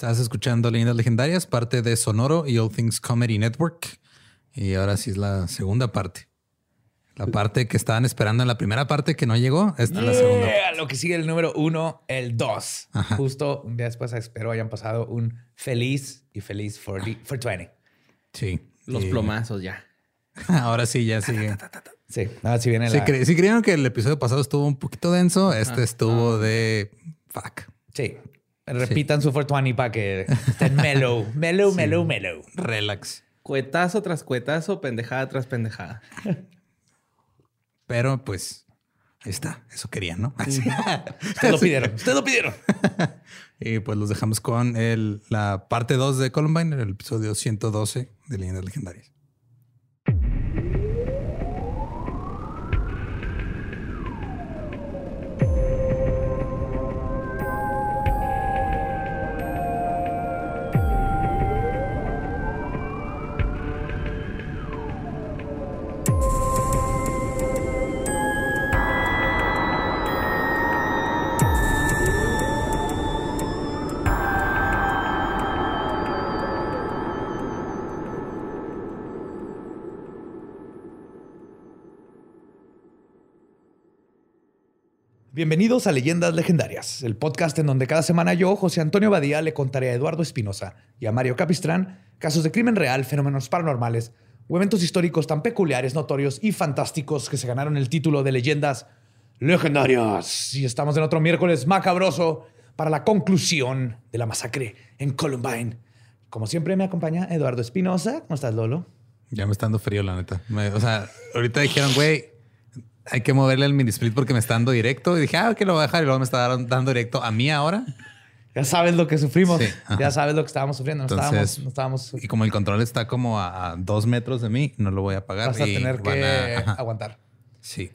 Estás escuchando Leyendas Legendarias, parte de Sonoro y All Things Comedy Network. Y ahora sí es la segunda parte. La parte que estaban esperando en la primera parte que no llegó, esta es la segunda. Yeah, lo que sigue el número uno, el dos. Ajá. Justo un día después espero hayan pasado un feliz y feliz for, the- for 20. Sí. Los Y plomazos ya. Ahora sí, ya sigue. Sí, ahora sí viene Si, la... cre- si creyeron que el episodio pasado estuvo un poquito denso, este estuvo de fuck. Sí. Repitan su 420 para que estén mellow, mellow, mellow, mellow. Relax. Cuetazo tras cuetazo, pendejada tras pendejada. Pero pues ahí está. Eso querían, ¿no? Ustedes lo pidieron, ustedes lo pidieron. y pues los dejamos con el, la parte 2 de Columbine, el episodio 112 de Leyendas Legendarias. Bienvenidos a Leyendas Legendarias, el podcast en donde cada semana yo, José Antonio Badía, le contaré a Eduardo Espinosa y a Mario Capistrán casos de crimen real, fenómenos paranormales o eventos históricos tan peculiares, notorios y fantásticos que se ganaron el título de Leyendas Legendarias. Y estamos en otro miércoles macabroso para la conclusión de la masacre en Columbine. Como siempre me acompaña Eduardo Espinosa. ¿Cómo estás, Lolo? Ya me está dando frío, la neta. O sea, ahorita dijeron, güey, hay que moverle el mini split porque me está dando directo. Y dije, ah, que lo voy a dejar. Y luego me está dando- dando directo a mí ahora. Ya sabes lo que sufrimos. Sí, ya sabes lo que estábamos sufriendo. No Entonces, estábamos, no estábamos Y como el control está como a, a dos metros de mí, no lo voy a apagar. vas a y tener van que a- aguantar. Sí.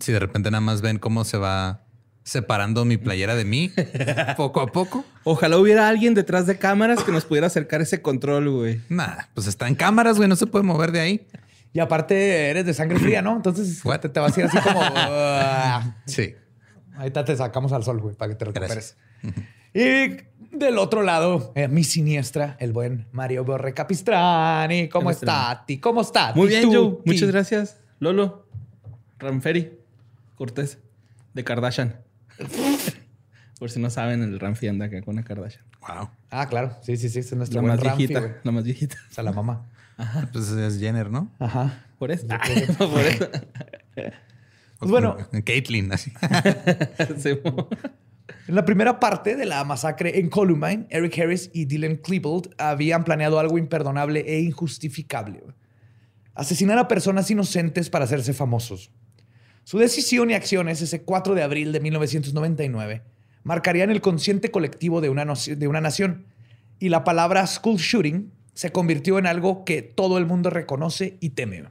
Si de repente nada más ven cómo se va separando mi playera de mí poco a poco. Ojalá hubiera alguien detrás de cámaras que nos pudiera acercar ese control, güey. Nada, pues está en cámaras, güey. No se puede mover de ahí. Y aparte eres de sangre fría, ¿no? Entonces te, te vas a ir así como... "Ah". Sí. Ahorita te sacamos al sol, güey, para que te recuperes. Y del otro lado, eh, mi siniestra, el buen Mario Borre Capistrani. ¿Cómo está? Ti? ¿Cómo está? Muy bien, Joe. Muchas gracias. Lolo, Ramferi, Cortés, de Kardashian. Por si no saben, el Ramfi anda acá con la Kardashian. Wow. Ah, claro. Sí, sí, sí. Es nuestro La buen más viejita. La más viejita. O sea, la mamá. Pues es Jenner, ¿no? Ajá. Por eso. Por eso. Pues bueno. Caitlyn, así. Sí, En la primera parte de la masacre en Columbine, Eric Harris y Dylan Klebold habían planeado algo imperdonable e injustificable. Asesinar a personas inocentes para hacerse famosos. Su decisión y acciones ese 4 de abril de 1999 marcarían el consciente colectivo de una, de una nación y la palabra school shooting se convirtió en algo que todo el mundo reconoce y teme.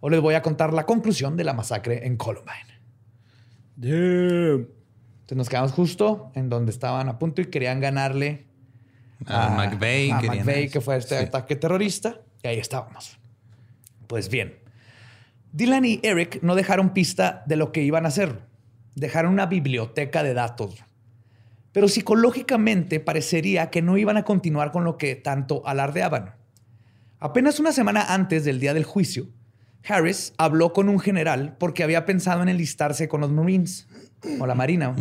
Hoy les voy a contar la conclusión de la masacre en Columbine. Entonces nos quedamos justo en donde estaban a punto y querían ganarle A McVeigh, a McVeigh, que fue este Sí. ataque terrorista. Y ahí estábamos. Pues bien, Dylan y Eric no dejaron pista de lo que iban a hacer. Dejaron una biblioteca de datos. Pero psicológicamente parecería que no iban a continuar con lo que tanto alardeaban. Apenas una semana antes del día del juicio, Harris habló con un general porque había pensado en enlistarse con los Marines o la Marina.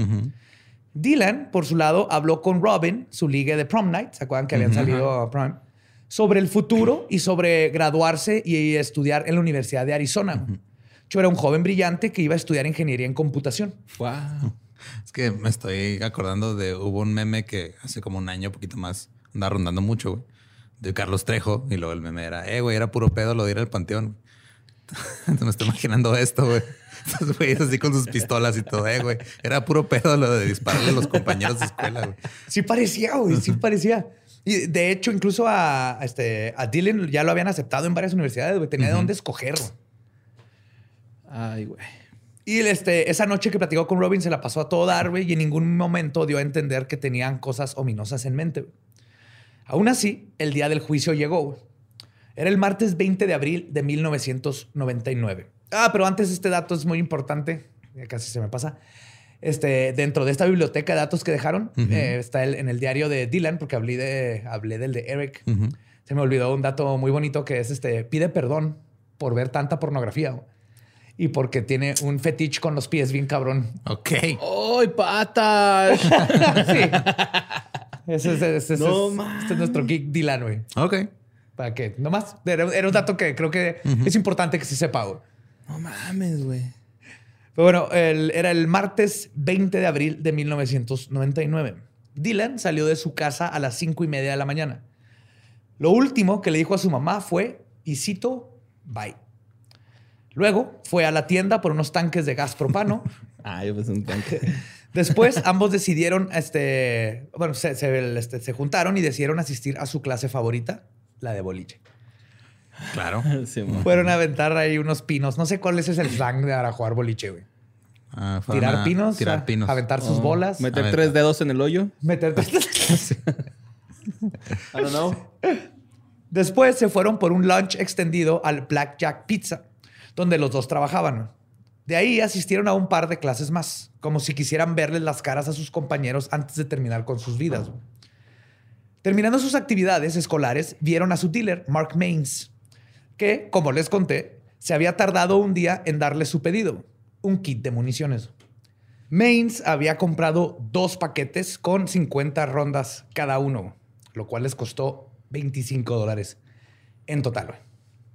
Dylan, por su lado, habló con Robin, su liga de prom night, ¿se acuerdan que habían salido a prom? Sobre el futuro y sobre graduarse y estudiar en la Universidad de Arizona. Yo era un joven brillante que iba a estudiar ingeniería en computación. Wow. Es que me estoy acordando de hubo un meme que hace como un año, poquito más, andaba rondando mucho, güey. De Carlos Trejo. Y luego el meme era, eh, güey, era puro pedo lo de ir al panteón. Entonces me estoy imaginando esto, güey. Estos güeyes así con sus pistolas y todo, eh, güey. Era puro pedo lo de dispararle a los compañeros de escuela, güey. Sí parecía, güey, sí parecía. Y de hecho, incluso a, a este, a Dylan ya lo habían aceptado en varias universidades, güey. Tenía de dónde escoger. güey. Ay, güey. Y este, esa noche que platicó con Robin se la pasó a todo dar, güey, y en ningún momento dio a entender que tenían cosas ominosas en mente. Aún así, el día del juicio llegó. Era el martes 20 de abril de 1999. Ah, pero antes este dato es muy importante. Ya casi se me pasa. Este, dentro de esta biblioteca de datos que dejaron, eh, está el- en el diario de Dylan, porque hablé, de, hablé del de Eric. Se me olvidó un dato muy bonito que es este, pide perdón por ver tanta pornografía. Y porque tiene un fetiche con los pies bien cabrón. Ok. ¡Ay, patas! sí. Ese, es- ese- ese- No ese- este es nuestro geek Dylan, güey. Ok. Para que, nomás, era, era un dato que creo que es importante que se sepa, güey. no mames, güey. Pero bueno, el- era el martes 20 de abril de 1999. Dylan salió de su casa a las cinco y media de la mañana. Lo último que le dijo a su mamá fue, y cito, bye. Luego fue a la tienda por unos tanques de gas propano. Ah, yo pensé un tanque. Después ambos decidieron, este, bueno, se, se- este, se juntaron y decidieron asistir a su clase favorita, la de boliche. Claro. Sí. Fueron a aventar ahí unos pinos. No sé cuál es el slang de para jugar boliche, güey. Ah, Tirar a pinos, Tirar a- pinos. aventar sus Oh, bolas, Meter tres dedos en el hoyo. meterte. I don't know. Después se fueron por un lunch extendido al Blackjack Pizza, donde los dos trabajaban. De ahí asistieron a un par de clases más, como si quisieran verles las caras a sus compañeros antes de terminar con sus vidas. Terminando sus actividades escolares, vieron a su dealer, Mark Maines, que, como les conté, se había tardado un día en darle su pedido, un kit de municiones. Maines había comprado dos paquetes con 50 rondas cada uno, lo cual les costó 25 dólares en total.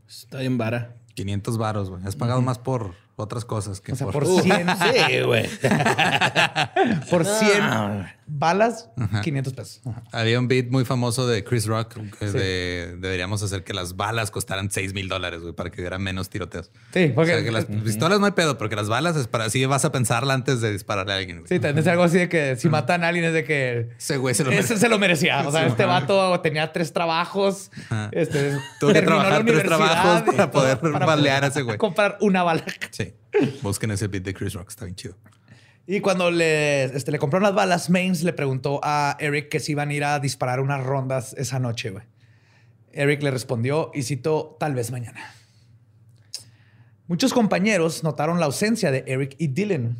Está bien vara. 500 varos, güey. Has pagado más por otras cosas que O sea, por... por 100, Sí, güey. por 100 balas, 500 pesos. Ajá. Había un beat muy famoso de Chris Rock que de deberíamos hacer que las balas costaran 6 mil dólares, güey, para que hubiera menos tiroteos. Sí, O porque sea, que las pistolas no hay pedo, porque las balas es para así vas a pensarla antes de dispararle a alguien. güey. sí, también es algo así de que si matan a alguien es de que Ese güey se lo ese se lo merecía. O sea, este vato tenía tres trabajos. Este, Tuvo que trabajar tres trabajos para poder balear a ese güey. Comprar una bala. Sí. Busquen ese beat de Chris Rock, está bien chido. Y cuando le, este, le compraron las balas, Maines le preguntó a Eric que si iban a ir a disparar unas rondas esa noche. Eric le respondió y citó tal vez mañana. Muchos compañeros notaron la ausencia de Eric y Dylan.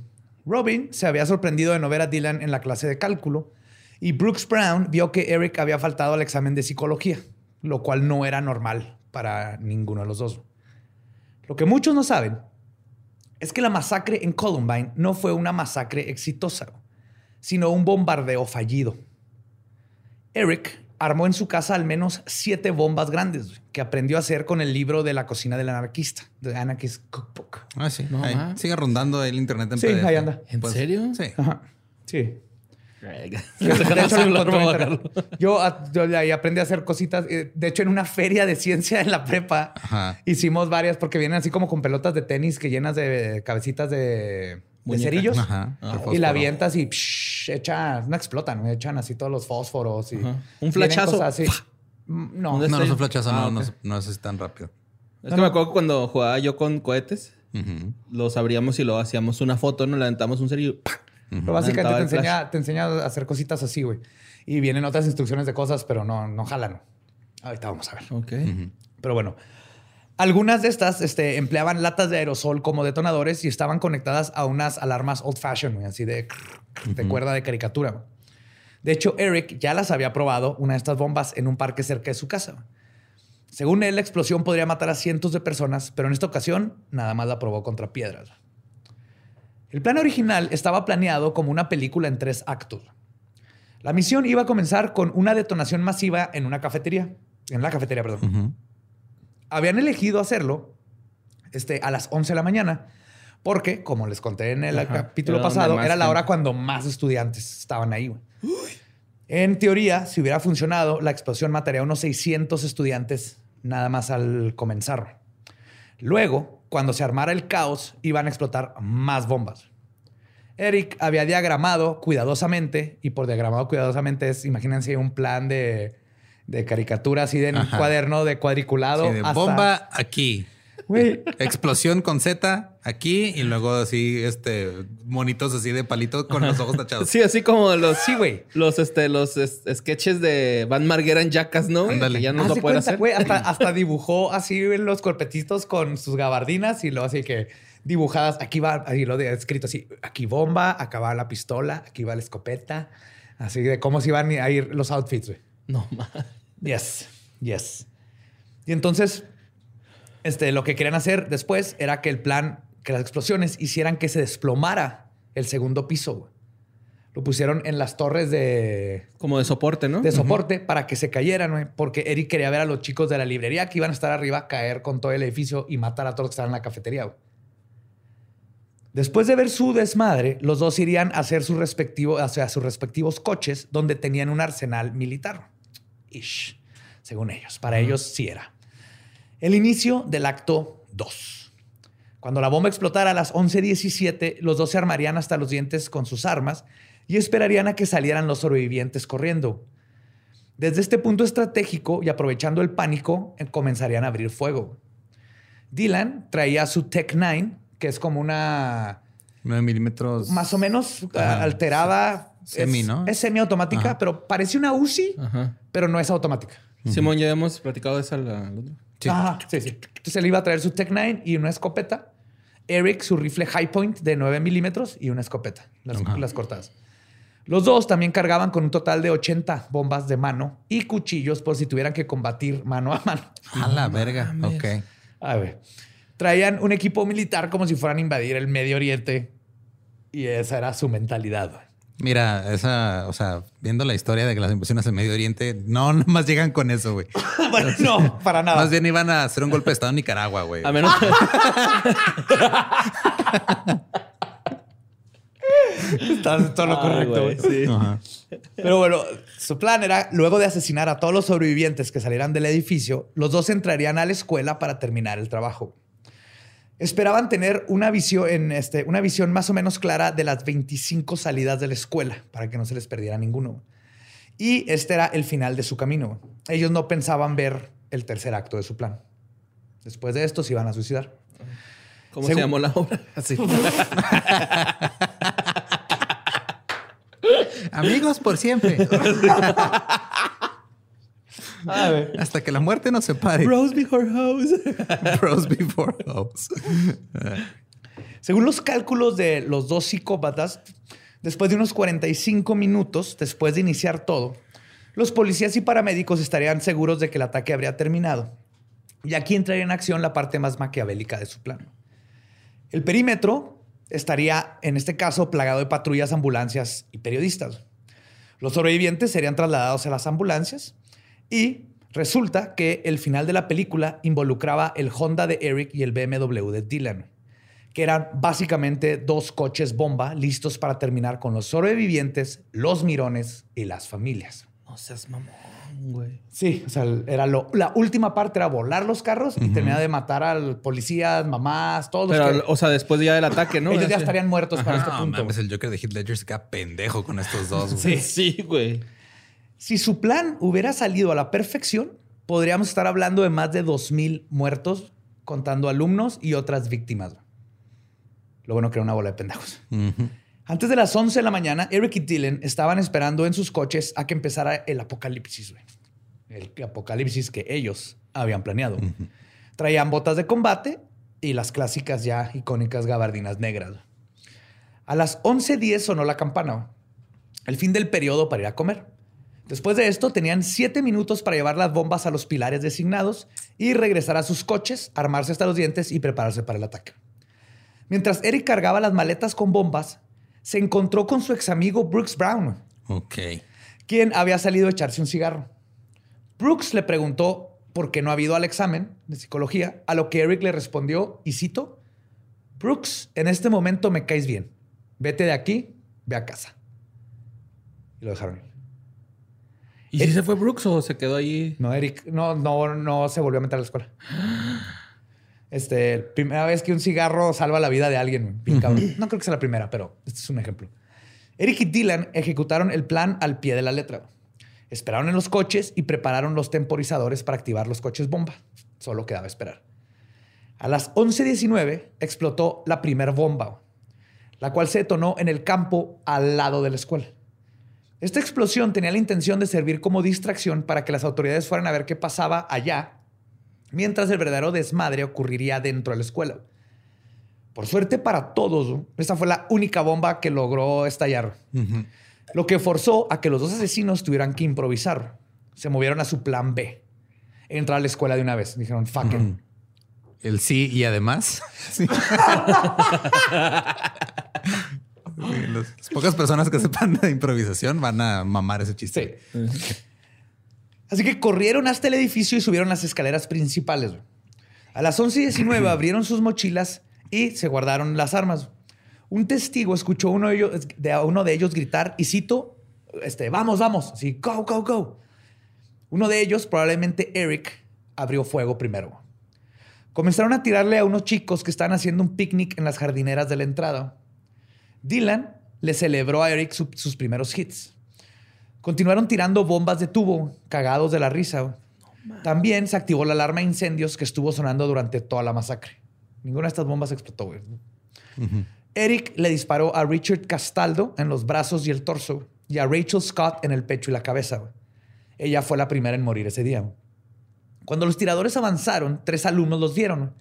Robin se había sorprendido de no ver a Dylan en la clase de cálculo y Brooks Brown vio que Eric había faltado al examen de psicología, lo cual no era normal para ninguno de los dos. Lo que muchos no saben es que la masacre en Columbine no fue una masacre exitosa, sino un bombardeo fallido. Eric armó en su casa al menos siete bombas grandes que aprendió a hacer con el libro de la cocina del anarquista, The Anarchist Cookbook. Ah, sí. No Ahí. Sigue rondando el internet en Sí, PDF. ahí anda. ¿En Pues, serio? Sí. Ajá. Sí. yo, ah, ahí aprendí a hacer cositas. Eh, De hecho, en una feria de ciencia en la prepa Ajá. hicimos varias porque vienen así como con pelotas de tenis que llenas de cabecitas de, cerillos. Ajá. Ah. Y la avientas y psh, echa, no explotan, echan así todos los fósforos. Y. Un flachazo. así. Mm, No, ¿Dónde No, no es un flachazo, Ah, no, ok. no, es- no es tan rápido. Es que me acuerdo que cuando jugaba yo con cohetes, los abríamos y luego hacíamos una foto, nos levantamos un cerillo. ¡pac! Pero básicamente te enseña, te enseña a hacer cositas así, güey. Y vienen otras instrucciones de cosas, pero no, no jalan. Ahorita vamos a ver. Ok. Pero bueno, algunas de estas este, empleaban latas de aerosol como detonadores y estaban conectadas a unas alarmas old fashion, güey, así de, de cuerda de caricatura. De hecho, Eric ya las había probado, una de estas bombas, en un parque cerca de su casa. Según él, la explosión podría matar a cientos de personas, pero en esta ocasión nada más la probó contra piedras. El plan original estaba planeado como una película en tres actos. La misión iba a comenzar con una detonación masiva en una cafetería. En la cafetería, perdón. Habían elegido hacerlo este, a las 11 de la mañana porque, como les conté en el Ajá. capítulo Era pasado, era la hora cuando más estudiantes estaban ahí. En teoría, si hubiera funcionado, la explosión mataría a unos 600 estudiantes nada más al comenzar. Luego, cuando se armara el caos, iban a explotar más bombas. Eric había diagramado cuidadosamente, y por diagramado cuidadosamente es, imagínense un plan de de caricatura, así de en un cuaderno de cuadriculado. Sí, de hasta- bomba aquí. Güey, Explosión con Z aquí y luego así, este, monitos así de palito con los ojos tachados. Sí, así como los, Sí, güey. los, este, los es- sketches de Van Marguera en Jackass, ¿no? Ándale. Que ya no lo de puede cuenta, hacer. güey, hasta, hasta dibujó así los corpetitos con sus gabardinas y luego así que dibujadas. Aquí va, ahí lo de escrito así: aquí bomba, acá va la pistola, aquí va la escopeta. Así de cómo se iban a ir los outfits, güey. No, ma. Yes, yes. Y entonces, este, lo que querían hacer después era que el plan, que las explosiones hicieran que se desplomara el segundo piso. güey. Lo pusieron en las torres de, Como de soporte, ¿no? de soporte para que se cayeran, güey, porque Eric quería ver a los chicos de la librería que iban a estar arriba caer con todo el edificio y matar a todos los que estaban en la cafetería. güey. Después de ver su desmadre, los dos irían a hacer su respectivo, hacia sus respectivos coches donde tenían un arsenal militar. Ish, según ellos. Para ellos sí era. El inicio del acto 2. Cuando la bomba explotara a las 11.17, los dos se armarían hasta los dientes con sus armas y esperarían a que salieran los sobrevivientes corriendo. Desde este punto estratégico y aprovechando el pánico, eh, comenzarían a abrir fuego. Dylan traía su Tech 9, que es como una 9 milímetros. más o menos ah, alterada. Semi, es, ¿no? Es semiautomática, pero parece una UCI, Ajá. pero no es automática. Simón, ya hemos platicado de esa la, la otra. Sí. Ajá, sí, sí. Entonces él iba a traer su Tech 9 y una escopeta. Eric, su rifle High Point de 9 milímetros y una escopeta, las cortadas. Los dos también cargaban con un total de 80 bombas de mano y cuchillos por si tuvieran que combatir mano a mano. A la verga. Ok. A ver. Traían un equipo militar como si fueran a invadir el Medio Oriente y esa era su mentalidad. Mira, esa, o sea, viendo la historia de que las invasiones en Medio Oriente, no, nomás llegan con eso, güey. bueno, no, para nada. Más bien iban a hacer un golpe de Estado en Nicaragua, güey. A menos Estás todo lo correcto. güey, sí. Pero bueno, su plan era, luego de asesinar a todos los sobrevivientes que salieran del edificio, los dos entrarían a la escuela para terminar el trabajo. Esperaban tener una visión, en este, una visión más o menos clara de las 25 salidas de la escuela para que no se les perdiera ninguno. Y este era el final de su camino. Ellos no pensaban ver el tercer acto de su plan. Después de esto se iban a suicidar. ¿Cómo Según- se llamó la obra? Así. Amigos por siempre. Hasta que la muerte nos separe. Rose before house. Bros before hoes. Según los cálculos de los dos psicópatas, después de unos 45 minutos después de iniciar todo, los policías y paramédicos estarían seguros de que el ataque habría terminado. Y aquí entraría en acción la parte más maquiavélica de su plan. El perímetro estaría, en este caso, plagado de patrullas, ambulancias y periodistas. Los sobrevivientes serían trasladados a las ambulancias y resulta que el final de la película involucraba el Honda de Eric y el BMW de Dylan que eran básicamente dos coches bomba listos para terminar con los sobrevivientes, los mirones y las familias. No seas mamón, güey. Sí, o sea, era lo, la última parte era volar los carros y terminar de matar al policías, mamás, todos Pero, los que o sea, después ya del ataque, ¿no? ellos ya estarían muertos para este No punto. mames, el Joker de Heath Ledger se queda pendejo con estos dos. güey. Sí, sí, güey. Si su plan hubiera salido a la perfección, podríamos estar hablando de más de 2.000 muertos, contando alumnos y otras víctimas. Lo bueno que era una bola de pendejos. Antes de las 11 de la mañana, Eric y Dylan estaban esperando en sus coches a que empezara el apocalipsis, güey. El apocalipsis que ellos habían planeado. Traían botas de combate y las clásicas ya icónicas gabardinas negras. A las 11.10 sonó la campana. El fin del periodo para ir a comer. Después de esto, tenían siete minutos para llevar las bombas a los pilares designados y regresar a sus coches, armarse hasta los dientes y prepararse para el ataque. Mientras Eric cargaba las maletas con bombas, se encontró con su ex amigo Brooks Brown, Ok. quien había salido a echarse un cigarro. Brooks le preguntó por qué no ha ido al examen de psicología, a lo que Eric le respondió, y cito, Brooks, en este momento me caes bien. Vete de aquí, ve a casa. Y lo dejaron. ¿Y si se fue Brooks o se quedó ahí? No, Eric, no, no, no se volvió a meter a la escuela. Este, primera vez que un cigarro salva la vida de alguien. bien cabrón. No creo que sea la primera, pero este es un ejemplo. Eric y Dylan ejecutaron el plan al pie de la letra. Esperaron en los coches y prepararon los temporizadores para activar los coches bomba. Solo quedaba esperar. A las 11.19 explotó la primera bomba, la cual se detonó en el campo al lado de la escuela. Esta explosión tenía la intención de servir como distracción para que las autoridades fueran a ver qué pasaba allá, mientras el verdadero desmadre ocurriría dentro de la escuela. Por suerte para todos, esta fue la única bomba que logró estallar. Lo que forzó a que los dos asesinos tuvieran que improvisar. Se movieron a su plan B. Entrar a la escuela de una vez. Dijeron, fuck it. El sí y además. Sí. Sí, los- las pocas personas que sepan de improvisación van a mamar ese chiste. Sí. Así que corrieron hasta el edificio y subieron las escaleras principales. A las 11 y 19 abrieron sus mochilas y se guardaron las armas. Un testigo escuchó a uno de ellos, de a uno de ellos gritar, y cito, este, vamos, vamos, sí, go, go, go. Uno de ellos, probablemente Eric, abrió fuego primero. Comenzaron a tirarle a unos chicos que estaban haciendo un picnic en las jardineras de la entrada. Dylan le celebró a Eric su- sus primeros hits. Continuaron tirando bombas de tubo, cagados de la risa. También se activó la alarma de incendios que estuvo sonando durante toda la masacre. Ninguna de estas bombas explotó, güey. Eric le disparó a Richard Castaldo en los brazos y el torso y a Rachel Scott en el pecho y la cabeza. güey. Ella fue la primera en morir ese día. güey. Cuando los tiradores avanzaron, tres alumnos los vieron,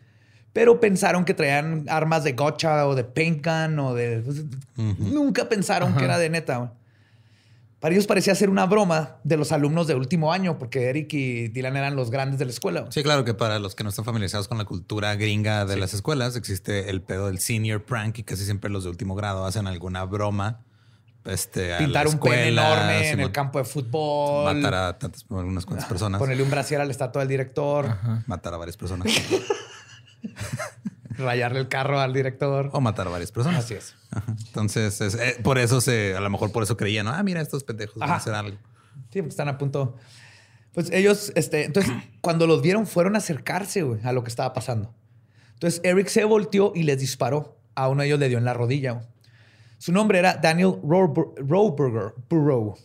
pero pensaron que traían armas de gotcha o de paint gun o de... Nunca pensaron que era de neta. Para ellos parecía ser una broma de los alumnos de último año, porque Eric y Dylan eran los grandes de la escuela. Sí, claro que para los que no están familiarizados con la cultura gringa de las escuelas, existe el pedo del senior prank y casi siempre los de último grado hacen alguna broma. Este, a Pintar un pene escuela, enorme en el campo de fútbol. Matar a tantas, algunas cuantas personas. Ponerle un brasier a la estatua del director. Matar a varias personas. Rayarle el carro al director. o matar a varias personas. Así es. Ajá. Entonces, es- eh, por eso se, a lo mejor por eso creían, ¿no? ah, mira, estos pendejos van a Ajá. hacer algo. Sí, porque están a punto. Pues ellos, este, entonces, cuando los vieron, fueron a acercarse güey, a lo que estaba pasando. Entonces, Eric se volteó y les disparó. A uno de ellos le dio en la rodilla. güey. Su nombre era Daniel Rober- Roberger Burrow.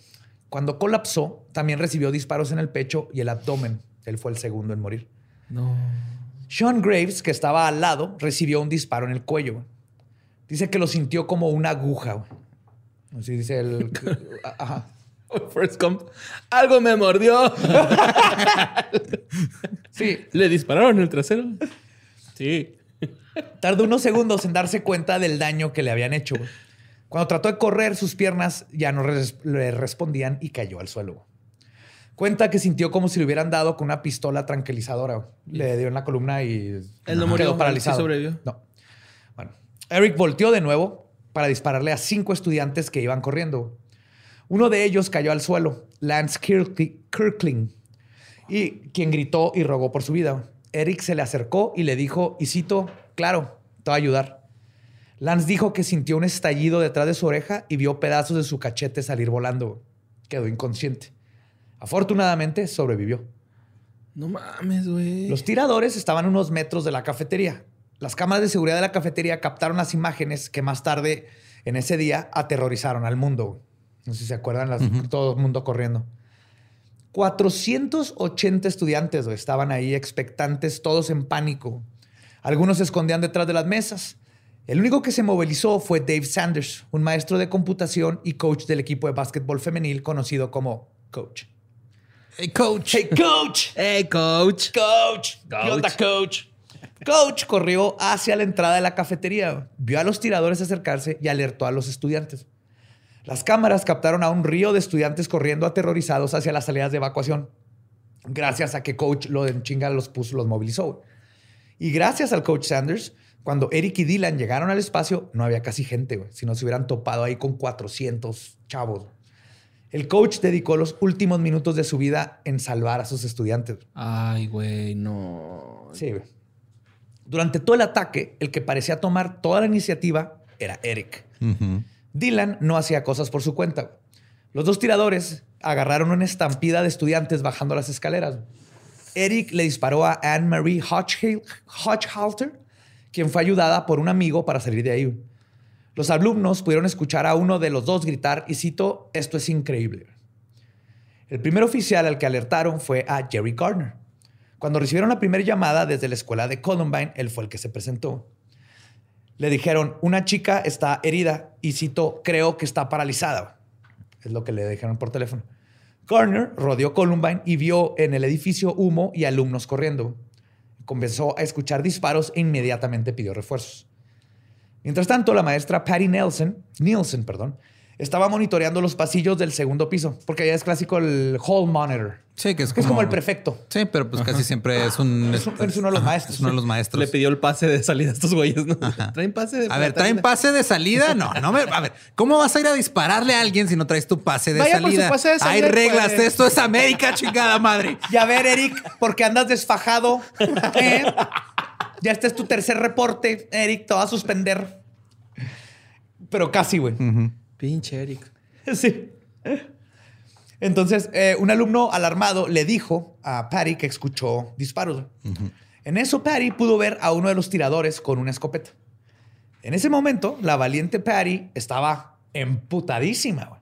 Cuando colapsó, también recibió disparos en el pecho y el abdomen. Él fue el segundo en morir. No. Sean Graves, que estaba al lado, recibió un disparo en el cuello. güey. Dice que lo sintió como una aguja. güey. Así dice el. Ajá. First. Algo me mordió. Sí, ¿Le dispararon en el trasero? Sí. Tardó unos segundos en darse cuenta del daño que le habían hecho. güey. Cuando trató de correr, sus piernas ya no res- le respondían y cayó al suelo. Cuenta que sintió como si le hubieran dado con una pistola tranquilizadora. Le dio en la columna y Él no murió, quedó paralizado. sí sobrevivió. No. Bueno, Eric volteó de nuevo para dispararle a cinco estudiantes que iban corriendo. Uno de ellos cayó al suelo, Lance Kirkli- Kirkling, y quien gritó y rogó por su vida. Eric se le acercó y le dijo, y cito, claro, te voy a ayudar. Lance dijo que sintió un estallido detrás de su oreja y vio pedazos de su cachete salir volando. Quedó inconsciente. Afortunadamente sobrevivió. No mames, güey. Los tiradores estaban a unos metros de la cafetería. Las cámaras de seguridad de la cafetería captaron las imágenes que más tarde en ese día aterrorizaron al mundo. No sé si se acuerdan, las- todo el mundo corriendo. 480 estudiantes güey, estaban ahí expectantes, todos en pánico. Algunos se escondían detrás de las mesas. El único que se movilizó fue Dave Sanders, un maestro de computación y coach del equipo de básquetbol femenil conocido como Coach. Hey, coach. ¡Hey, Coach! Hey, coach. Coach, ¿qué onda, coach? Coach corrió hacia la entrada de la cafetería, vio a los tiradores acercarse y alertó a los estudiantes. Las cámaras captaron a un río de estudiantes corriendo aterrorizados hacia las salidas de evacuación. Gracias a que Coach lo en chinga los puso, los movilizó. Y gracias al Coach Sanders, cuando Eric y Dylan llegaron al espacio, no había casi gente. Si no se hubieran topado ahí con 400 chavos. El coach dedicó los últimos minutos de su vida en salvar a sus estudiantes. Ay, güey, no. Sí, güey. Durante todo el ataque, el que parecía tomar toda la iniciativa era Eric. Dylan no hacía cosas por su cuenta. Los dos tiradores agarraron una estampida de estudiantes bajando las escaleras. Eric le disparó a Anne-Marie Hodge- Hodgehalter, quien fue ayudada por un amigo para salir de ahí. Los alumnos pudieron escuchar a uno de los dos gritar, y cito, esto es increíble. El primer oficial al que alertaron fue a Jerry Gardner. Cuando recibieron la primera llamada desde la escuela de Columbine, él fue el que se presentó. Le dijeron, una chica está herida y cito, creo que está paralizada. Es lo que le dijeron por teléfono. Gardner rodeó Columbine y vio en el edificio humo y alumnos corriendo. Comenzó a escuchar disparos e inmediatamente pidió refuerzos. Mientras tanto, la maestra Patty Nielsen, Nielsen perdón, estaba monitoreando los pasillos del segundo piso, porque ya es clásico el hall monitor. Sí, que es Que es como, como el prefecto. Sí, pero pues casi siempre es un... Es un- es uno de los Ajá, maestros. Es uno de los maestros. Le pidió el pase de salida a estos güeyes, ¿no? ¿Traen pase de A ver, ¿traen pase? pase de salida? No, no me. A ver, ¿cómo vas a ir a dispararle a alguien si no traes tu pase de Vaya por su salida? pase de salida Hay reglas, puede. esto es América, chingada madre. Y a ver, Eric, ¿por qué andas desfajado? ¿Eh? Ya este es tu tercer reporte, Eric, te va a suspender. Pero casi, güey. Pinche Eric. Sí. Entonces, eh, un alumno alarmado le dijo a Patty que escuchó disparos. En eso, Patty pudo ver a uno de los tiradores con una escopeta. En ese momento, la valiente Patty estaba emputadísima. güey.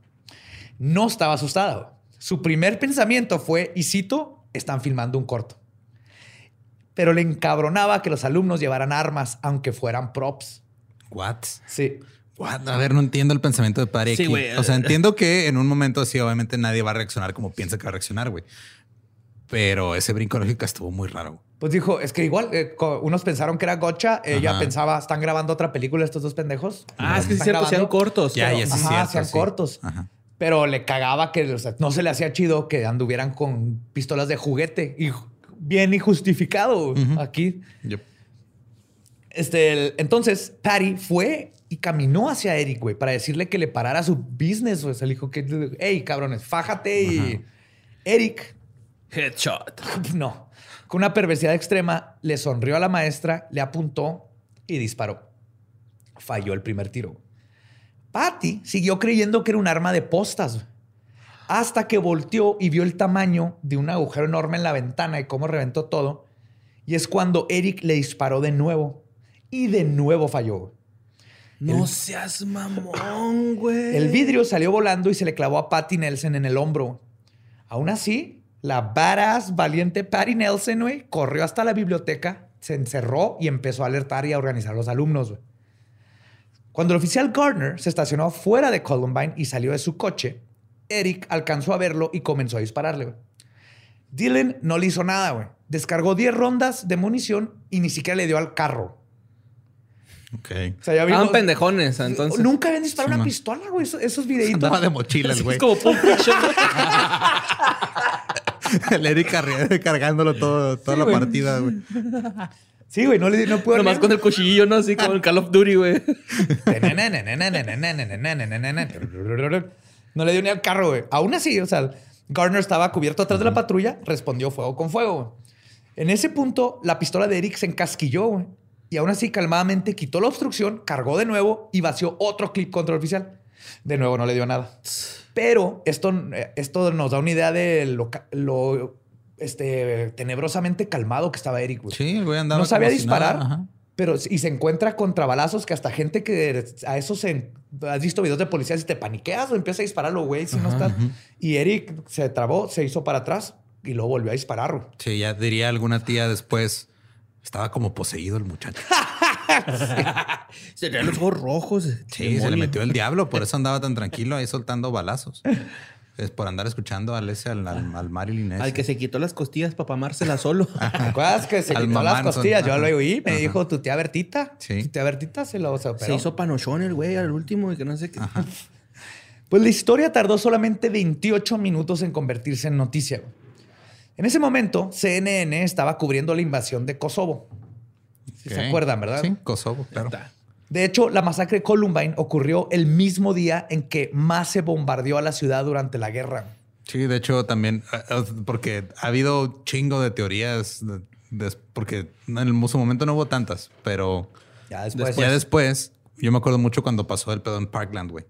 No estaba asustada. güey. Su primer pensamiento fue, y cito, están filmando un corto. Pero le encabronaba que los alumnos llevaran armas, aunque fueran props. What? Sí. What? A ver, no entiendo el pensamiento de Pari Sí, aquí. güey. O sea, entiendo que en un momento así, obviamente nadie va a reaccionar como piensa que va a reaccionar, güey. Pero ese brinco lógico estuvo muy raro. Pues dijo, es que igual, eh, unos pensaron que era Gocha, ella Ajá. pensaba, están grabando otra película estos dos pendejos. Ah, es que sí es Están cierto, grabando, sean cortos. Ya, pero- ya sí es Ajá, cierto, sean sí. cortos. Ajá. Pero le cagaba que o sea, no se le hacía chido que anduvieran con pistolas de juguete. Y bien y justificado aquí. Este, el- entonces, Patty fue y caminó hacia Eric, güey, para decirle que le parara su business. O sea, le dijo que, hey, cabrones, fájate. Y Eric Headshot. No. Con una perversidad extrema, le sonrió a la maestra, le apuntó y disparó. Falló el primer tiro. Patty siguió creyendo que era un arma de postas. Hasta que volteó y vio el tamaño de un agujero enorme en la ventana y cómo reventó todo. Y es cuando Eric le disparó de nuevo. Y de nuevo falló. No seas mamón, güey. El vidrio salió volando y se le clavó a Patty Nelson en el hombro. Aún así, la badass, valiente Patty Nelson, güey, corrió hasta la biblioteca, se encerró y empezó a alertar y a organizar a los alumnos, güey. Cuando el oficial Gardner se estacionó fuera de Columbine y salió de su coche, Eric alcanzó a verlo y comenzó a dispararle, güey. Dylan no le hizo nada, güey. Descargó 10 rondas de munición y ni siquiera le dio al carro. Ok. O sea, ya Estaban pendejones, entonces. Nunca habían disparado Sí, una man. pistola, güey. Esos, esos videitos. Andaba de mochila el güey. Es como Pulp Fiction. el Eric cargándolo todo, toda la partida, güey. Sí, güey, no le no puedo. Nomás con el cuchillillo, ¿no? Así como el Call of Duty, güey. No le dio ni al carro, güey. Aún así, o sea, Gardner estaba cubierto atrás de la patrulla, respondió fuego con fuego. güey. En ese punto, la pistola de Eric se encasquilló, güey. Y aún así, calmadamente quitó la obstrucción, cargó de nuevo y vació otro clip contra el oficial. De nuevo, no le dio nada. Pero esto, esto nos da una idea de lo, este, tenebrosamente calmado que estaba Eric, güey. Sí, el güey andaba no sabía disparar, nada. Pero y se encuentra contra balazos que hasta gente que a eso se has visto videos de policías y te paniqueas o empieza a dispararlo, güey, si no estás. Y Eric se trabó, se hizo para atrás y luego volvió a disparar. güey. Sí, ya diría alguna tía después. Estaba como poseído el muchacho. Se traía los ojos rojos. Sí, se le metió el diablo, por eso andaba tan tranquilo ahí soltando balazos. Es por andar escuchando al ese, al, al, al Marilyn ese. Al que se quitó las costillas para mamárselas solo. ¿Te acuerdas que se Al quitó las costillas? Yo lo oí, me Ajá. dijo tu tía Bertita. Sí. Tu tía Bertita se lo se operó. Se hizo panochón el güey al último y que no sé qué. Pues la historia tardó solamente 28 minutos en convertirse en noticia. En ese momento, CNN estaba cubriendo la invasión de Kosovo. Si se acuerdan, ¿verdad? Sí, Kosovo, claro. De hecho, la masacre de Columbine ocurrió el mismo día en que más se bombardeó a la ciudad durante la guerra. Sí, de hecho también, eh, eh, porque ha habido chingo de teorías, de- des- porque en el su momento no hubo tantas, pero Ya después. ya después, yo me acuerdo mucho cuando pasó el pedo en Parkland, güey.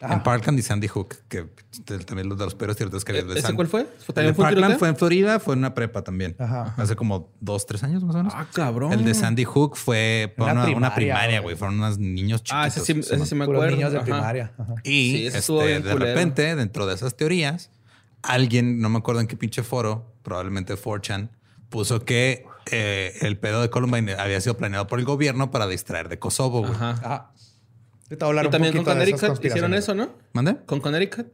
Ajá. En Parkland y Sandy Hook, que t- también los de los peores tiroteos que había de ¿Ese Sandy. cuál fue? ¿Fue El también de Parkland tiroteo? fue en Florida, fue en una prepa también. Ajá. Hace como dos, tres años más o menos. Ah, cabrón. El de Sandy Hook fue Una una, una primaria, güey. Fueron unos niños chiquitos. Ah, ese sí, ese sí me acuerdo. niños de Ajá. primaria. Ajá. Y Sí, este, de culero. repente, dentro de esas teorías, alguien, no me acuerdo en qué pinche foro, probablemente 4chan, puso que eh, el pedo de Columbine había sido planeado por el gobierno para distraer de Kosovo, güey. Ajá. Ahorita voy a hablar Y un también con poquito de esas Connecticut hicieron eso, ¿no? ¿Mande? Con Connecticut.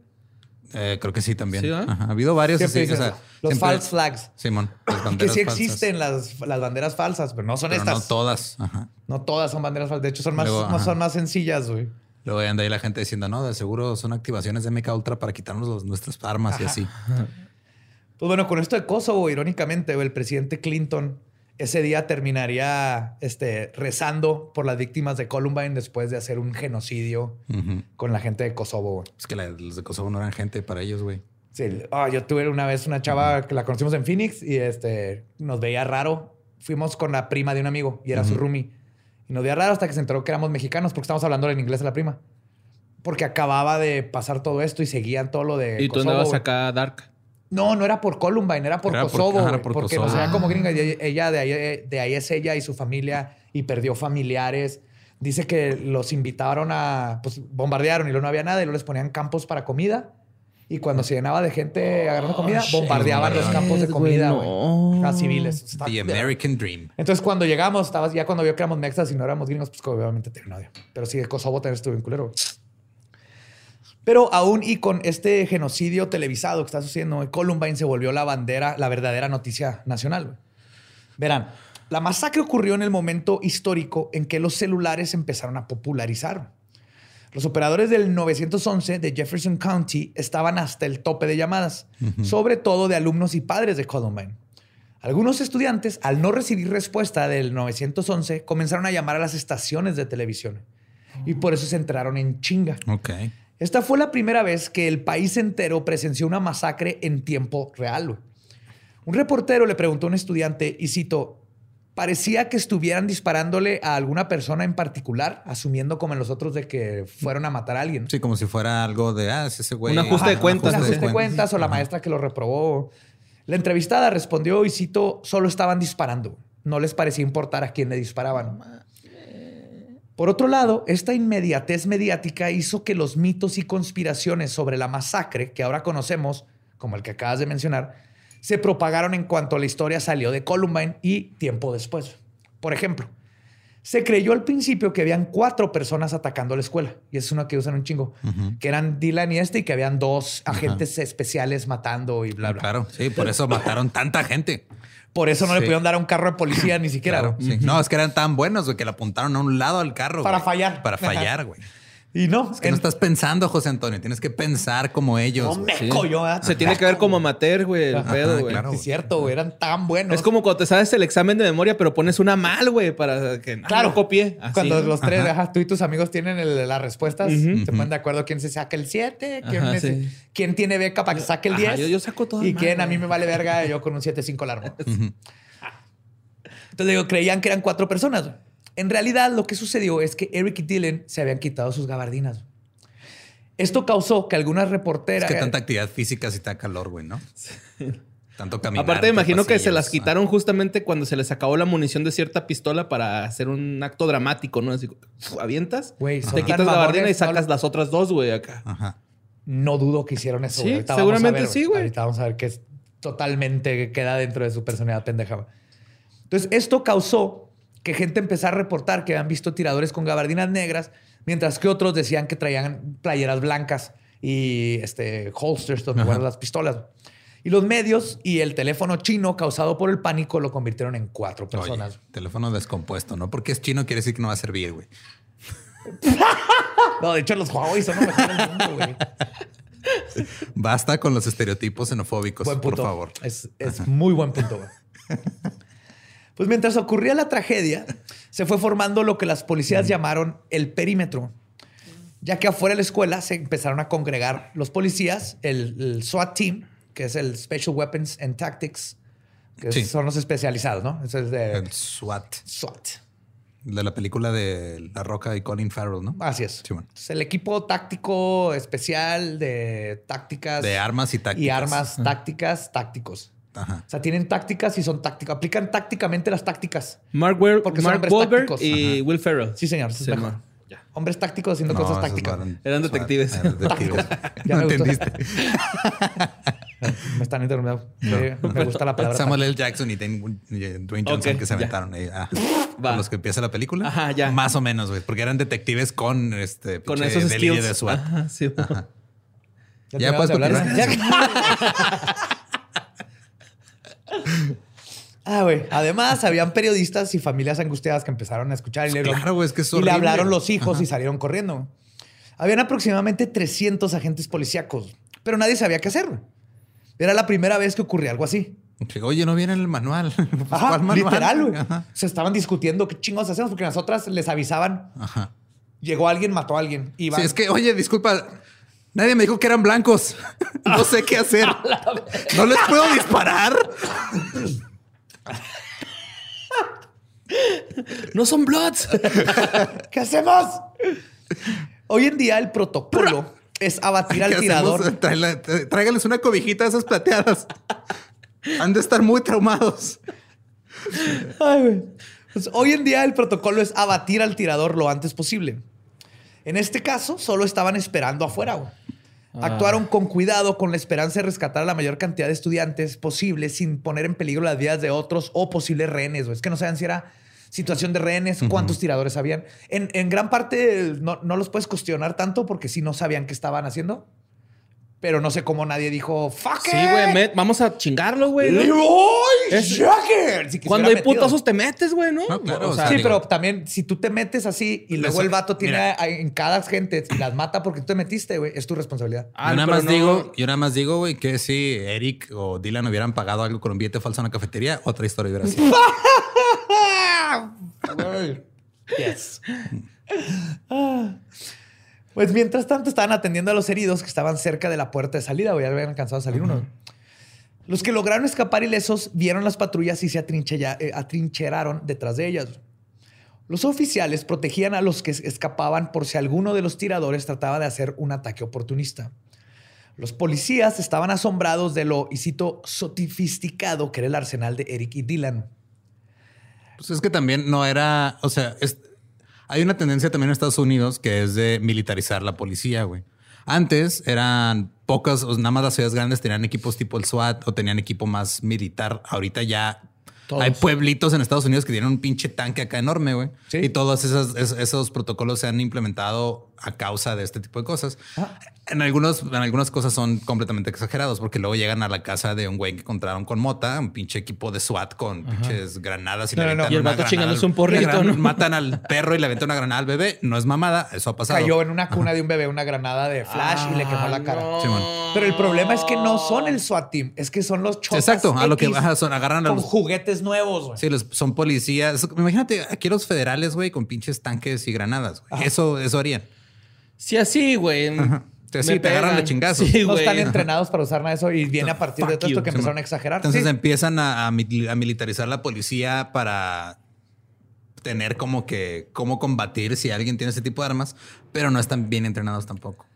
Eh, creo que sí también. Sí. Ajá. Ha habido varios así. o sea. Los siempre- false flags. Simón, las Que sí existen las, las banderas falsas, pero no son Pero estas. no todas. Ajá. No todas son banderas falsas. De hecho, son más, Luego, no ajá. son más sencillas, güey. Luego anda ahí la gente diciendo, no, de seguro son activaciones de MK Ultra para quitarnos los- nuestras armas y así. Pues bueno, con esto de Kosovo, irónicamente, el presidente Clinton ese día terminaría este, rezando por las víctimas de Columbine después de hacer un genocidio con la gente de Kosovo. Es que la- los de Kosovo no eran gente para ellos, güey. Sí, ah, yo tuve una vez una chava que la conocimos en Phoenix y este, nos veía raro. Fuimos con la prima de un amigo y era su roomie. Y nos veía raro hasta que se enteró que éramos mexicanos porque estábamos hablando en inglés a la prima. Porque acababa de pasar todo esto y seguían todo lo de Y tú Kosovo, andabas acá dark. No, no era por Columbine, era por Era por- Kosovo, ajá, güey, por porque Kosovo. nos veía como Ah. gringa. y ella de ahí, de ahí es ella y su familia y perdió familiares. Dice que los invitaron a, pues bombardearon y luego no había nada y luego les ponían campos para comida. Y cuando se llenaba de gente agarrando comida, bombardeaban los campos de comida güey, no. a civiles. Está- The American Dream. Entonces, cuando llegamos, estabas, ya cuando vio que éramos mexas y no éramos gringos, pues obviamente tenía un odio. Pero sí, Kosovo también estuvo bien culero. güey. Pero aún y con este genocidio televisado que está sucediendo, Columbine se volvió la bandera, la verdadera noticia nacional. Verán, la masacre ocurrió en el momento histórico en que los celulares empezaron a popularizar. Los operadores del 911 de Jefferson County estaban hasta el tope de llamadas, sobre todo de alumnos y padres de Columbine. Algunos estudiantes, al no recibir respuesta del 911, comenzaron a llamar a las estaciones de televisión y por eso se enteraron en chinga. Esta fue la primera vez que el país entero presenció una masacre en tiempo real. Un reportero le preguntó a un estudiante, y cito, parecía que estuvieran disparándole a alguna persona en particular, asumiendo como en los otros de que fueron a matar a alguien. Sí, como si fuera algo de, ah, es ese güey. Un ajuste de cuentas, Un ajuste de cuentas o la Ajá. maestra que lo reprobó. La entrevistada respondió y cito, solo estaban disparando. No les parecía importar a quién le disparaban. Por otro lado, esta inmediatez mediática hizo que los mitos y conspiraciones sobre la masacre que ahora conocemos, como el que acabas de mencionar, se propagaron en cuanto la historia salió de Columbine y tiempo después. Por ejemplo, se creyó al principio que habían cuatro personas atacando la escuela, y es una que usan un chingo, que eran Dylan y este, y que habían dos agentes especiales matando y bla, Ah, bla. Claro, sí, por eso mataron tanta gente. Por eso no le pudieron dar a un carro de policía ni siquiera. Claro, güey. sí. No, es que eran tan buenos, güey, que le apuntaron a un lado al carro. Para güey. fallar. Para fallar, güey. Y no, Es que no estás pensando, José Antonio. Tienes que pensar como ellos. no meco yo. ¿verdad? Se tiene que ver como amateur, güey, el Ajá, pedo, güey. claro. Sí, es cierto, güey. Eran tan buenos. Es como cuando te sabes el examen de memoria, pero pones una mal, güey, para que no, Claro. no copie. Así, Cuando los tres, Ajá. tú y tus amigos tienen el- las respuestas, Ujú. se ponen de acuerdo quién se saca el 7, quién, Ajá, sí. quién tiene beca para que saque el Ajá, 10. yo- yo saco todas Y mal, quién a mí me vale verga, yo con un 7-5 largo. Entonces digo, creían que eran cuatro personas. En realidad, lo que sucedió es que Eric y Dylan se habían quitado sus gabardinas. Esto causó que algunas Es reporteras. que tanta actividad física sí está calor, güey, ¿no? Tanto caminar. Aparte, me imagino que se las quitaron justamente cuando se les acabó la munición de cierta pistola para hacer un acto dramático, ¿no? Así, uf, avientas, Güey, son te quitas la gabardina y sacas las otras dos, güey, acá. Ajá. No dudo que hicieron eso. Sí. Ahorita seguramente ver, sí, güey. Ahorita vamos a ver que es totalmente queda dentro de su personalidad pendeja. Entonces, esto causó que gente empezara a reportar que habían visto tiradores con gabardinas negras, mientras que otros decían que traían playeras blancas y este, holsters donde guardan las pistolas. Y los medios y el teléfono chino causado por el pánico lo convirtieron en cuatro Oye, personas. teléfono descompuesto, ¿no? Porque es chino, quiere decir que no va a servir, güey. No, de hecho, los Huawei son los mejores del mundo, güey. Basta con los estereotipos xenofóbicos, Buen por favor. Es, es muy buen punto. güey. Pues mientras ocurría la tragedia, se fue formando lo que las policías llamaron el perímetro, ya que afuera de la escuela se empezaron a congregar los policías, el, el SWAT Team, que es el Special Weapons and Tactics, que Sí. son los especializados, ¿no? Ese es de El SWAT. SWAT. De la película de La Roca y Colin Farrell, ¿no? Así es. Sí, bueno. Entonces, el equipo táctico especial de tácticas. De armas y tácticas. Y armas tácticas, tácticos. Ajá. O sea, tienen tácticas y son tácticas. Aplican tácticamente las tácticas. Mark, Wel- Porque son Mark hombres Wahlberg tácticos. y Will Ferrell. Sí, señor. eso es Sí, mejor. Hombres tácticos haciendo No, cosas tácticas. no Eran detectives. Eran detectives. Ya no me gustó. entendiste. Me están interrumpiendo. Eh, me gusta la palabra. Samuel L. Jackson y Dwayne Dwayne Johnson Ok, que se ya. aventaron ahí. ah, con los que empieza la película. Ajá, ya. Más o menos, güey. Porque eran detectives con este Con esos skills. de SWAT. Ajá, sí. táctica. Ya terminamos puedes de hablar? Ah, güey. Además, habían periodistas y familias angustiadas que empezaron a escuchar y le, Claro, güey, es que es y le hablaron los hijos y salieron corriendo. Habían aproximadamente 300 agentes policíacos, pero nadie sabía qué hacer. Era la primera vez que ocurría algo así. Oye, no viene en el manual. Pues, Ajá, ¿cuál manual? literal, güey. Se estaban discutiendo qué chingos hacemos porque las otras les avisaban. Ajá. Llegó alguien, mató a alguien. Iban- Sí, es que, oye, disculpa. Nadie me dijo que eran blancos. No sé qué hacer. No les puedo disparar. No son Bloods. ¿Qué hacemos? Hoy en día el protocolo es abatir al ¿Qué tirador. hacemos? Tráela- t- Tráiganles una cobijita de esas plateadas. Han de estar muy traumados. Ay, güey. Pues, hoy en día el protocolo es abatir al tirador lo antes posible. En este caso, solo estaban esperando afuera. Güey. Actuaron con cuidado con la esperanza de rescatar a la mayor cantidad de estudiantes posible sin poner en peligro las vidas de otros o posibles rehenes. Es que no saben si era situación de rehenes, cuántos tiradores habían. En, en gran parte no, no los puedes cuestionar tanto porque sí no sabían qué estaban haciendo. Pero no sé cómo nadie dijo, fuck Sí, it". güey. Vamos a chingarlo, güey. ¿no? Leroy Es- Jenkins. Si Cuando hay metido. putazos te metes, güey, ¿no? No, claro, O sea, Sí, digo- pero también si tú te metes así y luego el vato tiene mira. a- en cada gente y las mata porque tú te metiste, güey, es tu responsabilidad. ah, yo nada más no- digo, yo nada más digo, güey, que si Eric o Dylan hubieran pagado algo con un billete falso en la cafetería, otra historia hubiera sido. Yes. Pues mientras tanto estaban atendiendo a los heridos que estaban cerca de la puerta de salida, güey, ya habían alcanzado a salir uno. Los que lograron escapar ilesos vieron las patrullas y se eh, atrincheraron detrás de ellas. Los oficiales protegían a los que es- escapaban por si alguno de los tiradores trataba de hacer un ataque oportunista. Los policías estaban asombrados de lo, y cito, sofisticado que era el arsenal de Eric y Dylan. Pues es que también no era, o sea, es- hay una tendencia también en Estados Unidos que es de militarizar la policía, güey. Antes eran pocas, o nada más las ciudades grandes tenían equipos tipo el SWAT o tenían equipo más militar. Ahorita ya Todos. hay pueblitos en Estados Unidos que tienen un pinche tanque acá enorme, güey. Sí. Y todos esos, es- esos protocolos se han implementado a causa de este tipo de cosas. Ah. En, algunos, en algunas cosas son completamente exagerados porque luego llegan a la casa de un güey que encontraron con mota, un pinche equipo de SWAT con pinches granadas y No, le no, no. aventan Y el vato chingándose un porrito, gran- ¿no? Matan al perro y le aventan una granada al bebé. No es mamada, eso ha pasado. Cayó en una cuna de un bebé una granada de flash y le quemó la cara. Ah. Simón. Pero el problema es que no son el SWAT team, es que son los chotas Exacto, a lo que ajá, son, agarran a con los juguetes nuevos. Sí, los- son policías. Imagínate aquí los federales, güey, con pinches tanques y granadas. Eso, eso harían. Sí, así, güey. Sí, Me te agarran chingazos. Sí, no están entrenados para usar nada de eso y viene a partir de todo esto que empezaron a exagerar. Entonces Sí. empiezan a, a militarizar la policía para tener como que cómo combatir si alguien tiene ese tipo de armas, pero no están bien entrenados tampoco.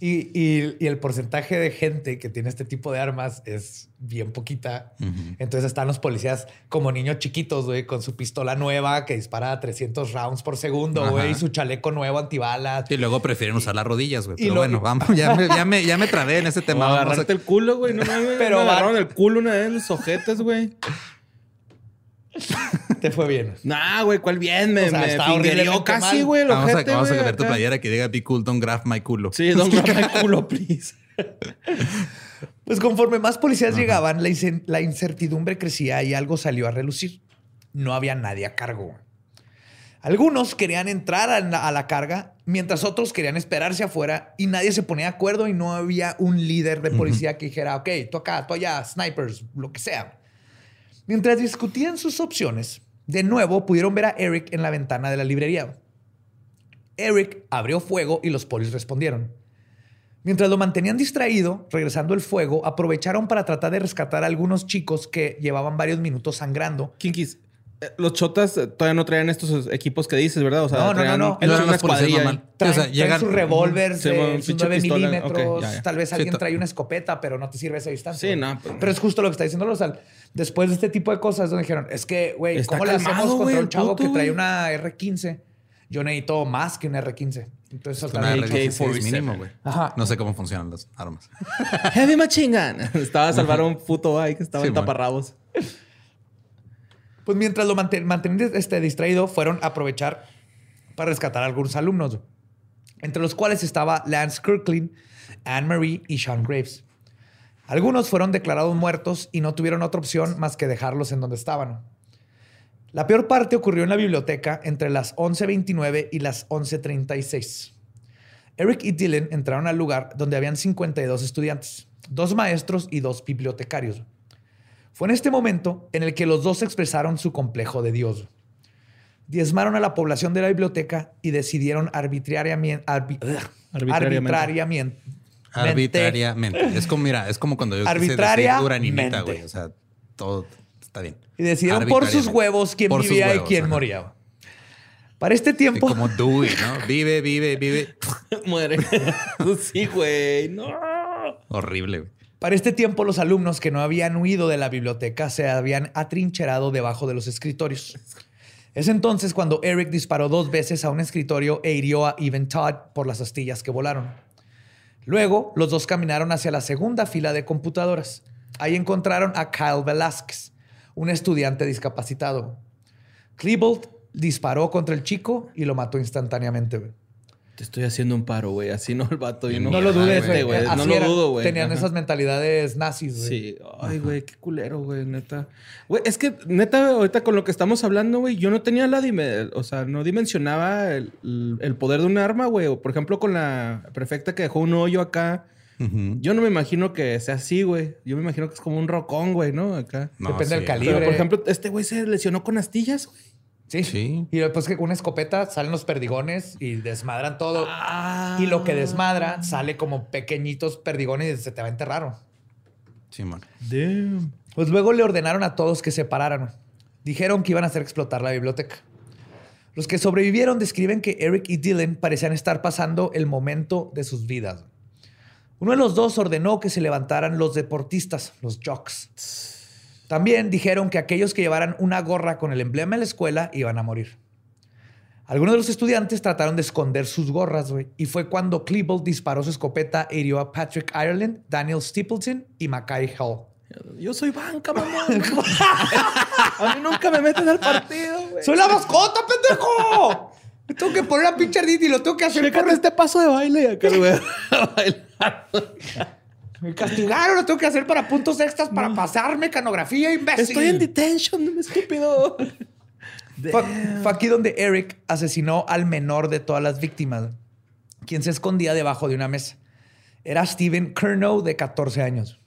Y, y- y el porcentaje de gente que tiene este tipo de armas es bien poquita. Entonces están los policías como niños chiquitos, güey, con su pistola nueva que dispara a 300 rounds por segundo, güey, y su chaleco nuevo antibalas. Y luego prefieren usar las rodillas, güey. y Pero lo- bueno, vamos, ya me, ya me, ya me trabé en ese O tema. A- agarrarte el culo, güey. No. Pero Pero va- agarraron el culo una vez los ojetes, güey. Te fue bien. Nah, güey, ¿cuál bien? Me, O sea, me casi, güey, Vamos, a, vamos a güey, cambiar tu playera que diga Be Cool, Don't Grab My Culo. Sí, don't grab my culo, please. Pues conforme más policías llegaban, la, incertidumbre crecía y algo salió a relucir. No había nadie a cargo. Algunos querían entrar a la, a la carga, mientras otros querían esperarse afuera y nadie se ponía de acuerdo y no había un líder de policía que dijera, ok, tú acá, tú allá, snipers, lo que sea. Mientras discutían sus opciones, de nuevo pudieron ver a Eric en la ventana de la librería. Eric abrió fuego y los polis respondieron. Mientras lo mantenían distraído, regresando el fuego, aprovecharon para tratar de rescatar a algunos chicos que llevaban varios minutos sangrando. Los chotas eh, todavía no traían estos equipos que dices, ¿verdad? O sea, No, no, no, traían- no. eran Eran una escuadrilla. Traen, o sea, traen llegan- sus revólveres, Sí, eh, sus pinche 9 pistola. milímetros. Ok, ya, ya. Tal vez alguien trae una escopeta, pero no te sirve esa distancia. Sí, no, pues- Pero es justo lo que está diciendo Lozal. Después de este tipo de cosas, donde dijeron, es que, güey, ¿cómo le hacemos güey, contra el un chavo puto, que trae una R15 yo necesito más que un R15. Entonces Una saltaron el R16 AK-47. mínimo, güey. Ajá. No sé cómo funcionan las armas. Heavy Machine Gun. Estaba a salvar a un puto ahí que estaba en taparrabos. Pues mientras lo manten- mantenían este, distraído, fueron a aprovechar para rescatar a algunos alumnos, entre los cuales estaba Lance Kirkland, Anne Marie y Sean Graves. Algunos fueron declarados muertos y no tuvieron otra opción más que dejarlos en donde estaban. La peor parte ocurrió en la biblioteca entre las 11.29 y las 11.36. Eric y Dylan entraron al lugar donde habían 52 estudiantes, dos maestros y dos bibliotecarios. Fue en este momento en el que los dos expresaron su complejo de Dios. Diezmaron a la población de la biblioteca y decidieron arbitrariamente, Arbitrariamente. arbitrariamente, Arbitrariamente. Es como, mira, es como cuando yo Arbitrariamente. güey. O sea, todo está bien. y decidieron por sus huevos quién Por vivía y quién ajá. moría. Para este Sí, tiempo, como Dewey, ¿no? Vive, vive, vive. Muere. sí, güey. No. Horrible, güey. Para este tiempo los alumnos que no habían huido de la biblioteca se habían atrincherado debajo de los escritorios. Es entonces cuando Eric disparó dos veces a un escritorio e hirió a Even Todd por las astillas que volaron. Luego, los dos caminaron hacia la segunda fila de computadoras. Ahí encontraron a Kyle Velázquez, un estudiante discapacitado. Klebold disparó contra el chico y lo mató instantáneamente. Te estoy haciendo un paro, güey. Así no el vato. Yo no, No lo dudes, güey. No lo dudo, güey. Tenían Ajá. esas mentalidades nazis, güey. Sí. Ay, güey, qué culero, güey, neta. Güey, es que, neta, ahorita con lo que estamos hablando, güey, yo no tenía la... dime- O sea, no dimensionaba el, el poder de un arma, güey. O, por ejemplo, con la prefecta que dejó un hoyo acá. Yo no me imagino que sea así, güey. Yo me imagino que es como un rocón, güey, ¿no? Acá. No, Depende del sí, calibre. Pero, por ejemplo, este güey se lesionó con astillas, güey. Sí. Sí. Y después que con una escopeta salen los perdigones y desmadran todo. Ah. Y lo que desmadra sale como pequeñitos perdigones y se te va a enterrar. Sí, man. Damn. Pues luego le ordenaron a todos que se pararan. Dijeron que iban a hacer explotar la biblioteca. Los que sobrevivieron describen que Eric y Dylan parecían estar pasando el momento de sus vidas. Uno de los dos ordenó que se levantaran los deportistas, los jocks. También dijeron que aquellos que llevaran una gorra con el emblema de la escuela iban a morir. Algunos de los estudiantes trataron de esconder sus gorras, güey, y fue cuando Klebold disparó su escopeta e hirió a Patrick Ireland, Daniel Stapleton y Mackay Hall. Yo soy banca, mamá. a mí nunca me meten al partido, güey. ¡Soy la mascota, pendejo! Me tengo que poner a pinche y lo tengo que hacer Chécate por... este paso de baile acá, güey. Me castigaron, lo tengo que hacer para puntos extras para pasar mecanografía, imbécil. Estoy en detention, estúpido. Fue, fue aquí donde Eric asesinó al menor de todas las víctimas, quien se escondía debajo de una mesa. Era Steven Kernow, de 14 años.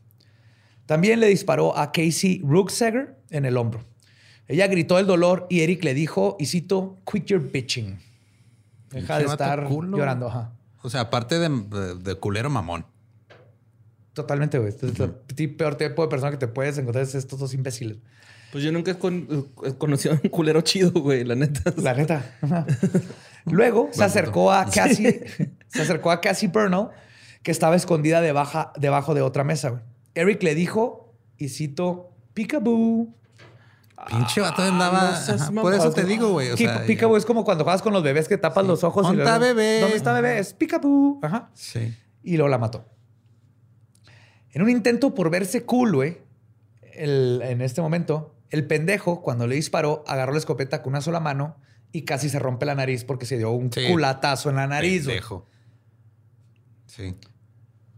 También le disparó a Casey Rucksager en el hombro. Ella gritó el dolor y Eric le dijo, y cito, quit your bitching. Deja de estar llorando. Ajá. O sea, aparte de, de- de culero mamón. Totalmente, güey. Este es el peor tipo de persona que te puedes encontrar es estos dos imbéciles. Pues yo nunca he, con- he conocido a un culero chido, güey, la neta. La neta. Luego se acercó a Cassie, se acercó a Cassie Burnell, que estaba escondida debajo, debajo de otra mesa. güey. Eric le dijo, y cito, peekaboo. Pinche vato andaba. no por eso te digo, güey. O sea, peekaboo es como cuando juegas con los bebés que tapas los ojos. y ¿Dónde está bebé? ¿Dónde está bebé? Es peekaboo. Ajá. Sí. Y luego la mató. En un intento por verse cool, güey, el- en este momento, el pendejo, cuando le disparó, agarró la escopeta con una sola mano y casi se rompe la nariz porque se dio un Sí. culatazo en la nariz. Pendejo. Sí.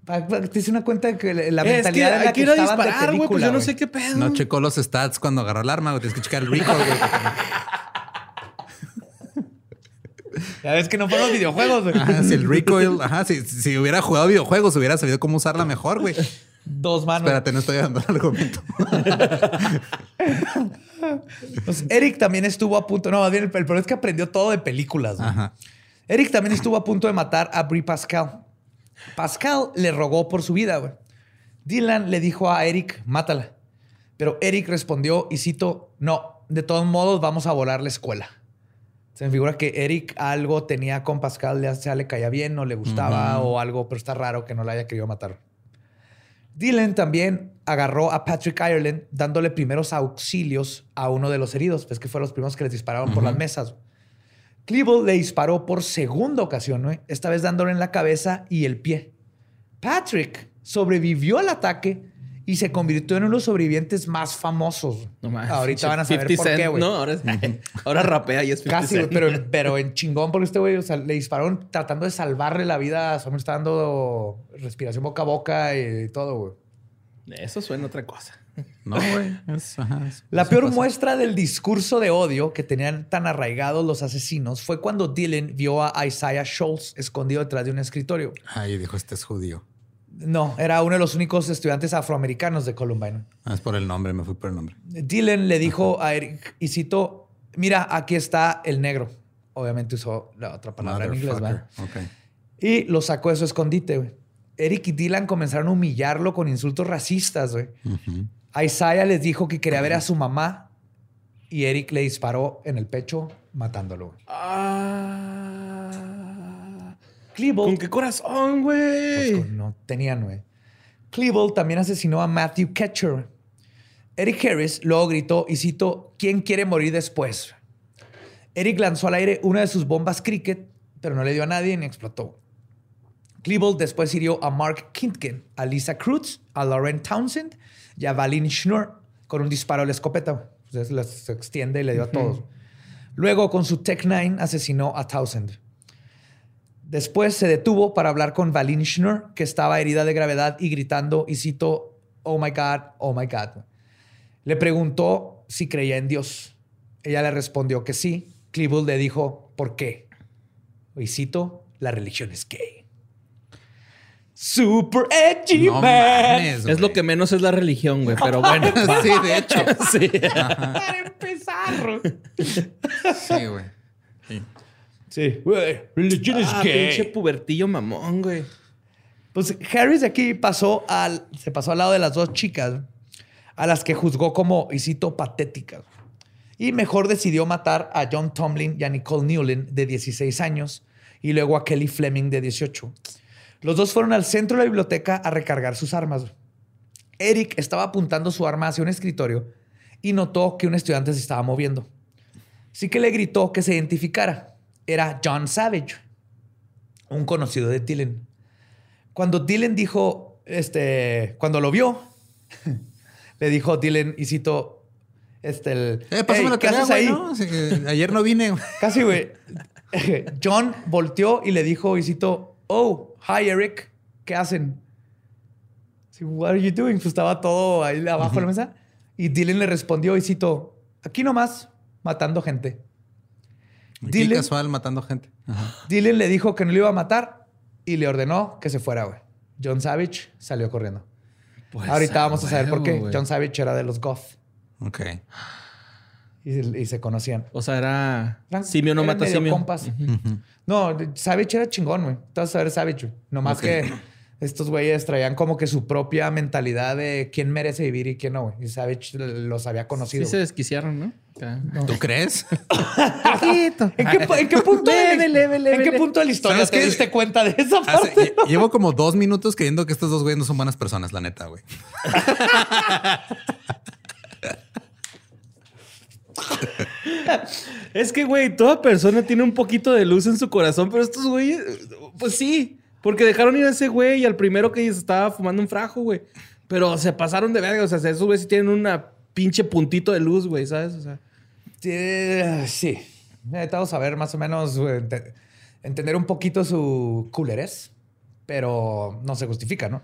Pa- Te hice una cuenta de que la Es que mentalidad hay la que que, ir a estaban de disparar, güey, pues película, yo no sé qué pedo. No checó los stats cuando agarró el arma, güey. Tienes que checar el recoil, güey. Ya ves que no fueron los videojuegos, güey. Ajá, si el recoil, ajá, si, si hubiera jugado videojuegos, hubiera sabido cómo usarla mejor, güey. Dos manos. Espérate, no estoy dando el argumento. Pues Eric también estuvo a punto. No, más bien el, el problema es que aprendió todo de películas. güey. Ajá. Eric también estuvo a punto de matar a Brie Pascal. Pascal le rogó por su vida, güey. Dylan le dijo a Eric, mátala. Pero Eric respondió, y cito, no, de todos modos vamos a volar la escuela. Se me figura que Eric algo tenía con Pascal, ya sea le caía bien, no le gustaba o algo, pero está raro que no la haya querido matar. Dylan también agarró a Patrick Ireland dándole primeros auxilios a uno de los heridos. Ves que fueron los primeros que les dispararon por las mesas. Klebold le disparó por segunda ocasión, esta vez dándole en la cabeza y el pie. Patrick sobrevivió al ataque y se convirtió en uno de los sobrevivientes más famosos. No mames. Ahorita van a saber 50 por qué, güey. No, ahora, es- ahora rapea y es 50 Casi, güey, Cent. pero, pero en chingón, porque este güey o sea, le dispararon tratando de salvarle la vida. Solamente está dando respiración boca a boca y todo, güey. Eso suena a otra cosa. No, güey. La peor pasa. muestra del discurso de odio que tenían tan arraigados los asesinos fue cuando Dylan vio a Isaiah Schultz escondido detrás de un escritorio. Ay, dijo, este es judío. No, era uno de los únicos estudiantes afroamericanos de Columbine. Ah, es por el nombre, me fui por el nombre. Dylan le dijo a Eric, y cito, mira, aquí está el negro. Obviamente usó la otra palabra en inglés, ¿verdad? Motherfucker. Ok. Y lo sacó de su escondite, güey. Eric y Dylan comenzaron a humillarlo con insultos racistas, güey. Ujú. Isaiah les dijo que quería ver a su mamá y Eric le disparó en el pecho matándolo. Ah. Klebold, ¿Con qué corazón, pues, güey? con- no tenían, güey. Klebold también asesinó a Matthew Ketcher. Eric Harris luego gritó, y cito, ¿quién quiere morir después? Eric lanzó al aire una de sus bombas cricket, pero no le dio a nadie ni explotó. Klebold después hirió a Mark Kintken, a Lisa Cruz, a Lauren Townsend y a Valin Schnur con un disparo a la escopeta. Entonces las- se extiende y le dio a todos. Luego, con su Tech 9, asesinó a Townsend. Después se detuvo para hablar con Valin Schnur, que estaba herida de gravedad y gritando, y cito, oh my God, oh my God. Le preguntó si creía en Dios. Ella le respondió que sí. Klebold le dijo, ¿por qué? Y cito, la religión es gay. Super edgy, No man. mames, Es lo que menos es la religión, güey. Pero bueno. sí, de hecho. sí. Para empezar. Sí, güey. Sí. Güey, religión es Ah, gay. pinche pubertillo mamón, güey. Pues Harris de aquí pasó al, se pasó al lado de las dos chicas a las que juzgó como, y cito, patéticas. Y mejor decidió matar a John Tomlin y a Nicole Newlin, de 16 años, y luego a Kelly Fleming, de 18. Los dos fueron al centro de la biblioteca a recargar sus armas. Eric estaba apuntando su arma hacia un escritorio y notó que un estudiante se estaba moviendo. Así que le gritó que se identificara. Era John Savage, un conocido de Dylan. Cuando Dylan dijo, este, cuando lo vio, le dijo Dylan, y cito, este, el, Eh, pásame "Hey, la. ¿no? Ayer no vine. Casi, güey. John volteó y le dijo, y cito, oh, hi, Eric, ¿qué hacen? Sí, What are you doing? Pues estaba todo ahí abajo de la mesa. Y Dylan le respondió, y cito, aquí nomás, matando gente. Aquí Dylan- casual matando gente. Ajá. Dylan le dijo que no lo iba a matar y le ordenó que se fuera, güey. John Savage salió corriendo. Pues, Ahorita vamos a saber por qué. John Savage era de los Goth Ok. y, y se conocían. O sea, era Eran- simio no eran mata simio. compas. No, Savage era chingón, güey. Tú vas a ver Savage, güey. Nomás Ok. que estos güeyes traían como que su propia mentalidad de quién merece vivir y quién no, güey. Y Savage los había Sí conocido. se desquiciaron, ¿no? ¿Tú crees? ¿En, qué, en qué punto de la, Leve, leve, leve, ¿En qué punto de la historia ¿Sabes te qué? diste cuenta de esa Hace- parte? lle- llevo como dos minutos creyendo que estos dos güeyes no son buenas personas, la neta, güey. Es que, güey, toda persona tiene un poquito de luz en su corazón, pero estos güeyes, pues sí, porque dejaron ir a ese güey y al primero que estaba fumando un frajo, güey. Pero se pasaron de verga, o sea, esos güeyes sí tienen una pinche puntito de luz, güey, ¿sabes? O sea, Eh, sí. Necesitamos saber más o menos, entender un poquito su culerez, pero no se justifica, ¿no?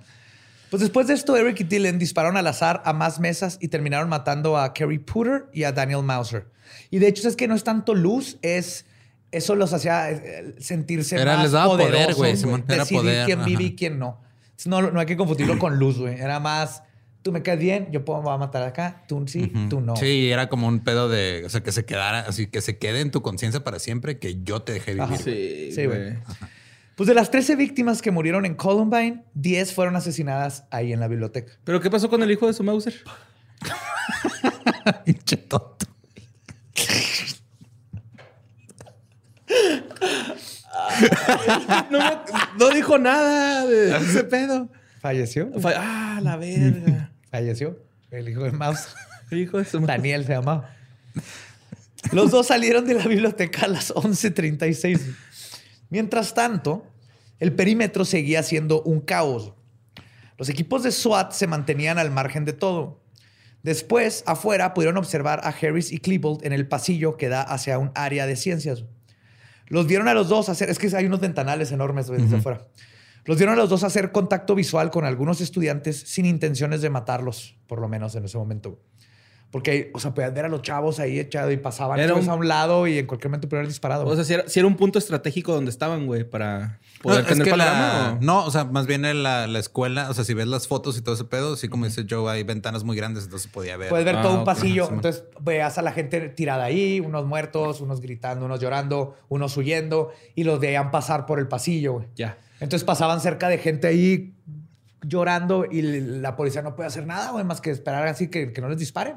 Pues después de esto, Eric y Dylan dispararon al azar a más mesas y terminaron matando a Kerry Putter y a Daniel Mauser. Y de hecho es que no es tanto luz, es... Eso los hacía eh, sentirse Era- más les daba poder, poderosos, güey, Simón, era Decidir poder, quién vive y quién no. No, no hay que confundirlo con luz, güey. Era más, tú me caes bien, yo puedo voy a matar acá, tú sí, tú no. Sí, era como un pedo de, o sea, que se quedara, así que se quede en tu conciencia para siempre que yo te dejé vivir. Ajá. sí, Sí, güey. güey. Pues de las 13 víctimas que murieron en Columbine, 10 fueron asesinadas ahí en la biblioteca. Pero ¿qué pasó con el hijo de su Mauser? Pinche tonto. No, me- no dijo nada de ese pedo. ¿Falleció? Fa- Ah, la verga. Falleció. El hijo de Mouse. El hijo de su madre. Daniel se llamaba. Los dos salieron de la biblioteca a las 11.36. Mientras tanto, el perímetro seguía siendo un caos. Los equipos de SWAT se mantenían al margen de todo. Después, afuera, pudieron observar a Harris y Klebold en el pasillo que da hacia un área de ciencias. Los vieron a los dos hacer, es que hay unos ventanales enormes desde afuera. Los vieron a los dos hacer contacto visual con algunos estudiantes sin intenciones de matarlos, por lo menos en ese momento. Porque, o sea, podían ver a los chavos ahí echados y pasaban Era un- a un lado y en cualquier momento pudieron haber disparado. O sea, si era, si era un punto estratégico donde estaban, güey, para poder No, es tener que panorama. la- ¿o? No, o sea, más bien en la, la escuela, o sea, si ves las fotos y todo ese pedo, sí, como dice Joe, hay ventanas muy grandes, entonces podía ver. Puedes ver Ah, todo un ok. pasillo. Sí. Entonces veas a la gente tirada ahí, unos muertos, unos gritando, unos llorando, unos huyendo y los veían pasar por el pasillo. güey. Ya. Entonces pasaban cerca de gente ahí llorando y la policía no puede hacer nada, güey, más que esperar así que, que no les disparen.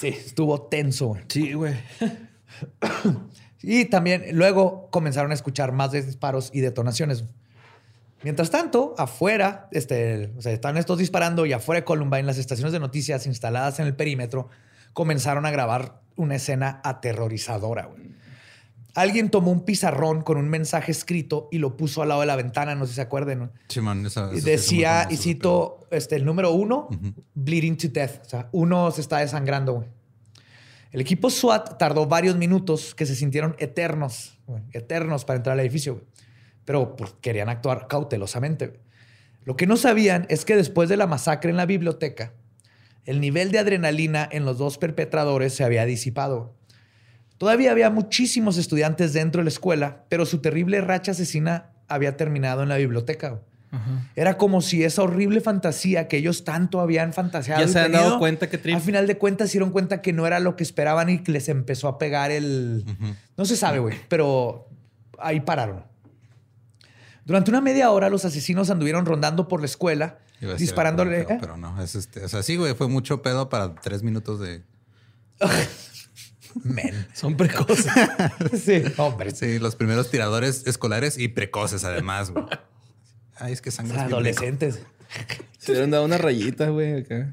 Sí, estuvo tenso. güey. Sí, güey. Y también luego comenzaron a escuchar más disparos y detonaciones. Mientras tanto, afuera, este, o sea, están estos disparando y afuera de Columbine, las estaciones de noticias instaladas en el perímetro comenzaron a grabar una escena aterrorizadora. güey. Alguien tomó un pizarrón con un mensaje escrito y lo puso al lado de la ventana, no sé si se eso sí decía, famoso, y cito, este, el número uno, bleeding to death. O sea, uno se está desangrando, güey. El equipo SWAT tardó varios minutos que se sintieron eternos, güey, eternos para entrar al edificio, güey. Pero pues, querían actuar cautelosamente. güey. Lo que no sabían es que después de la masacre en la biblioteca, el nivel de adrenalina en los dos perpetradores se había disipado. Todavía había muchísimos estudiantes dentro de la escuela, pero su terrible racha asesina había terminado en la biblioteca. Era como si esa horrible fantasía que ellos tanto habían fantaseado. Ya se han dado cuenta que. Al final de cuentas, se dieron cuenta que no era lo que esperaban y que les empezó a pegar el. No se sabe, güey, pero ahí pararon. Durante una media hora, los asesinos anduvieron rondando por la escuela, disparándole. pero, ¿eh? pero no, es este, o sea, sí, güey, fue mucho pedo para tres minutos de. Men. Son precoces. Sí, hombre. Sí, los primeros tiradores escolares y precoces, además, güey. Ay, es que sangre. es bíblico. Adolescentes. Se hubieran dado una rayita, güey. acá.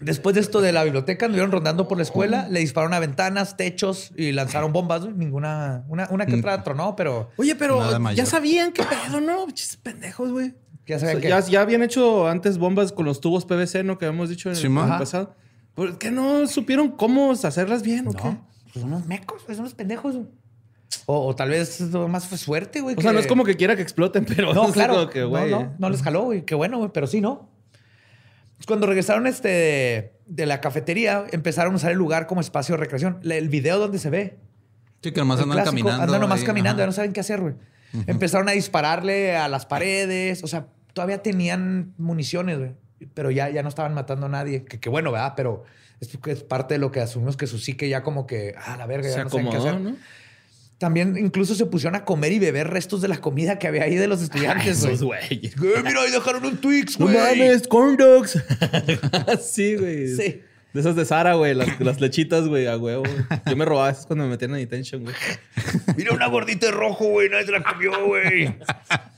Después de esto de la biblioteca, anduvieron rondando por la escuela, le dispararon a ventanas, techos y lanzaron bombas. güey. Ninguna, una, una que otra tronó, pero Oye, pero ya sabían qué pedo, ¿no? Chis, pendejos, güey. ya O sea, que. ya, ya habían hecho antes bombas con los tubos PVC, ¿no? Que habíamos dicho en el Ajá. pasado. ¿Por qué no supieron cómo hacerlas bien o qué? No, pues unos mecos, son unos pendejos. güey. O, o tal vez más fue suerte, güey. O sea, no es como que quiera que exploten, pero No, claro. que, no, güey. no, no les jaló, güey. Qué bueno, güey. Pero sí, ¿no? Pues Cuando regresaron este, de la cafetería, empezaron a usar el lugar como espacio de recreación. El video donde se ve. Sí, que nomás el andan clásico, caminando. Andan nomás ahí, caminando, ajá. ya no saben qué hacer, güey. Empezaron a dispararle a las paredes. O sea, todavía tenían municiones, güey. Pero ya, ya no estaban matando a nadie. Que, que bueno, ¿verdad? Pero es, es parte de lo que asumimos que su psique ya como que, ah, la verga, ya Se no saben qué acomodó, hacer. ¿no? También incluso se pusieron a comer y beber restos de la comida que había ahí de los estudiantes, güey. Esos güeyes. Güey, mira, ahí dejaron un Twix, No güey. mames, corn dogs. sí, güey. Sí. De esas de Sara, güey. Las, las lechitas, güey, a huevo. Yo me robaba esas cuando me metían en detention, güey. Mira una gordita de rojo, güey. Nadie se la comió, güey.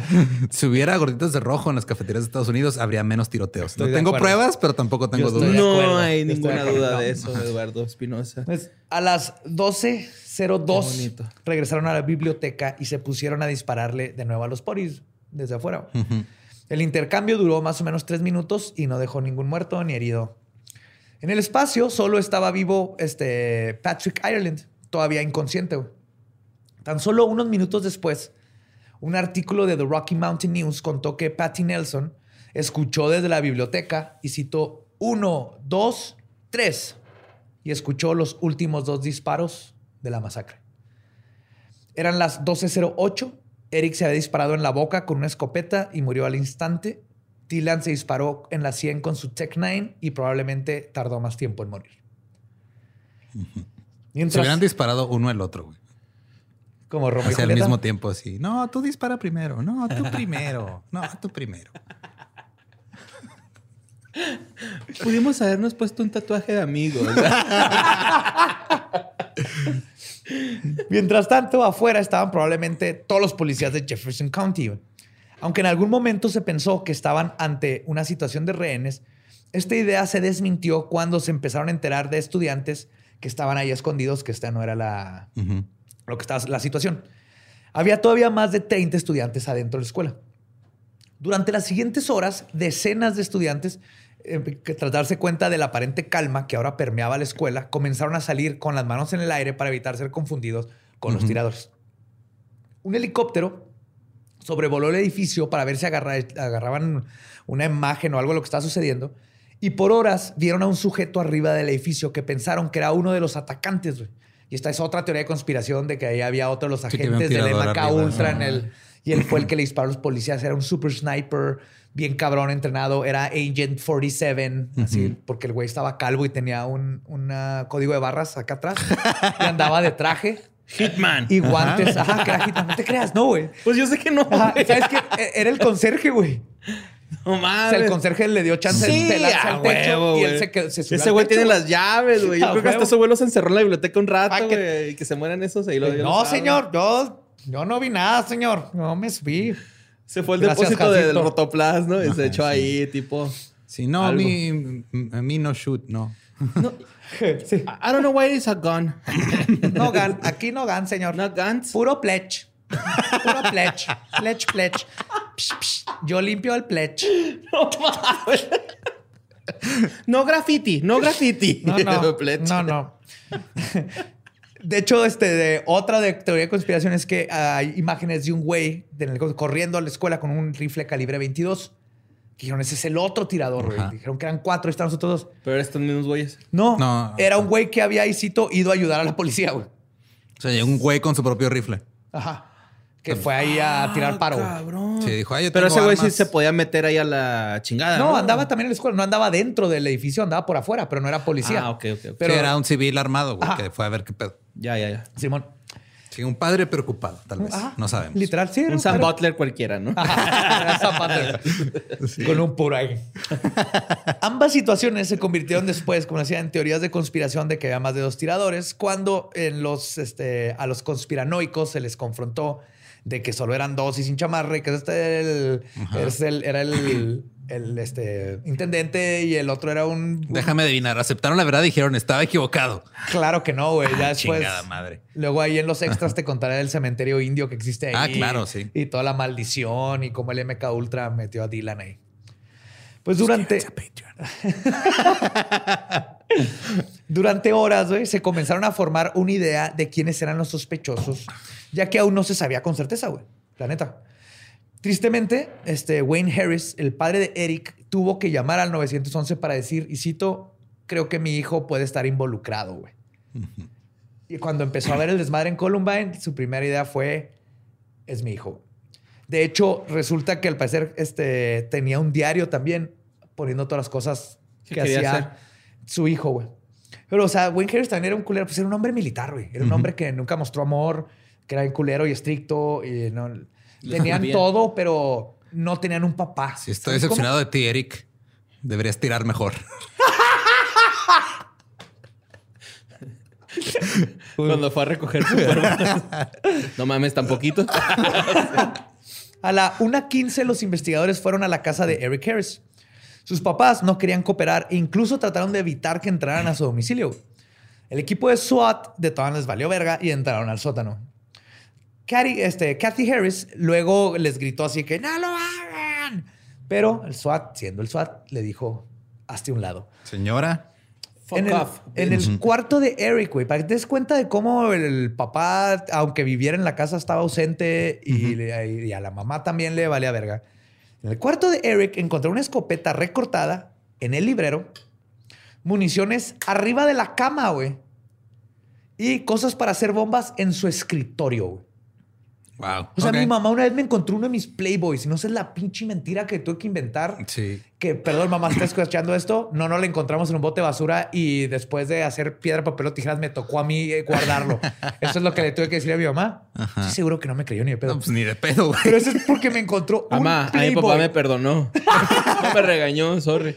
Si hubiera gorditas de rojo en las cafeterías de Estados Unidos, habría menos tiroteos. Estoy no tengo acuerdo. pruebas, pero tampoco tengo dudas. No hay ninguna acuerdo. duda de eso, Eduardo Espinosa. Pues, a las 12.02 Qué bonito. regresaron a la biblioteca y se pusieron a dispararle de nuevo a los poris desde afuera. El intercambio duró más o menos tres minutos y no dejó ningún muerto ni herido. En el espacio solo estaba vivo este Patrick Ireland, todavía inconsciente. Tan solo unos minutos después, un artículo de The Rocky Mountain News contó que Patty Nelson escuchó desde la biblioteca y citó uno, dos, tres y escuchó los últimos dos disparos de la masacre. Eran las 12.08. Eric se había disparado en la boca con una escopeta y murió al instante. Dylan se disparó en la 100 con su Tech 9 y probablemente tardó más tiempo en morir. Se hubieran disparado uno el otro, güey. Como Romeo y al mismo tiempo, así. No, tú dispara primero. No, tú primero. No, tú primero. Pudimos habernos puesto un tatuaje de amigos. Mientras tanto, afuera estaban probablemente todos los policías de Jefferson County. Aunque en algún momento se pensó que estaban ante una situación de rehenes, Esta idea se desmintió cuando se empezaron a enterar de estudiantes que estaban ahí escondidos, que esta no era la, lo que estaba la situación. Había todavía más de 30 estudiantes adentro de la escuela. Durante las siguientes horas, decenas de estudiantes, eh, que tras darse cuenta de la aparente calma que ahora permeaba la escuela, comenzaron a salir con las manos en el aire para evitar ser confundidos con los tiradores. Un helicóptero sobrevoló el edificio para ver si agarra- agarraban una imagen o algo de lo que estaba sucediendo. Y por horas vieron a un sujeto arriba del edificio que pensaron que era uno de los atacantes. Y esta es otra teoría de conspiración de que ahí había otro de los Sí, agentes del tirador MK. Ultra en el... Y él fue el que le disparó a los policías. Era un super sniper, bien cabrón entrenado. Era Agent 47, así, porque el güey estaba calvo y tenía un una código de barras acá atrás. y andaba de traje Hitman. y guantes. Ajá, que era Hitman. No te creas, no, güey. Pues yo sé que no. Ajá. ¿Sabes qué? E- Era el conserje, güey. No O mames. sea, el conserje le dio chance Sí, de pelarse a al techo huevo, y él se, quedó- se subió Ese güey tiene las llaves, güey. Yo A creo que hasta ese güey los encerró en la biblioteca un rato, Ah, que- güey. Y que se mueran esos ahí. Lo, No, señor, yo, yo no vi nada, señor. No me subí. Se fue el Gracias, depósito del rotoplas, ¿no? Y se echó sí. ahí, tipo... Sí, no, a mí, a mí no shoot, no. Sí. I don't know why it's a gun. No gan, aquí no gan, señor. No guns. Puro pledge. Puro pledge. Pledge, pledge. Psh, psh. Yo limpio el pledge. No. No graffiti, no graffiti. No, no. Pledge. No, no. De hecho, este, de, otra de teoría de conspiración es que hay imágenes de un güey corriendo a la escuela con un rifle calibre 22. Que dijeron, ese es el otro tirador, güey. Dijeron que eran cuatro, están los otros dos. Pero estos mismos güeyes. No, No. era un güey que había, cito, ido a ayudar a la policía, güey. O sea, llegó un güey con su propio rifle. Ajá. Que fue ahí a tirar paro. Cabrón. Sí, dijo, ay, yo Pero tengo ese güey sí armas. se podía meter ahí a la chingada. No, No, andaba también en la escuela. No andaba dentro del edificio, andaba por afuera, pero no era policía. Ah, ok, ok, ok. Pero Sí, era un civil armado, güey, Ajá. que fue a ver qué pedo. Ya, ya, ya. Simón. Sí, un padre preocupado, tal vez. Ajá. No sabemos. Literal, sí. era Un Sam Butler cualquiera, ¿no? Sam Butler. Con un puro ahí. Ambas situaciones se convirtieron después, como decía, en teorías de conspiración de que había más de dos tiradores, cuando en los, este, a los conspiranoicos se les confrontó de que solo eran dos y sin chamarra y que este era el, es el- era el, el, este, intendente y el otro era un... Déjame adivinar, aceptaron la verdad y dijeron, estaba equivocado. Claro que no, güey. Ya después... Chingada madre. Luego ahí en los extras te contaré del cementerio indio que existe ahí. Ah, claro, sí. Y toda la maldición y cómo el MK Ultra metió a Dylan ahí. Pues durante, durante horas, güey, se comenzaron a formar una idea de quiénes eran los sospechosos, ya que aún no se sabía con certeza, güey. La neta. Tristemente, este Wayne Harris, el padre de Eric, tuvo que llamar al 911 para decir, y cito, creo que mi hijo puede estar involucrado, güey. Y cuando empezó a ver el desmadre en Columbine, su primera idea fue, es mi hijo. De hecho, resulta que al parecer este, tenía un diario también poniendo todas las cosas ¿Qué que hacía hacer? su hijo, güey. Pero, o sea, Wayne Harris también era un culero. Pues era un hombre militar, güey. Era un hombre que nunca mostró amor, que era un culero y estricto. Y no, tenían bien. todo, pero no tenían un papá. Estoy decepcionado de ti, Eric, deberías tirar mejor. Cuando fue a recoger su cuerpo. no mames, tan poquito. A la 1.15 los investigadores fueron a la casa de Eric Harris. Sus papás no querían cooperar e incluso trataron de evitar que entraran a su domicilio. El equipo de SWAT de todas les valió verga y entraron al sótano. Kathy, este, Kathy Harris luego les gritó así que no lo hagan. Pero el SWAT, siendo el SWAT, le dijo, hazte un lado. Señora, Fuck en el, off. en el cuarto de Eric, güey, para que te des cuenta de cómo el papá, aunque viviera en la casa, estaba ausente y, le- y a la mamá también le valía verga. En el cuarto de Eric encontré una escopeta recortada en el librero, municiones arriba de la cama, güey, y cosas para hacer bombas en su escritorio, güey. Wow. O sea, mi mamá una vez me encontró uno de mis Playboys y no sé la pinche mentira que tuve que inventar Sí. que, perdón, mamá, ¿estás escuchando esto? No, no lo encontramos en un bote de basura y después de hacer piedra, papel o tijeras me tocó a mí eh, guardarlo. Eso es lo que le tuve que decir a mi mamá. Estoy seguro que no me creyó ni de pedo. No, pues ni de pedo, güey. Pero eso es porque me encontró un Mamá, a mi papá me perdonó. No me regañó, sorry.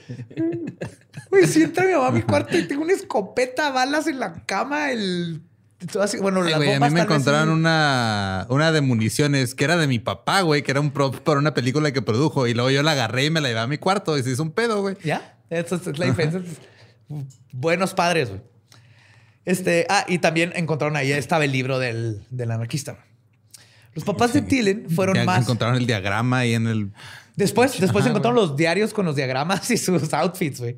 Güey, si entra mi mamá a mi cuarto y tengo una escopeta, balas en la cama, el... bueno, Ay, a mí me encontraron una, una de municiones que era de mi papá, güey, que era un prop para una película que produjo. Y luego yo la agarré y me la llevé a mi cuarto y se hizo un pedo, güey. ¿Ya? Esa es la diferencia. Buenos padres, güey. Este, ah, y también encontraron ahí, estaba el libro del, del anarquista. Los papás de Tillen fueron Ya más. Encontraron el diagrama ahí en el. Después, después Ajá, encontraron los diarios con los diagramas y sus outfits, güey.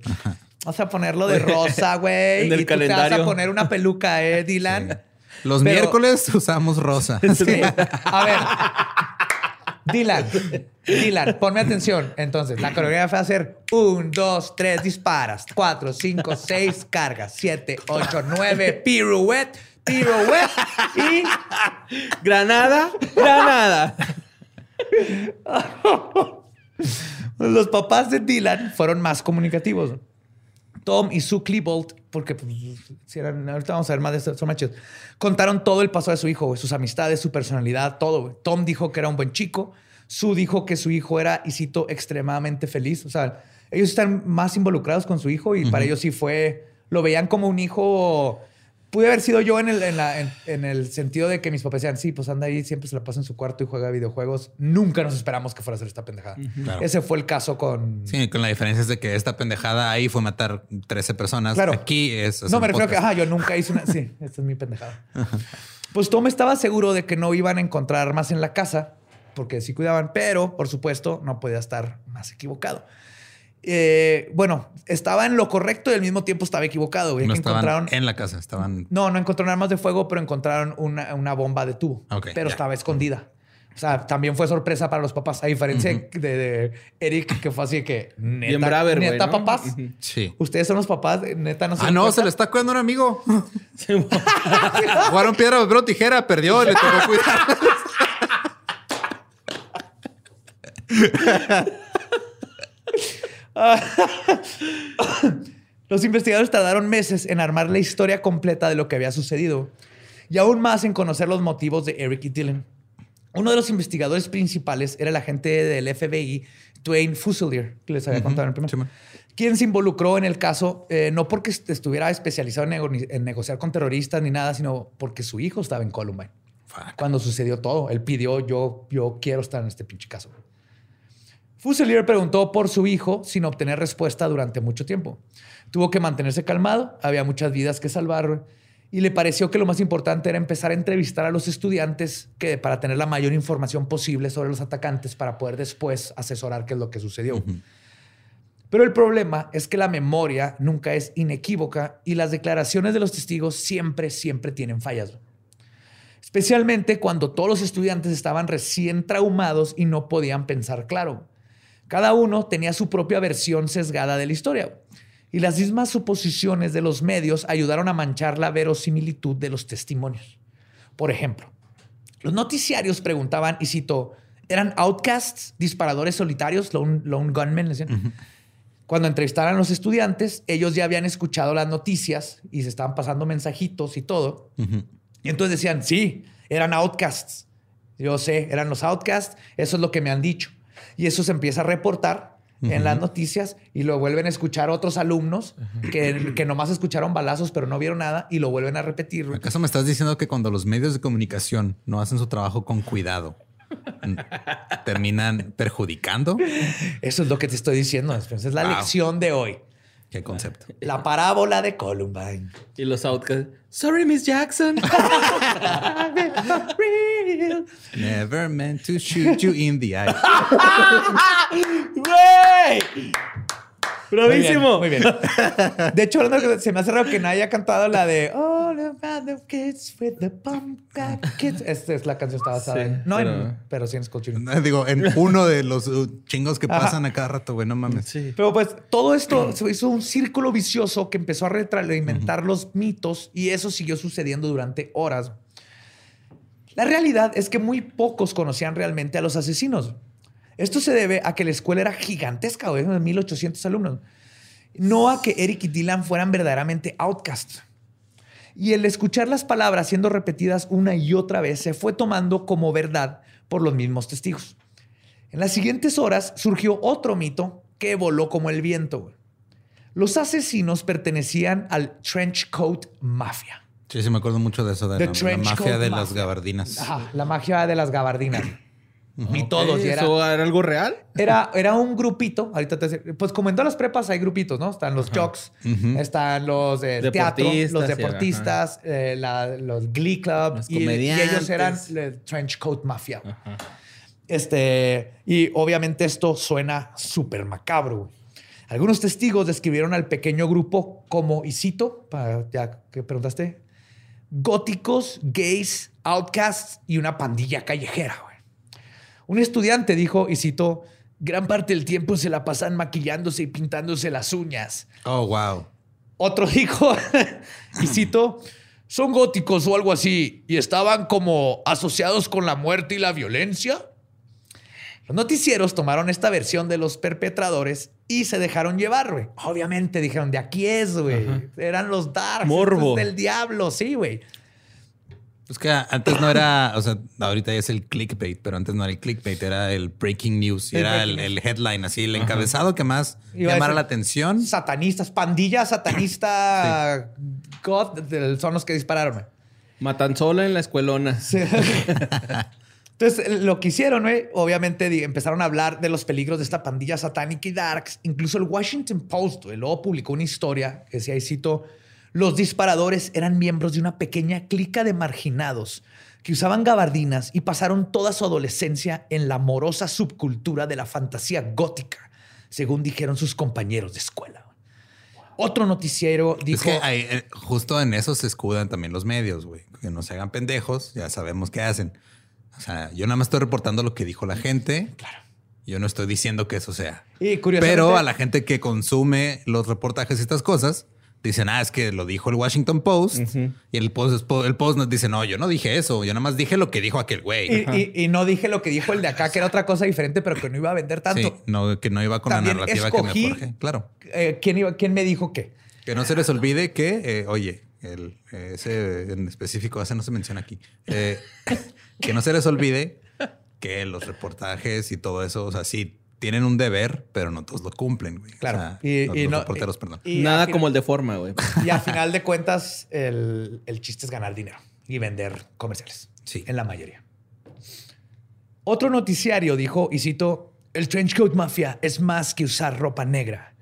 Vas a ponerlo de rosa, güey. En el y tú te vas a calendario. poner una peluca, eh, Dylan. Los Pero- miércoles usamos rosa. Sí. A ver. Dylan, Dylan, ponme atención. Entonces, la coreografía va a ser un, dos, tres, disparas, cuatro, cinco, seis, cargas, siete, ocho, nueve, pirouette, pirouette y Granada, Granada. Los papás de Dylan fueron más comunicativos. Tom y Sue Klebold, porque pues, si eran, ahorita vamos a ver más de esto, son machos, contaron todo el paso de su hijo, sus amistades, su personalidad, todo. Tom dijo que era un buen chico. Sue dijo que su hijo era, y cito, extremadamente feliz. O sea, ellos están más involucrados con su hijo y para ellos sí fue, lo veían como un hijo. Pude haber sido yo en el, en, la- en- en el sentido de que mis papás decían, sí, pues anda ahí, siempre se la pasa en su cuarto y juega videojuegos. Nunca nos esperamos que fuera a hacer esta pendejada. Claro. Ese fue el caso con... Sí, con la diferencia es de que esta pendejada ahí fue matar 13 personas. Claro. Aquí es. No, me refiero a que, podcast. ajá, yo nunca hice una. Sí, esta es mi pendejada. Pues Tom estaba seguro de que no iban a encontrar armas en la casa, porque sí cuidaban, pero por supuesto no podía estar más equivocado. Eh, bueno, estaba en lo correcto y al mismo tiempo estaba equivocado. güey, No que estaban encontraron. en la casa, estaban. No, no encontraron armas de fuego, pero encontraron una, una bomba de tubo. Pero ya. estaba escondida. O sea, también fue sorpresa para los papás, a diferencia de, de Eric, que fue así de que neta, Bien braver, güey. neta ¿no? papás. Sí. Ustedes son los papás, neta no se Ah, no, cuenta? se le está cuidando un amigo. Jugaron piedra, papel o tijera, perdió, le tocó cuidar. Los investigadores tardaron meses en armar la historia completa de lo que había sucedido y aún más en conocer los motivos de Eric y Dylan. Uno de los investigadores principales era el agente del FBI, Dwayne Fusilier, que les había contado en el primer, Sí, quien se involucró en el caso eh, no porque est- estuviera especializado en, nego- en negociar con terroristas ni nada, sino porque su hijo estaba en Columbine. Fuck. Cuando sucedió todo, él pidió, yo, yo quiero estar en este pinche caso. Fuselier preguntó por su hijo sin obtener respuesta durante mucho tiempo. Tuvo que mantenerse calmado, había muchas vidas que salvar y le pareció que lo más importante era empezar a entrevistar a los estudiantes que, para tener la mayor información posible sobre los atacantes para poder después asesorar qué es lo que sucedió. Pero el problema es que la memoria nunca es inequívoca y las declaraciones de los testigos siempre, siempre tienen fallas. Especialmente cuando todos los estudiantes estaban recién traumados y no podían pensar claro. Cada uno tenía su propia versión sesgada de la historia. Y las mismas suposiciones de los medios ayudaron a manchar la verosimilitud de los testimonios. Por ejemplo, los noticiarios preguntaban, y cito, ¿eran outcasts, disparadores solitarios, lone, lone gunmen? Cuando entrevistaran a los estudiantes, ellos ya habían escuchado las noticias y se estaban pasando mensajitos y todo. Y entonces decían, sí, eran outcasts. Yo sé, eran los outcasts, eso es lo que me han dicho. Y eso se empieza a reportar en las noticias y lo vuelven a escuchar otros alumnos que, que nomás escucharon balazos pero no vieron nada y lo vuelven a repetir. ¿Acaso me estás diciendo que cuando los medios de comunicación no hacen su trabajo con cuidado, n- terminan perjudicando? Eso es lo que te estoy diciendo. Es la Wow. lección de hoy. ¿Qué concepto? La parábola de Columbine. Y los outcasts. Sorry, Miss Jackson. Never meant to shoot you in the eye. ¡Güey! ¡Bravísimo! Muy bien. muy bien. De hecho, se me hace raro que nadie haya cantado la de All about the kids with the kids. Esta es la canción está basada Sí, en. No, pero- en, pero sí en Skull. Digo, en uno de los uh, chingos que Ajá. pasan a cada rato, güey, no mames. Sí. Pero pues todo esto se hizo un círculo vicioso que empezó a retroalimentar los mitos y eso siguió sucediendo durante horas. La realidad es que muy pocos conocían realmente a los asesinos. Esto se debe a que la escuela era gigantesca, güey, de 1800 alumnos. No a que Eric y Dylan fueran verdaderamente outcasts. Y el escuchar las palabras siendo repetidas una y otra vez se fue tomando como verdad por los mismos testigos. En las siguientes horas surgió otro mito que voló como el viento. Los asesinos pertenecían al Trench Coat Mafia. Sí, sí, me acuerdo mucho de eso, de la, mafia de las gabardinas. Ajá, la magia de las gabardinas. Ni todos. y era, ¿Eso era algo real? era, era un grupito. Ahorita te Pues como en todas las prepas hay grupitos, ¿no? Están los jocks, están los del teatro, los y- deportistas, eh, la- los Glee Club. Los y, y ellos eran Trench Coat Mafia. Este, y obviamente esto suena súper macabro. Algunos testigos describieron al pequeño grupo como, y cito, para, ya que preguntaste, góticos, gays, outcasts y una pandilla callejera. Un estudiante dijo, y cito, gran parte del tiempo se la pasan maquillándose y pintándose las uñas. Oh, wow. Otro dijo, y cito, son góticos o algo así, y estaban como asociados con la muerte y la violencia. Los noticieros tomaron esta versión de los perpetradores y se dejaron llevar, güey. Obviamente dijeron, de aquí es, güey. Eran los darks. Morbo. del diablo, sí, güey. Pues que antes no era, o sea, ahorita ya es el clickbait, pero antes no era el clickbait, era el breaking news, y El era el, headline, así, el encabezado que más Iba llamara la atención. Satanistas, pandilla satanista, God, son los que dispararon, güey. Matanzola en la escuelona. Entonces, lo que hicieron, güey, obviamente empezaron a hablar de los peligros de esta pandilla satánica y darks. Incluso el Washington Post, güey, luego publicó una historia que decía, y cito, los disparadores eran miembros de una pequeña clica de marginados que usaban gabardinas y pasaron toda su adolescencia en la morosa subcultura de la fantasía gótica, según dijeron sus compañeros de escuela. Otro noticiero dijo... Es que eh, justo en eso se escudan también los medios, güey. Que no se hagan pendejos, ya sabemos qué hacen. O sea, yo nada más estoy reportando lo que dijo la gente. Claro. Yo no estoy diciendo que eso sea. Y curiosamente- Pero a la gente que consume los reportajes y estas cosas, dicen, ah, es que lo dijo el Washington Post. Y el Post, el Post nos dice, no, yo no dije eso. Yo nada más dije lo que dijo aquel güey. Y, y- y no dije lo que dijo el de acá, que era otra cosa diferente, pero que no iba a vender tanto. Sí, no, que no iba con También la narrativa que me forjé. Claro. Eh, ¿quién, iba, ¿Quién me dijo qué? Que no se les olvide que, eh, oye, el, eh, ese en específico, ese no se menciona aquí. Eh, que no se les olvide que los reportajes y todo eso, o sea, sí tienen un deber, pero no todos lo cumplen, güey. Claro. O sea, Y- los, y los no- reporteros, perdón. Y Nada final- como el de forma, güey. Y al final de cuentas, el, el chiste es ganar dinero y vender comerciales. Sí. En la mayoría. Otro noticiario dijo, y cito, el trench coat mafia es más que usar ropa negra.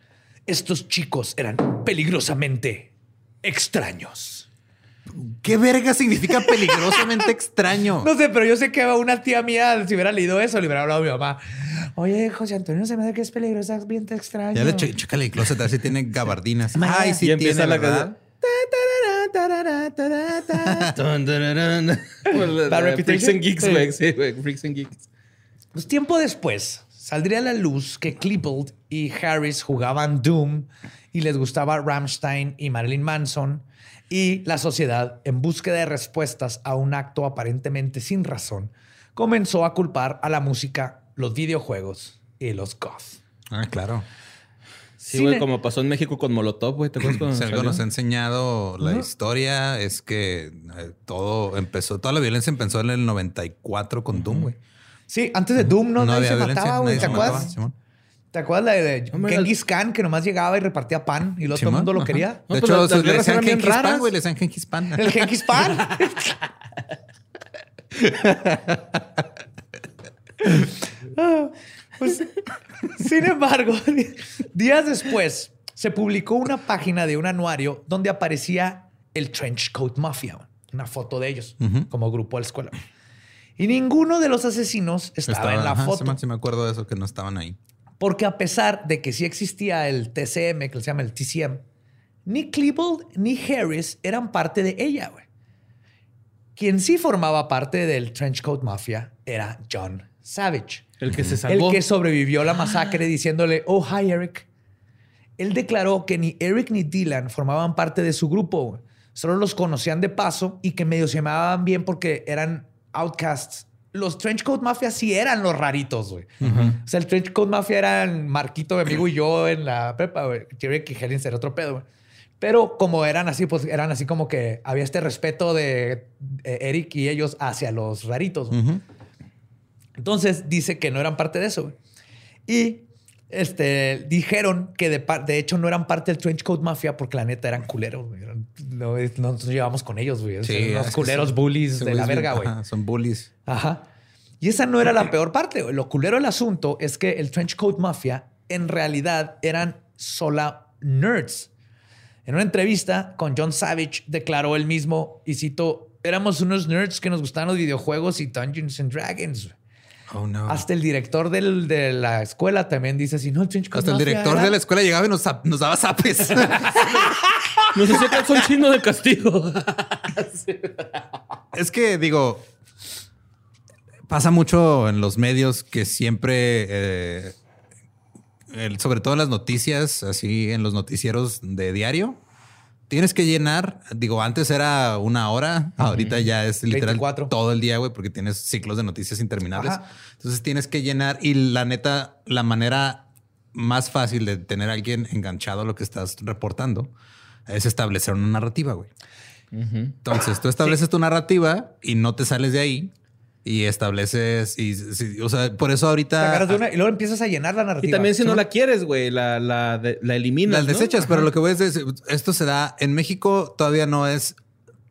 Estos chicos eran peligrosamente extraños. ¿Qué verga significa peligrosamente extraño? No sé, pero yo sé que una tía mía, si hubiera leído eso, le hubiera hablado a mi mamá. Oye, José Antonio, se me hace que es bien extraño. Ya le che- chécale el closet a ver si tiene gabardinas. Ay, sí y empieza tiene, la ¿verdad? Pues la-. Freaks and Geeks, güey. Sí, güey. Freaks and Geeks. Pues tiempo después saldría a la luz que Klebold y Harris jugaban Doom y les gustaba Rammstein y Marilyn Manson y la sociedad, en búsqueda de respuestas a un acto aparentemente sin razón, comenzó a culpar a la música, los videojuegos y los goth. Ah, claro. Sí, güey, como pasó en México con Molotov, güey. ¿Te acuerdas cuando Si algo nos ha enseñado la historia es que eh, todo empezó, toda la violencia empezó en el 94 con Doom, güey. Sí, antes de Doom no, nadie se mataba, güey. nadie ¿Te se acuerdas? mataba, Simón. ¿Te acuerdas la de Hombre, Genghis Khan que nomás llegaba y repartía pan y luego todo el mundo lo ajá. quería? No, De pues hecho, las- las le decían Genghis Pan, güey, le decían Genghis Pan. ¿El Genghis Pan? Pues, sin embargo, días después se publicó una página de un anuario donde aparecía el Trench Coat Mafia, una foto de ellos como grupo de la escuela. Y ninguno de los asesinos estaba, en la ajá, foto. Sí me acuerdo de eso, que no estaban ahí. Porque a pesar de que sí existía el TCM, que se llama el TCM, ni Klebold ni Harris eran parte de ella, güey. Quien sí formaba parte del Trenchcoat Mafia era John Savage. El que se El salvó. que sobrevivió a la masacre diciéndole, oh, hi, Eric. Él declaró que ni Eric ni Dylan formaban parte de su grupo. Solo los conocían de paso y que medio se llamaban bien porque eran outcasts. Los Trenchcoat Mafia sí eran los raritos, güey. O sea, el Trenchcoat Mafia eran Marquito, mi amigo y yo en la prepa, güey. Eric y Helen era otro pedo, güey. Pero como eran así, pues eran así como que había este respeto de eh, Eric y ellos hacia los raritos. güey. Entonces dice que no eran parte de eso. güey. Y este, dijeron que de, hecho no eran parte del Trench Coat Mafia porque la neta eran culeros. güey. No, no nos llevamos con ellos, güey. Es que culeros son- bullies de la verga, güey. Son bullies. Ajá. Y esa no era la peor parte. güey. Lo culero del asunto es que el Trench Coat Mafia en realidad eran sola nerds. En una entrevista con John Savage declaró él mismo, y cito, éramos unos nerds que nos gustaban los videojuegos y Dungeons and Dragons. Güey". Oh, no. Hasta el director del- de la escuela también dice así, no, el Hasta el director era- de la escuela llegaba y nos, nos daba zapes. Nos hacía calzón chino de castigo. es que digo, pasa mucho en los medios que siempre, eh, el- sobre todo en las noticias, así en los noticieros de diario, tienes que llenar. Digo, antes era una hora, ahorita ya es literal 24. todo el día, güey, porque tienes ciclos de noticias interminables. Ajá. Entonces tienes que llenar y la neta, la manera más fácil de tener a alguien enganchado a lo que estás reportando es establecer una narrativa, güey. Entonces tú estableces tu narrativa y no te sales de ahí y estableces y, sí, o sea, por eso Te ahorita agarras de una y luego empiezas a llenar la narrativa. Y también si no la quieres, güey, la, la, de- la eliminas. las ¿no? desechas, pero lo que voy a decir es esto se da en México todavía no es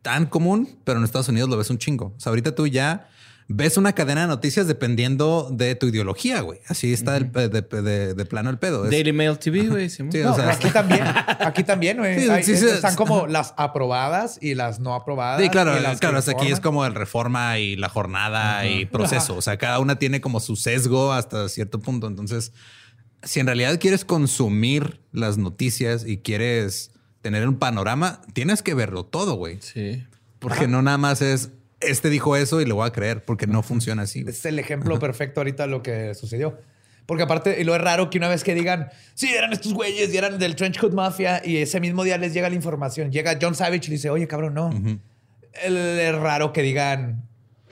tan común, pero en Estados Unidos lo ves un chingo. O sea, ahorita tú ya ves una cadena de noticias dependiendo de tu ideología, güey. Así está el de, de- de plano el pedo. Es- Daily Mail TV, güey. Sí, No, o sea, aquí también, aquí también, güey. Sí, Hay- sí, sí, están sí. como las aprobadas y las no aprobadas. Sí, claro, y las claro. Hasta aquí es como el reforma y la jornada y proceso. O sea, cada una tiene como su sesgo hasta cierto punto. Entonces, si en realidad quieres consumir las noticias y quieres tener un panorama, tienes que verlo todo, güey. Sí. Porque no nada más es este dijo eso y le voy a creer, porque no funciona así. güey. Es el ejemplo perfecto ahorita de lo que sucedió. Porque aparte, y lo es raro que una vez que digan, sí, eran estos güeyes y eran del Trench Coat Mafia, y ese mismo día les llega la información. Llega John Savage y le dice, oye, cabrón, no. El- es raro que digan,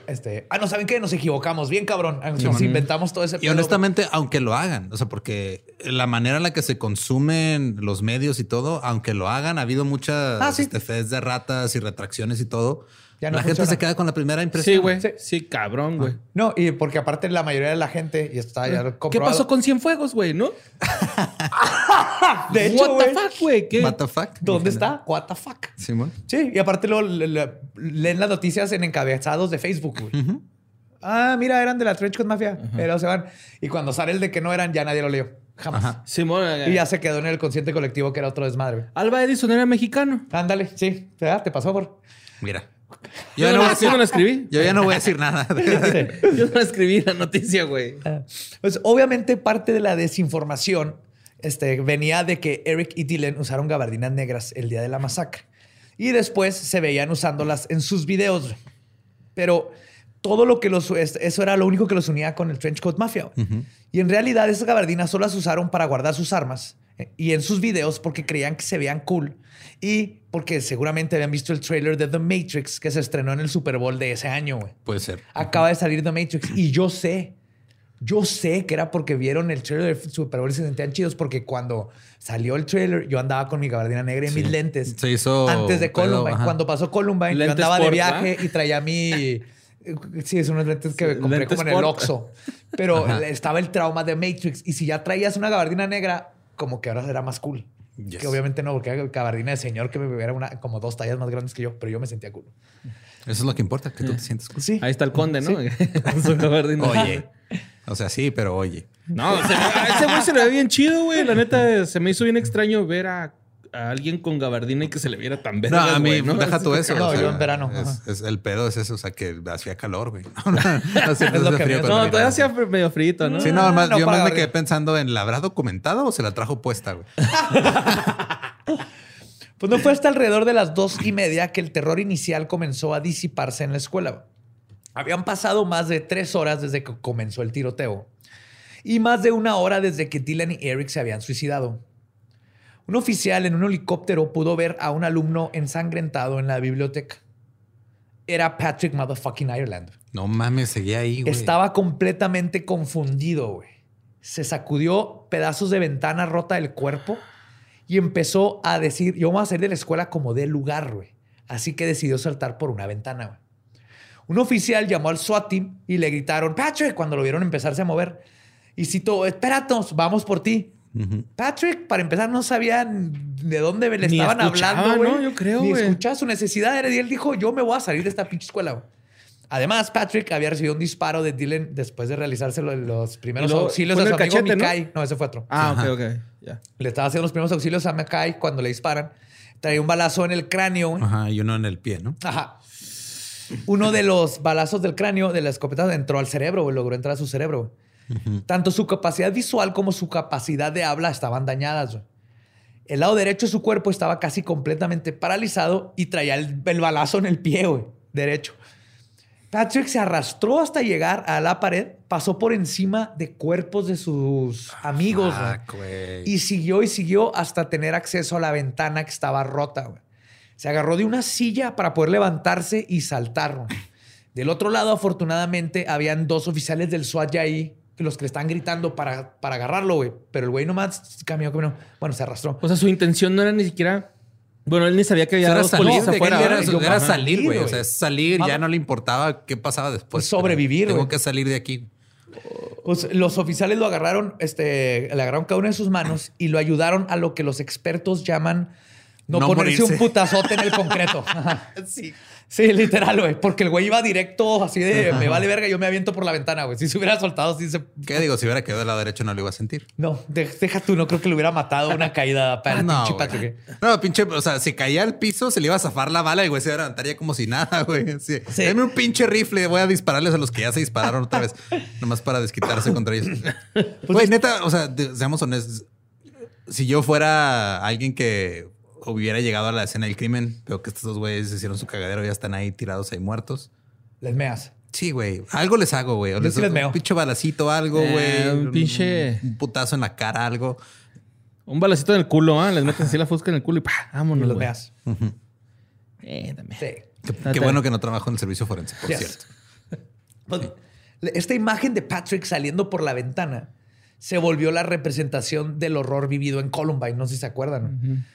este, ah, no, ¿saben qué? Nos equivocamos. Bien, cabrón. Nos inventamos todo ese Y pedo". honestamente, aunque lo hagan, o sea, porque la manera en la que se consumen los medios y todo, aunque lo hagan, ha habido muchas Ah, sí. este, de ratas y retracciones y todo. Ya no la gente se queda con la primera impresión. Sí, güey. Sí. Sí. cabrón, güey. No, y porque aparte la mayoría de la gente, y está ya ¿Qué comprobado. pasó con Cienfuegos, güey, no? De hecho, What the güey, fuck, güey? ¿Qué? What the fuck? ¿Dónde está? What the fuck? Simón. Sí, y aparte le- le- leen las noticias en encabezados de Facebook, güey. Ah, mira, eran de la Trench Coat Mafia. Pero se van. Y cuando sale el de que no eran, ya nadie lo leyó. Jamás. Ajá. Simón. eh, Y ya se quedó en el consciente colectivo que era otro desmadre. Alba Edison era mexicano. Ándale, sí. Te pasó por. Mira. Yo, Yo, no yo no la escribí. yo ya no voy a decir nada. Yo no escribí la noticia, güey. Pues obviamente parte de la desinformación este, venía de que Eric y Dylan usaron gabardinas negras el día de la masacre. Y después se veían usándolas en sus videos. Pero todo lo que los... es- Eso era lo único que los unía con el Trench Coat Mafia. Y en realidad esas gabardinas solo las usaron para guardar sus armas. Y en sus videos porque creían que se veían cool. Y porque seguramente habían visto el trailer de The Matrix que se estrenó en el Super Bowl de ese año. güey. Puede ser. Acaba de salir The Matrix y yo sé, yo sé que era porque vieron el trailer del Super Bowl y se sentían chidos porque cuando salió el trailer yo andaba con mi gabardina negra y mis lentes. Se hizo antes de pedo, Columbine. ajá. Cuando pasó Columbine yo Lentes andaba de viaje ¿va? y traía mi... Sí, es unos lentes que Sí, compré lentes como en el. Oxxo. Pero estaba el trauma de Matrix y si ya traías una gabardina negra, como que ahora será más cool. Yes. Que obviamente no, porque era gabardina de señor que me era una, como dos tallas más grandes que yo, pero yo me sentía cool. Eso es lo que importa, que tú te sientes cool. Sí. Ahí está el conde, ¿no? Con su gabardina. Oye. O sea, sí, pero oye. No, a ese güey se le ve bien chido, güey. La neta, se me hizo bien extraño ver a, a alguien con gabardina y que se le viera tan No, verga, a mí, ¿no? deja tú eso. No, o sea, yo en verano, es- el pedo es eso, o sea, que hacía calor, güey. No, no, no, Es lo que frío No, todavía hacía medio frito, ¿no? Sí, no, más, no, yo más me quedé pensando en, ¿la habrá documentado o se la trajo puesta, güey? Pues no fue hasta alrededor de las dos y media que el terror inicial comenzó a disiparse en la escuela. Habían pasado más de tres horas desde que comenzó el tiroteo y más de una hora desde que Dylan y Eric se habían suicidado. Un oficial en un helicóptero pudo ver a un alumno ensangrentado en la biblioteca. Era Patrick Motherfucking Ireland. No mames, seguía ahí, güey. Estaba completamente confundido, güey. Se sacudió pedazos de ventana rota del cuerpo y empezó a decir, yo voy a salir de la escuela como de lugar, güey. Así que decidió saltar por una ventana, güey. Un oficial llamó al SWAT team y le gritaron, Patrick, cuando lo vieron empezarse a mover. Y citó, espéranos, vamos por ti. Patrick, para empezar, no sabían de dónde le Ni estaban hablando, güey. ¿no? Yo creo, Ni escuchaba su necesidad. Era- Y él dijo, yo me voy a salir de esta pinche escuela. Además, Patrick había recibido un disparo de Dylan después de realizarse lo- los primeros auxilios a su el amigo cachete, ¿no? Mikai. ¿no? ese fue otro. Ah, ok, ok. Ya. Le estaba haciendo los primeros auxilios a Mikai cuando le disparan. Traía un balazo en el cráneo. Ajá, y uno en el pie, ¿no? Ajá. Uno de los balazos del cráneo de la escopeta entró al cerebro, güey, logró entrar a su cerebro. Tanto su capacidad visual como su capacidad de habla estaban dañadas. güey. El lado derecho de su cuerpo estaba casi completamente paralizado y traía el, el balazo en el pie, güey, derecho. Patrick se arrastró hasta llegar a la pared, pasó por encima de cuerpos de sus amigos Fuck, güey. y siguió y siguió hasta tener acceso a la ventana que estaba rota. güey. Se agarró de una silla para poder levantarse y saltar. Del otro lado, afortunadamente, habían dos oficiales del SWAT ya ahí, que los que le están gritando para, para agarrarlo, güey. Pero el güey nomás caminó, caminó. Bueno, se arrastró. O sea, su intención no era ni siquiera. Bueno, él ni sabía que había Era dos salir, policías afuera. era, era salir, güey. O sea, salir, ya no le importaba qué pasaba después. Sobrevivir, Tengo que salir de aquí. Pues los oficiales lo agarraron, este, le agarraron cada una de sus manos y lo ayudaron a lo que los expertos llaman no, No ponerse morirse. un putazote en el concreto. Ajá. Sí, literal, güey. Porque el güey iba directo así de me vale verga, yo me aviento por la ventana, güey. Si se hubiera soltado, sí se. ¿Qué digo? Si hubiera quedado del lado derecho no lo iba a sentir. No, de- deja tú, no creo que le hubiera matado una caída para el no, pinche. Patrick. No, pinche, o sea, si caía al piso, se le iba a zafar la bala y güey se levantaría como si nada, güey. Sí. Sí. Dame un pinche rifle, voy a dispararles a los que ya se dispararon otra vez, nomás para desquitarse contra ellos. Güey, neta, o sea, seamos honestos. Si yo fuera alguien que hubiera llegado a la escena del crimen, veo que estos dos güeyes hicieron su cagadero, ya están ahí tirados ahí muertos. Les meas. Sí, güey. Algo les hago, güey. Sí les meo. Un pinche balacito, algo, Eh, güey. un pinche- Un putazo en la cara, algo. Un balacito en el culo, ¿ah? Les meten así la fusca en el culo y ¡pah! Y Vámonos, los güey. meas. Eh. Sí. Qué, bueno que no trabajo en el servicio forense, por Yes. cierto. Pues, Esta imagen de Patrick saliendo por la ventana se volvió la representación del horror vivido en Columbine. No sé si se acuerdan.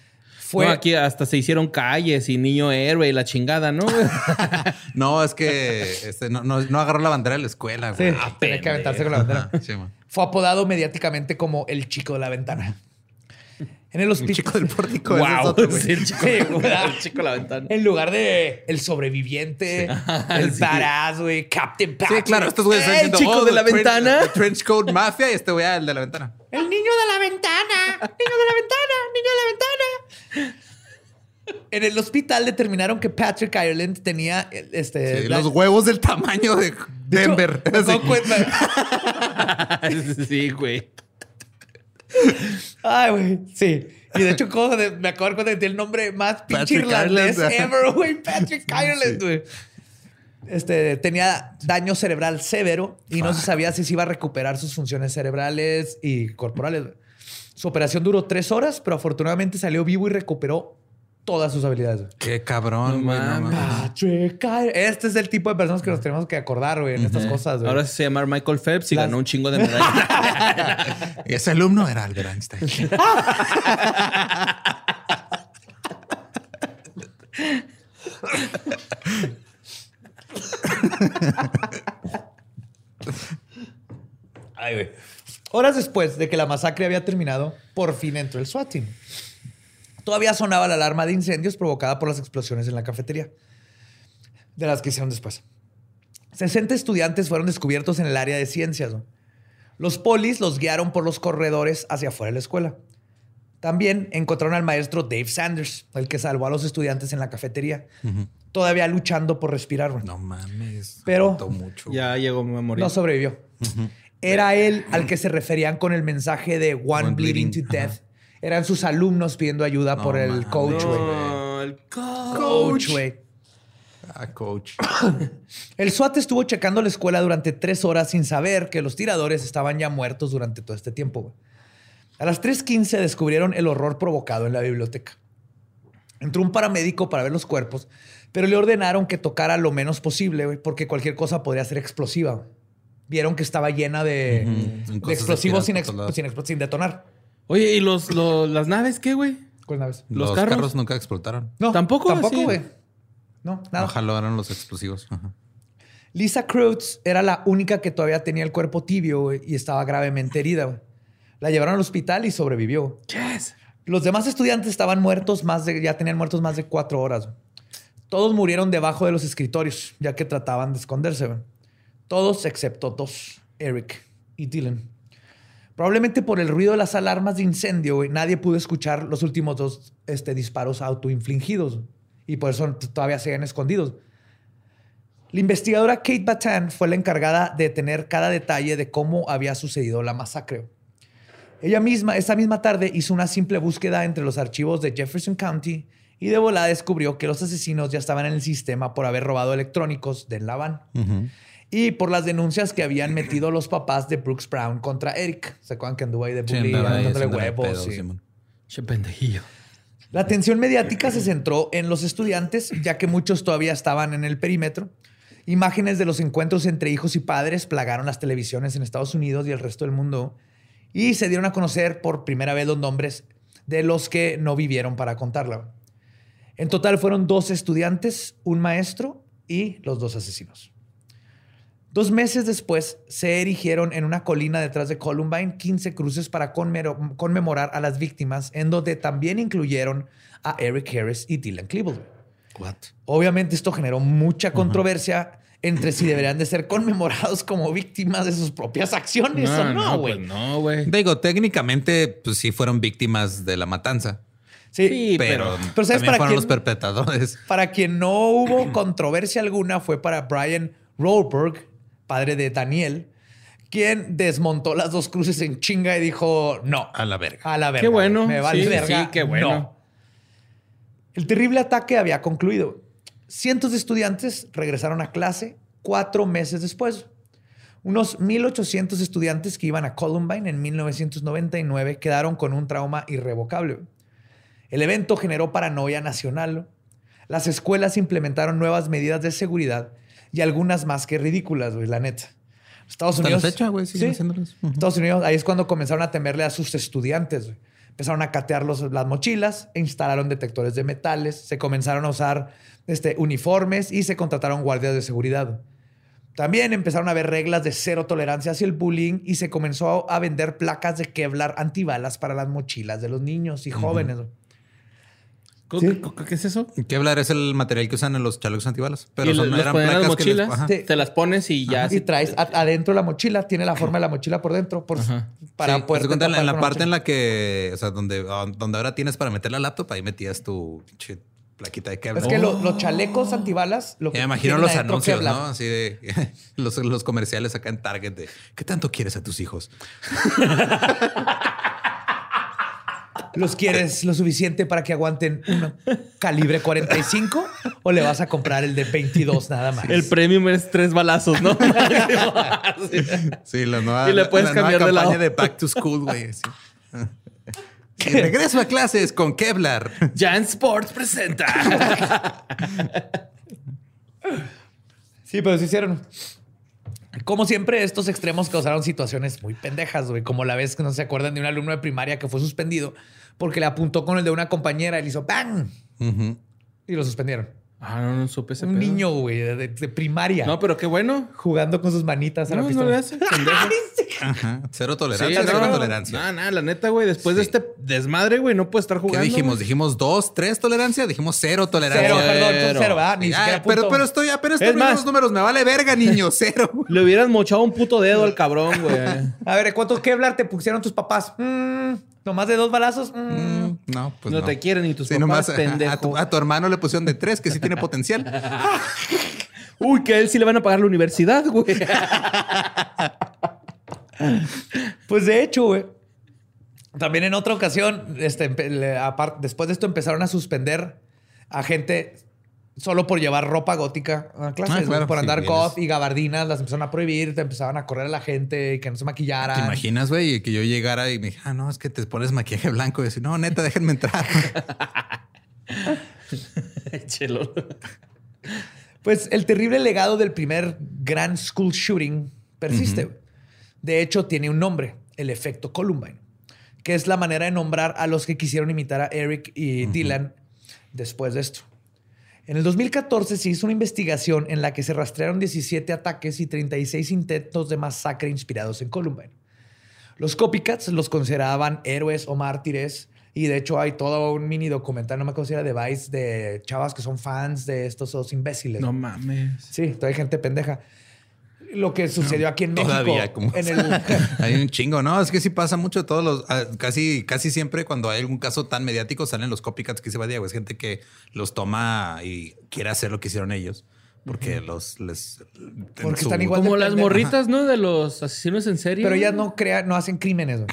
Fue No, aquí hasta se hicieron calles y niño héroe y la chingada, ¿no? No, es que este, no, no, no agarró la bandera de la escuela, Sí, güey. tenía que aventarse con la bandera. Sí, man. Fue apodado mediáticamente como el chico de la ventana. En el El hospital. chico del pórtico. ese es wow. otro. Sí, el chico, Sí, el chico de la ventana. En lugar de el sobreviviente, el Sí. badass, güey, Captain Patrick. Sí, claro, estos güeyes están ¡Eh, diciendo, chico oh, de la trench- ventana! Trench Coat Mafia y este güey ah, el de la ventana. El niño de la ventana. Niño de la ventana. Niño de la ventana. En el hospital determinaron que Patrick Ireland tenía este. Sí, la- los huevos del tamaño de de hecho, Denver. me cuenta- sí, güey. Ay, güey. Sí. Y de hecho, como de- me acuerdo cuando metí el nombre más pinche Patrick irlandés Ireland. ever, güey. Patrick Ireland, güey. Este, tenía daño cerebral severo y no se sabía si se iba a recuperar sus funciones cerebrales y corporales. Su operación duró tres horas, pero afortunadamente salió vivo y recuperó todas sus habilidades. Qué cabrón, No güey. no Ireland. Este es el tipo de personas que nos tenemos que acordar, güey, en estas cosas. Ahora se llama Michael Phelps y Las- ganó un chingo de medallas. Ese alumno era Albert Einstein. Ay. Horas después de que la masacre había terminado, por fin entró el SWAT team. Todavía sonaba la alarma de incendios provocada por las explosiones en la cafetería, de las que hicieron después. 60 estudiantes fueron descubiertos en el área de ciencias. Los polis los guiaron por los corredores hacia afuera de la escuela. También encontraron al maestro Dave Sanders, el que salvó a los estudiantes en la cafetería, todavía luchando por respirar. güey. No mames. Pero- mucho. ya llegó a morir. No sobrevivió. Era él al que se referían con el mensaje de One, One bleeding, bleeding, to death. Eran sus alumnos pidiendo ayuda No por el mames. coach, güey. No, el co- Coach, güey. Ah, coach. El SWAT estuvo checando la escuela durante tres horas sin saber que los tiradores estaban ya muertos durante todo este tiempo. güey. A las 3.15 descubrieron el horror provocado en la biblioteca. Entró un paramédico para ver los cuerpos, pero le ordenaron que tocara lo menos posible, güey, porque cualquier cosa podría ser explosiva. Vieron que estaba llena de, explosivos sin, expl- detonar. Oye, ¿y los, los- las naves qué, güey? ¿Cuál naves? ¿Los Los, carros? carros? nunca explotaron. No, ¿Tampoco? Tampoco, güey. No, nada. No jalaron los explosivos. Ajá. Lisa Kreutz era la única que todavía tenía el cuerpo tibio güey, y estaba gravemente herida. güey. La llevaron al hospital y sobrevivió. Yes. Los demás estudiantes estaban muertos más de, ya tenían muertos más de cuatro horas. güey. Todos murieron debajo de los escritorios, ya que trataban de esconderse. Todos excepto dos, Eric y Dylan. Probablemente por el ruido de las alarmas de incendio, nadie pudo escuchar los últimos dos este, disparos autoinfligidos. Y por eso todavía seguían escondidos. La investigadora Kate Batan fue la encargada de tener cada detalle de cómo había sucedido la masacre. Ella misma, esa misma tarde, hizo una simple búsqueda entre los archivos de Jefferson County y de volada descubrió que los asesinos ya estaban en el sistema por haber robado electrónicos de la van y por las denuncias que habían metido los papás de Brooks Brown contra Eric. ¿Se acuerdan que anduvo ahí de Sí, bullying, haciéndole huevos? Che pendejillo. la atención mediática se centró en los estudiantes, ya que muchos todavía estaban en el perímetro. Imágenes de los encuentros entre hijos y padres plagaron las televisiones en Estados Unidos y el resto del mundo. Y se dieron a conocer por primera vez los nombres de los que no vivieron para contarla. En total fueron dos estudiantes, un maestro y los dos asesinos. Dos meses después se erigieron en una colina detrás de Columbine 15 cruces para conmemorar a las víctimas, en donde también incluyeron a Eric Harris y Dylan Klebold. What? Obviamente esto generó mucha controversia entre si deberían de ser conmemorados como víctimas de sus propias acciones o no, güey. pues no, güey. Digo, técnicamente, pues sí fueron víctimas de la matanza. Sí, Sí, Pero, Pero ¿sabes también para fueron los perpetradores. Para quien no hubo controversia alguna fue para Brian Rohlberg, padre de Daniel, quien desmontó las dos cruces en chinga y dijo no. A la verga. A la verga. Qué bueno. Me vale Sí, verga. sí, qué bueno. no. El terrible ataque había concluido. Cientos de estudiantes regresaron a clase cuatro meses después. Unos 1.800 estudiantes que iban a Columbine en 1999 quedaron con un trauma irrevocable. El evento generó paranoia nacional. Las escuelas implementaron nuevas medidas de seguridad y algunas más que ridículas, güey, la neta. Estados Hasta la Unidos. fecha, güey. Ujú. Estados Unidos, ahí es cuando comenzaron a temerle a sus estudiantes. güey. Empezaron a catear los- las mochilas, e instalaron detectores de metales, se comenzaron a usar este, uniformes y se contrataron guardias de seguridad. También empezaron a haber reglas de cero tolerancia hacia el bullying y se comenzó a vender placas de Kevlar antibalas para las mochilas de los niños y jóvenes. güey. ¿Qué, Sí. qué- es eso? Kevlar es el material que usan en los chalecos antibalas. Pero y son, los eran en las placas que les- te las pones y ya. Y traes a- adentro la mochila, tiene la forma de la mochila por dentro, por, para Sí, poder cuenta, en la, parte en la que, o sea, donde, donde ahora tienes para meter la laptop, ahí metías tu pinche plaquita de Kevlar. Es que lo- los chalecos antibalas, lo Ya que me imagino los anuncios, Kevlar. ¿no? Así de los, los comerciales acá en Target de ¿qué tanto quieres a tus hijos? ¿Los quieres lo suficiente para que aguanten un calibre 45 o le vas a comprar el de 22 nada más? El premium es tres balazos, ¿no? Sí, la nueva, Y le puedes la nueva cambiar de campaña lado. de Back to School, güey. Y regreso a clases con Kevlar. Jan Sports presenta. Sí, pero se hicieron. Como siempre, estos extremos causaron situaciones muy pendejas, güey. Como la vez que no se acuerdan de un alumno de primaria que fue suspendido porque le apuntó con el de una compañera y le hizo ¡bang! Ujú. Y lo suspendieron. Ah, no, no supe ese Un pedo. niño, güey, de, de primaria. No, pero qué bueno. jugando con sus manitas a la No, no pistola. le hace. Ajá. Cero Sí, tolerancia, no, cero tolerancia. No, no, la neta, güey. Después de Sí. este desmadre, güey, no puede estar ¿Qué jugando. dijimos? güey. Dijimos dos, tres tolerancia, dijimos cero tolerancia. Cero, perdón, Cero. cero, ¿verdad? Ni Ay, siquiera pero, punto. pero estoy apenas Es más- los números, me vale verga, niño, cero. Le hubieras mochado un puto dedo al cabrón, güey. A ver, ¿cuántos Kevlar te pusieron tus papás? Mm, ¿Nomás de dos balazos? Mm. No, pues no, no. te quieren ni tus Sí, papás, nomás a- pendejo. a, tu, a tu hermano le pusieron de tres, que sí tiene potencial. Uy, que a él sí le van a pagar la universidad, güey. Pues de hecho, güey. También en otra ocasión, este, le- después de esto empezaron a suspender a gente solo por llevar ropa gótica a clases, Ah, güey, claro, por sí, andar vienes. goth y gabardinas, las empezaron a prohibir, te empezaban a correr a la gente y que no se maquillaran. ¿Te imaginas, güey? Que yo llegara y me dije, ah, no, es que te pones maquillaje blanco. Y decir, no, neta, déjenme entrar. Chelo. Pues el terrible legado del primer Grand School Shooting persiste. güey. De hecho, tiene un nombre, el efecto Columbine, que es la manera de nombrar a los que quisieron imitar a Eric y Dylan después de esto. En el 2014 se hizo una investigación en la que se rastrearon 17 ataques y 36 intentos de masacre inspirados en Columbine. Los copycats los consideraban héroes o mártires Y de hecho hay todo un mini documental, no me acuerdo si era de Vice, de chavas que son fans de estos dos imbéciles. No mames. Sí, todavía hay gente pendeja. Lo que sucedió aquí en México. Todavía, como. En el, hay un chingo, ¿no? Es que sí pasa mucho. Todos los. ah, Casi, casi siempre cuando hay algún caso tan mediático salen los copycats que se va Diego. Es gente que los toma y quiere hacer lo que hicieron ellos. Porque los les. Porque su- están igual Como de las morritas, ¿no? De los asesinos en serie. Pero ellas no crean, no hacen crímenes. güey.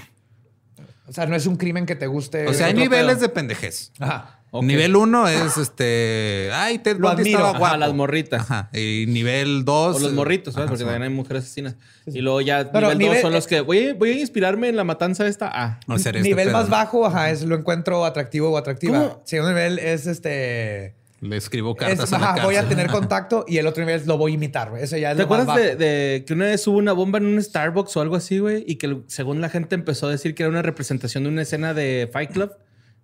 O sea, no es un crimen que te guste. O sea, hay niveles pedo. de pendejez. Ajá. Nivel uno es este. Ay, Ted Lo admiro. estaba Ajá, las morritas. Ajá. Y nivel dos. O los morritos, ¿sabes? Ajá, Porque sí. también hay mujeres asesinas. Y luego ya Pero nivel, nivel- dos son los que voy, voy a inspirarme en la matanza esta. Ah. No este nivel pedo, más ¿no? bajo, ajá, es lo encuentro atractivo o atractiva. ¿Cómo? Segundo nivel es este. Le escribo es, cartas a la ajá, voy a tener contacto y el otro nivel es lo voy a imitar. güey. Ese ya es ¿Te lo más acuerdas de, bajo. de que una vez hubo una bomba en un Starbucks o algo así, güey? Y que según la gente empezó a decir que era una representación de una escena de Fight Club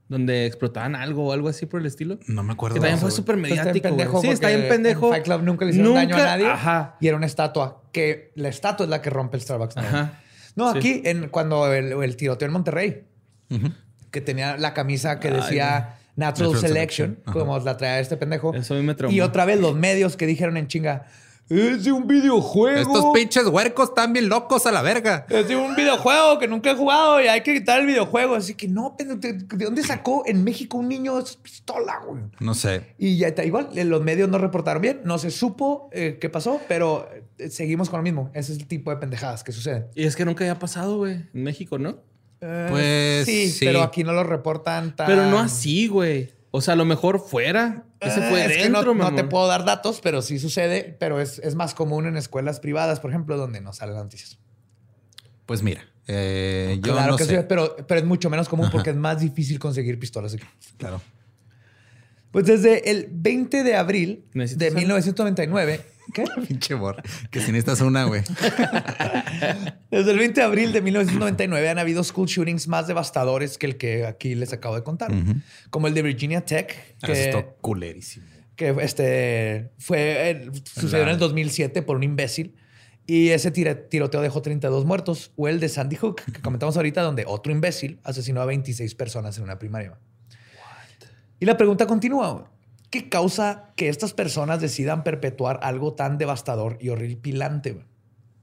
donde explotaban algo o algo así por el estilo. No me acuerdo. Que también fue súper mediático. pendejo Sí, está porque bien pendejo. En Fight Club nunca le hicieron daño a nadie. Ajá. Y era una estatua. Que la estatua es la que rompe el Starbucks. ¿no? Ajá. No, Sí. aquí, en, cuando el, el tiroteo en Monterrey, que tenía la camisa que Ay, decía Natural, Natural Selection, como la traía este pendejo. Eso a mí me traumó. Y otra vez los medios que dijeron en chinga, es de un videojuego. Estos pinches huercos están bien locos a la verga. Es de un videojuego que nunca he jugado y hay que quitar el videojuego. Así que no, pendejo, ¿de dónde sacó en México un niño esa pistola, güey? No sé. Y ya está igual, eh, los medios no reportaron bien, no se supo eh, qué pasó, pero eh, seguimos con lo mismo. Ese es el tipo de pendejadas que suceden. Y es que nunca había pasado, güey, en México, ¿no? Eh, Pues, sí, sí. pero aquí no lo reportan tan. Pero no así, güey. O sea, a lo mejor fuera. Ese fue es que dentro, no, no te puedo dar datos, pero sí sucede. Pero es, es más común en escuelas privadas, por ejemplo, donde no salen las noticias. Pues mira, eh, yo claro no que sé. sí, pero, pero es mucho menos común porque es más difícil conseguir pistolas aquí. Claro. Pues desde el 20 de abril ¿Necesitas de algo? 1999. ¿Qué? Pinche borra. Que si necesitas una, güey. Desde el 20 de abril de 1999 han habido school shootings más devastadores que el que aquí les acabo de contar. Como el de Virginia Tech, Ah, que, culerísimo. que, este, fue, eh, sucedió en el 2007 por un imbécil. Y ese tiroteo dejó 32 muertos. O el de Sandy Hook, que comentamos ahorita, donde otro imbécil asesinó a 26 personas en una primaria. Y la pregunta continúa. ¿Qué causa que estas personas decidan perpetuar algo tan devastador y horripilante? güey?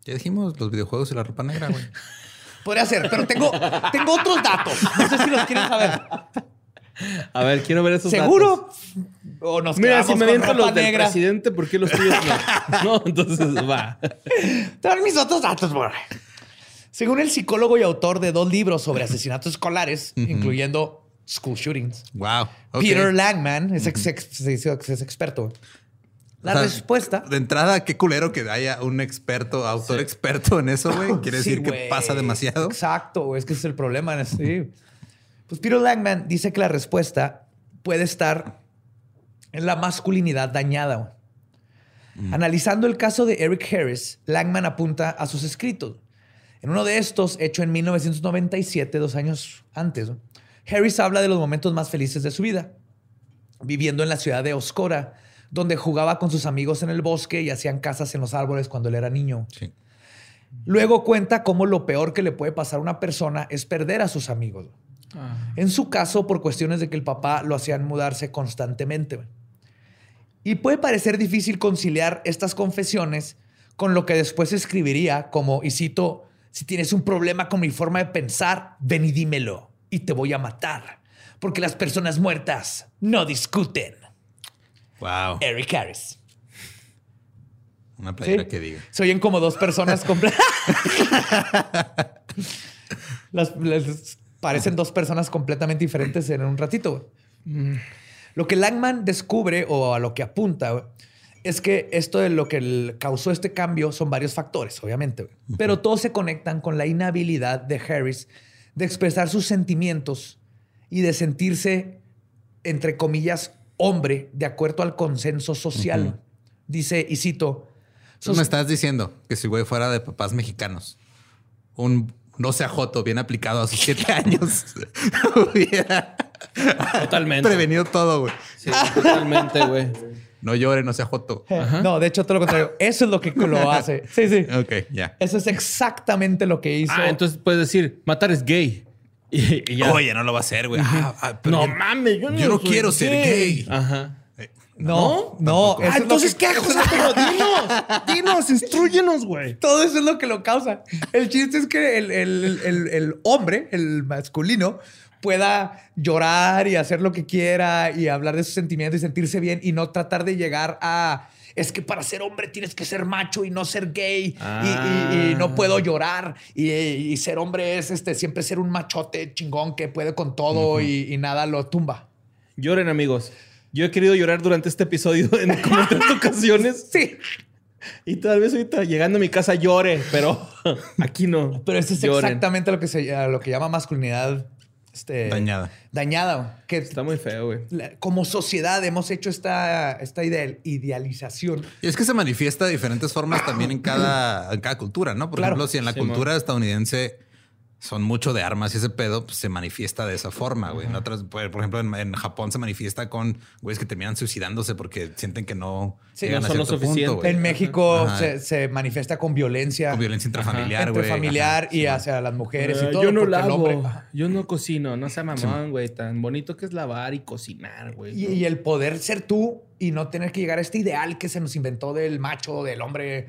Ya dijimos los videojuegos y la ropa negra, güey. Podría ser, pero tengo, tengo otros datos. No sé si los quieren saber. A ver, quiero ver esos ¿Seguro? O nos datos. Mira, si me ropa los del negra. presidente, ¿por qué los tuyos no? no, entonces va. Doy mis otros datos, bro. Según el psicólogo y autor de dos libros sobre asesinatos escolares, incluyendo school shootings, Wow. Peter Langman es, ex- ex- se dice que es experto. La O sea, respuesta. De entrada, qué culero que haya un experto, autor experto en eso, güey. Quiere Sí, decir que pasa demasiado. Exacto, es que ese es el problema. Sí. Pues Peter Langman dice que la respuesta puede estar en la masculinidad dañada. Mm. Analizando el caso de Eric Harris, Langman apunta a sus escritos. En uno de estos, hecho en 1997, dos años antes, ¿no? Harris habla de los momentos más felices de su vida, viviendo en la ciudad de Oscora, donde jugaba con sus amigos en el bosque y hacían casas en los árboles cuando él era niño. Sí. Luego cuenta cómo lo peor que le puede pasar a una persona es perder a sus amigos. En su caso, por cuestiones de que el papá lo hacían mudarse constantemente. Y puede parecer difícil conciliar estas confesiones con lo que después escribiría como, y cito, si tienes un problema con mi forma de pensar, ven y dímelo y te voy a matar, porque las personas muertas no discuten. Wow. Eric Harris. Una playera Sí. que diga. Se oyen como dos personas completas. las, las- parecen dos personas completamente diferentes en un ratito. güey. Lo que Langman descubre o a lo que apunta es que esto de lo que causó este cambio son varios factores, obviamente, pero todos se conectan con la inhabilidad de Harris de expresar sus sentimientos y de sentirse, entre comillas, hombre de acuerdo al consenso social. Dice, y cito, Tú me estás diciendo que si güey fuera de papás mexicanos, un no sea joto bien aplicado a sus siete años, hubiera Totalmente. prevenido todo, güey. Sí, totalmente, güey. No llore, no sea joto. No, de hecho, todo lo contrario. Eso es lo que lo hace. Sí, sí. Ok, ya. Eso es exactamente lo que hizo. Ah, entonces puedes decir, matar es gay. Y, y ya. Oye, no lo va a hacer, güey. Ah, ah, pero no yo- mames, yo no, yo no quiero ser gay. Ajá. No, no. Ah, es lo entonces, que- ¿qué hago? Pero dinos, dinos, instruyenos, güey. Todo eso es lo que lo causa. El chiste es que el, el- el- el hombre, el masculino, pueda llorar y hacer lo que quiera y hablar de sus sentimientos y sentirse bien y no tratar de llegar a. Es que para ser hombre tienes que ser macho y no ser gay y- y, y no puedo llorar y, y ser hombre es este siempre ser un machote chingón que puede con todo y, y nada lo tumba. Lloren, amigos. Yo he querido llorar durante este episodio en como tres ocasiones. Sí, Y tal vez ahorita llegando a mi casa llore, pero aquí no. pero eso es Lloren. exactamente lo que se lo que llama masculinidad este, Dañada. Dañada. Que Está muy feo, güey. la- como sociedad hemos hecho esta, esta idea, idealización. Y es que se manifiesta de diferentes formas también en cada, en cada cultura, ¿no? Por Claro. ejemplo, si en la Sí, cultura estadounidense son mucho de armas y ese pedo, pues se manifiesta de esa forma, güey. En otras, por ejemplo, en, en Japón se manifiesta con güeyes que terminan suicidándose porque sienten que no Sí, llegan no a son lo cierto suficiente. punto, güey. En México se, se manifiesta con violencia, Con violencia intrafamiliar, güey. entre familiar Ajá. y hacia las mujeres y todo. yo no lavo, hombre- yo no cocino, no sea mamón, güey. Tan bonito que es lavar y cocinar, güey. Y, y el poder ser tú y no tener que llegar a este ideal que se nos inventó del macho, del hombre,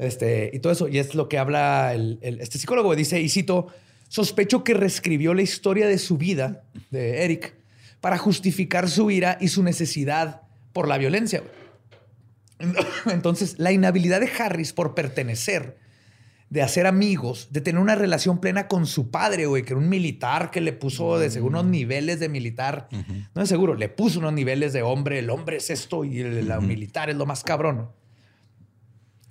este, y todo eso. Y es lo que habla el, el- este psicólogo. Dice, y cito, sospecho que reescribió la historia de su vida, de Eric, para justificar su ira y su necesidad por la violencia. Entonces, la inhabilidad de Harris por pertenecer, de hacer amigos, de tener una relación plena con su padre, güey, que era un militar que le puso de seguro unos niveles de militar. No es seguro, le puso unos niveles de hombre. El hombre es esto y el, la militar es lo más cabrón.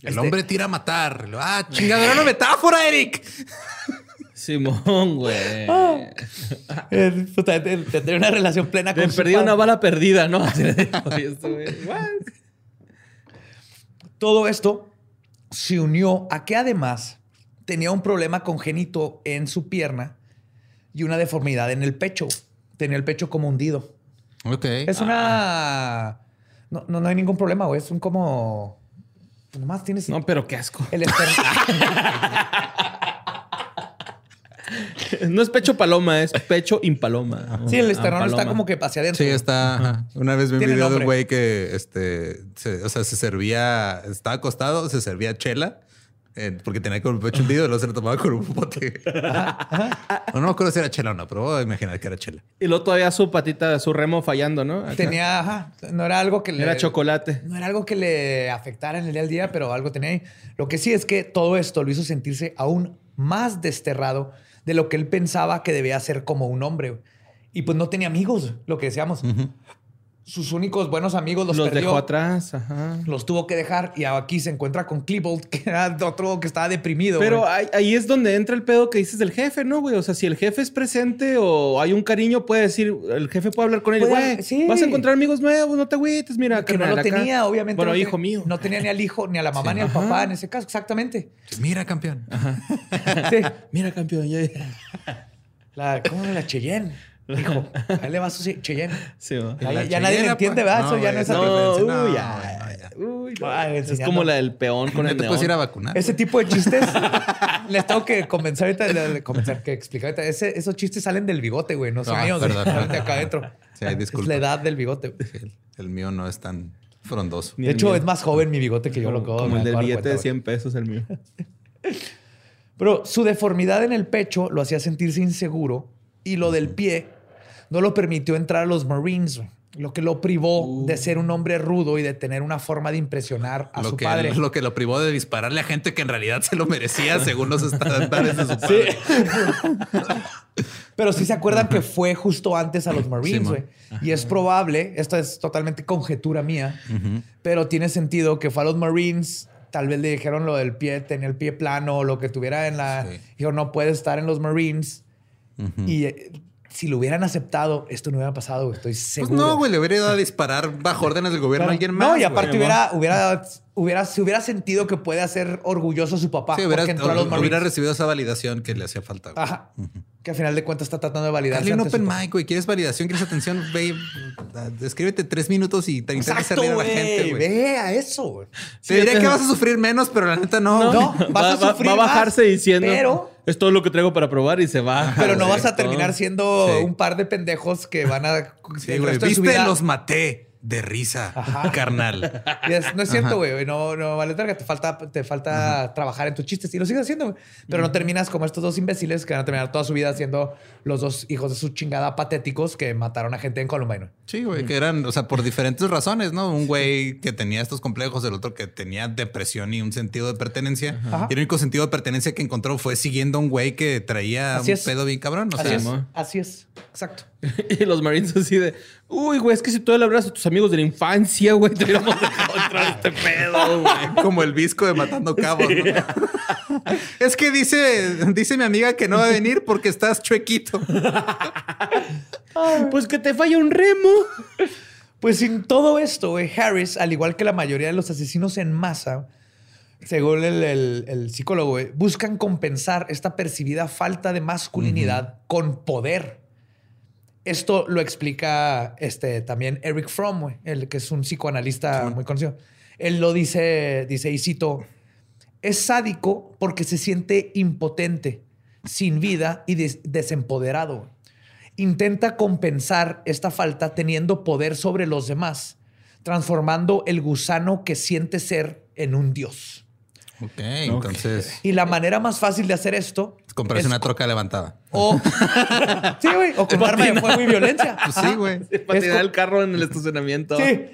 El Este- hombre tira a matar. Ah, chingada, era una metáfora, Eric. Simón, güey. Eh, de, de tener una relación plena Me con su perdí una bala perdida, ¿no? What? Todo esto se unió a que además tenía un problema congénito en su pierna y una deformidad en el pecho. Tenía el pecho como hundido. Ok. Es una... No, no, no hay ningún problema, güey. Es un como... Nomás tienes... No, pero qué asco. El esternón. No es pecho paloma, es pecho impaloma. sí, el Ah, esternón está como que hacia adentro. Sí, está. ajá. Una vez vi un video de un güey que, este, se- o sea, se servía, estaba acostado, se servía chela, eh, porque tenía como el pecho hundido y luego se lo tomaba con un bote. no, no me acuerdo si era chela o no, pero voy a imaginar que era chela. Y luego todavía su patita, su remo fallando, ¿no? Acá. Tenía... ajá, no era algo que le... Era chocolate. No era algo que le afectara en el día al día, pero algo tenía ahí. Lo que sí es que todo esto lo hizo sentirse aún más desterrado de lo que él pensaba que debía ser como un hombre. Y pues no tenía amigos, lo que decíamos. Sus únicos buenos amigos los, Los, perdió. dejó atrás, ajá. Los tuvo que dejar y aquí se encuentra con Klebold, que era otro que estaba deprimido. Pero ahí, ahí es donde entra el pedo que dices del jefe, ¿no, güey? O sea, si el jefe es presente o hay un cariño, puede decir, el jefe puede hablar con él, Puede- güey, sí. vas a encontrar amigos nuevos, no te agüites, mira, que no lo acá". tenía, obviamente. Bueno, no hijo mío. No tenía ni al hijo, ni a la mamá, Sí. ni al Ajá. papá en ese caso, exactamente. Mira, campeón. Sí. Mira, campeón, ya. La, ¿Cómo era la Cheyenne? Hijo, ahí le va su Cheyenne. Sí, ¿no? Ya, nadie le Cheyenne, entiende, pues. ¿verdad? Eso No, ya no es No, referencia, uy, no, ya. no, ya. Uy, no. Ay, es como la del peón con el te puedes ir a vacunar. Ese tipo de chistes les tengo que comenzar ahorita, comenzar que explicar ahorita. Ese- esos chistes salen del bigote, güey, no son Ah, míos, perdón, acá adentro. Sí, ay, es disculpa. la edad del bigote. el, el mío no es tan frondoso. De hecho, mío. es más joven mi bigote que yo lo como, acabo como me el del billete de cuenta, 100 pesos, el mío. Pero su deformidad en el pecho lo hacía sentirse inseguro y lo del pie no lo permitió entrar a los Marines, lo que lo privó de ser un hombre rudo y de tener una forma de impresionar a Lo su que, padre. lo que lo privó de dispararle a gente que en realidad se lo merecía según los estándares de su padre. Pero sí se acuerdan que fue justo antes a los Marines, y es probable, esto es totalmente conjetura mía, pero tiene sentido que fue a los Marines. Tal vez le dijeron lo del pie, tenía el pie plano o lo que tuviera en la. Sí. Dijo, no puede estar en los Marines. Y si lo hubieran aceptado, esto no hubiera pasado. Estoy Pues seguro. no, güey, le hubiera ido a disparar bajo órdenes del gobierno a alguien más. no, y aparte güey. hubiera, hubiera, hubiera, se hubiera sentido que puede hacer orgulloso a su papá. Sí, hubiera, porque entró a los hubiera recibido esa validación que le hacía falta. güey. Ajá. Que al final de cuentas está tratando de validar. Hazle un open mic, güey. ¿Quieres validación? ¿Quieres atención? Ve escríbete tres minutos y te intenta hacer Exacto, reír a la gente, güey. Ve a eso, güey. Te diría que vas a sufrir menos, pero la neta no. No, güey. vas a va, sufrir va a bajarse más, diciendo pero- es todo lo que traigo para probar y se va. Pero no Sí, vas a terminar siendo Sí. un par de pendejos que van a. Sí, güey. Viste, los maté de risa, Ajá. carnal. Es- no es cierto, güey. No, no vale verga. Te falta, te falta trabajar en tus chistes y lo sigues haciendo, güey. Pero no terminas como estos dos imbéciles que van a terminar toda su vida siendo los dos hijos de su chingada patéticos que mataron a gente en Columbine. Sí, güey, que eran, o sea, por diferentes razones, ¿no? Un güey que tenía estos complejos, el otro que tenía depresión y un sentido de pertenencia. Ajá. Y el único sentido de pertenencia que encontró fue siguiendo a un güey que traía Así un es. pedo bien cabrón. O Así sea, es. mo. Así es. Exacto. Y los Marines así de, uy, güey, es que si tú le hablas a tus amigos de la infancia, güey, te hubiéramos dejado entrar a este pedo, güey. como el visco de matando cabos. ¿no? es que dice, dice mi amiga que no va a venir porque estás chuequito. Pues que te falla un remo. Pues sin todo esto, güey, Harris, al igual que la mayoría de los asesinos en masa, según el, el- el psicólogo, güey, buscan compensar esta percibida falta de masculinidad con poder. Esto lo explica este, también Eric Fromm, el que es un psicoanalista muy conocido. Él lo dice, dice, y cito, es sádico porque se siente impotente, sin vida y des- desempoderado. Intenta compensar esta falta teniendo poder sobre los demás, transformando el gusano que siente ser en un dios. Ok, entonces Y la manera más fácil de hacer esto comprarse es una troca levantada. O sí, güey, o con arma de fuego y violencia. Pues sí, güey. Para Es tirar co- el carro en el estacionamiento. Sí.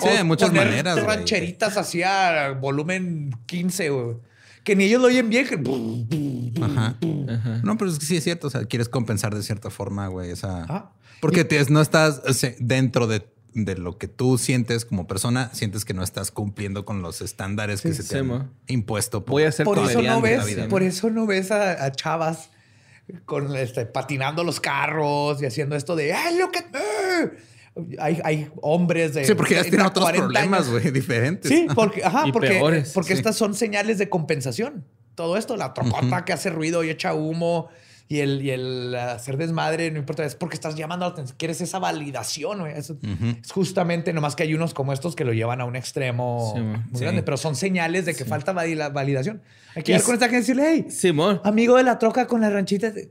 Sí, de muchas poner maneras, güey. rancheritas así a volumen 15, güey. Que ni ellos lo oyen bien. que- Ajá. No, pero es que sí es cierto. O sea, quieres compensar de cierta forma, güey. Esa... Ah. Porque te- no estás o sea, dentro de, de lo que tú sientes como persona, sientes que no estás cumpliendo con los estándares que se te sí, han impuesto. Voy a ser Por eso no la ves, vida. por eso no ves a, a chavas con este, patinando los carros y haciendo esto de ¡Ay, look at me! Hay, hay hombres de. Sí, porque ya 30, tienen otros 40 problemas, güey, diferentes. Sí, porque, ajá, Y porque, peores, porque sí. estas son señales de compensación. Todo esto, la trocota que hace ruido y echa humo y el, y el hacer desmadre, no importa, es porque estás llamando la atención, quieres esa validación. güey. Eso Es justamente, nomás que hay unos como estos que lo llevan a un extremo Sí, muy Sí. grande, pero son señales de que falta valida- validación. Hay que ir con esta gente y decirle, hey, Simón. amigo de la troca con la ranchita. ¿qué-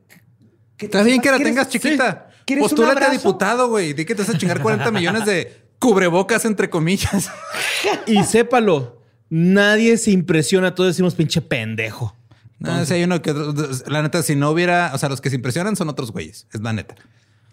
Está bien que la ¿quieres- tengas chiquita. sí, ¿quieres un Postúlate a diputado, güey. Di que te vas a chingar 40 millones de cubrebocas, entre comillas. Y sépalo, nadie se impresiona. Todos decimos pinche pendejo. No, si hay uno que otro- la neta, si no hubiera, o sea, los que se impresionan son otros güeyes, es la neta.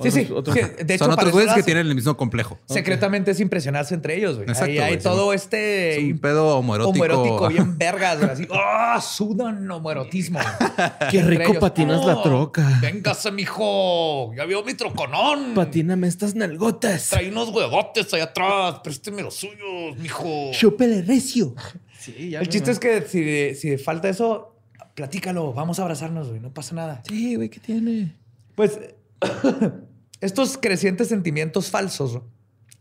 Sí, sí. Otros- Sí, otros- De hecho, son otros güeyes que tienen el mismo complejo. Secretamente es impresionarse entre ellos, güey. Exacto, Ahí hay güey, todo sí. este Es un pedo homoerótico. homoerótico bien vergas, güey. Así, ¡ah! sudan homoerotismo. Qué rico patinas la troca. Véngase, mijo. Ya vio mi troconón. Patíname estas nalgotas. Trae unos huevotes allá atrás. Présteme los suyos, mijo. Chúpele recio. Sí, ya El me- chiste es que si, si falta eso, platícalo. Vamos a abrazarnos, güey. No pasa nada. Sí, güey, ¿qué tiene? Pues estos crecientes sentimientos falsos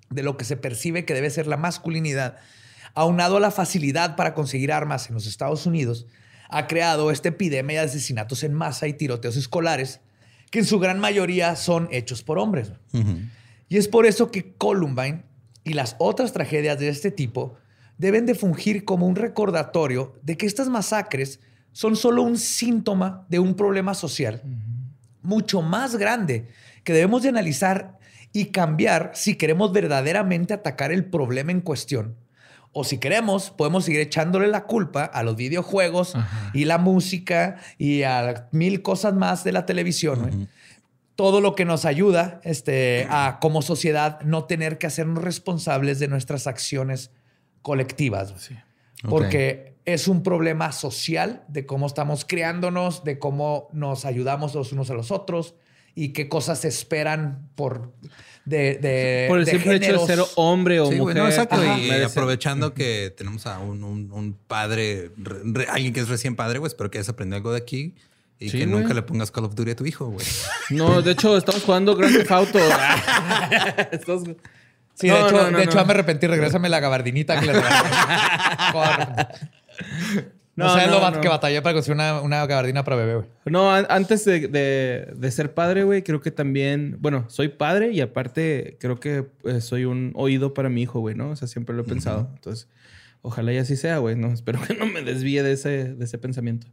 de lo que se percibe que debe ser la masculinidad, aunado a la facilidad para conseguir armas en los Estados Unidos, ha creado esta epidemia de asesinatos en masa y tiroteos escolares, que en su gran mayoría son hechos por hombres. Y es por eso que Columbine y las otras tragedias de este tipo deben de fungir como un recordatorio de que estas masacres son solo un síntoma de un problema social mucho más grande que debemos de analizar y cambiar si queremos verdaderamente atacar el problema en cuestión. O si queremos, podemos seguir echándole la culpa a los videojuegos y la música y a mil cosas más de la televisión. Todo lo que nos ayuda este, a como sociedad no tener que hacernos responsables de nuestras acciones colectivas. Porque es un problema social de cómo estamos criándonos, de cómo nos ayudamos los unos a los otros y qué cosas se esperan por de, de Por el de simple hecho de géneros. ser hombre o Sí, mujer. no, exacto. Ajá. Y Merece- aprovechando que tenemos a un, un- un padre, re- re- alguien que es recién padre, güey, espero que hayas aprendido algo de aquí y Sí, que güey. nunca le pongas Call of Duty a tu hijo, güey. No, de hecho, estamos jugando Grand Theft Auto. Estamos- Sí, No, de hecho, no, no, de hecho me arrepentí. Regrésame la gabardinita que le regalé. No, no, lo no. que batallé para conseguir una, una gabardina para bebé, güey. No, an- antes de, de- de ser padre, güey, creo que también, bueno, soy padre y aparte creo que eh, soy un oído para mi hijo, güey, ¿no? O sea, siempre lo he pensado. Entonces, ojalá y así sea, güey, ¿no? Espero que no me desvíe de ese, de ese pensamiento.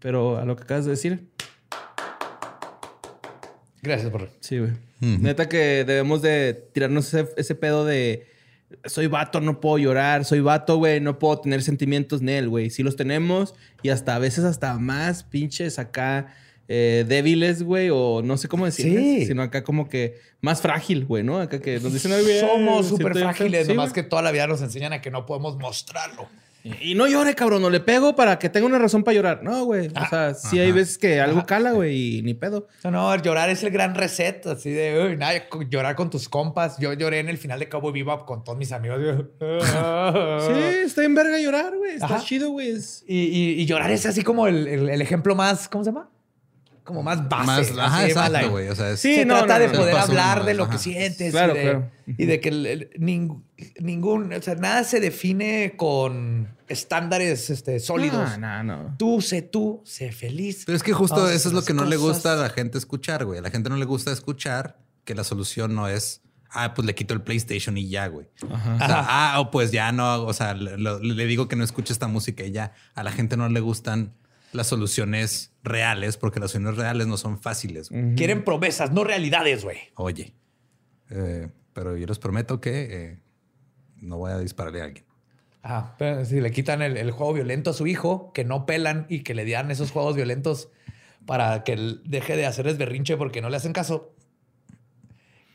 Pero a lo que acabas de decir, Gracias por... sí, güey. Neta que debemos de tirarnos ese, ese pedo de soy vato, no puedo llorar, soy vato, güey, no puedo tener sentimientos en él, güey. Sí los tenemos y hasta a veces hasta más pinches acá eh, débiles, güey, o no sé cómo decirles, Sí. sino acá como que más frágil, güey, ¿no? Acá que nos dicen, "Ay, güey, Somos súper bien feo". frágiles, nomás que toda la vida nos enseñan a que no podemos mostrarlo. Y no llore, cabrón, no le pego para que tenga una razón para llorar. No, güey. O sea, sí hay veces que algo cala, güey, y ni pedo. O sea, no, llorar es el gran reset, así de uy, nada, llorar con tus compas. Yo lloré en el final de Cowboy Bebop con todos mis amigos. Sí, está en verga llorar, güey. Está Ajá. chido, güey. Y, y- y llorar es así como el, el- el ejemplo más, ¿cómo se llama? Como más base. Más, ajá, exacto, güey. O sea, es- Sí, se no, trata no, de no. poder hablar de lo ajá. que sientes. Claro, y de, claro. y de que el- el- ning- ningún, o sea, nada se define con estándares este, sólidos. No, no, no. Tú, sé tú, sé feliz. Pero es que justo Vamos eso es lo que no le gusta a la gente escuchar, güey. A la gente no le gusta escuchar que la solución no es, ah, pues le quito el PlayStation y ya, güey. O sea, ah, pues ya no, o sea, le digo que no escuche esta música y ya. A la gente no le gustan las soluciones reales porque las soluciones reales no son fáciles. Quieren promesas, no realidades, güey. Oye, eh, pero yo les prometo que eh, no voy a dispararle a alguien. Ajá, pero si le quitan el, el juego violento a su hijo, que no pelan y que le dieran esos juegos violentos para que él deje de hacerles berrinche porque no le hacen caso.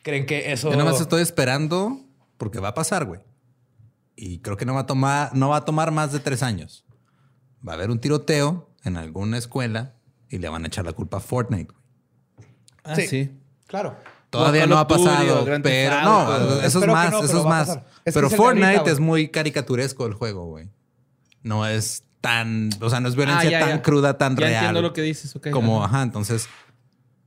Creen que eso. Yo nada más estoy esperando porque va a pasar, güey. Y creo que no va a tomar, no va a tomar más de tres años. Va a haber un tiroteo en alguna escuela y le van a echar la culpa a Fortnite. güey. Ah, Sí. sí. Claro. Todavía no ha pasado, pero no, eso es más, no, eso pero es más. Es pero Fortnite es muy caricaturesco el juego, güey. No es tan, o sea, no es violencia Ah, ya, tan ya. cruda, tan Ya real. entiendo lo que dices, ok. Como, ajá. ajá, entonces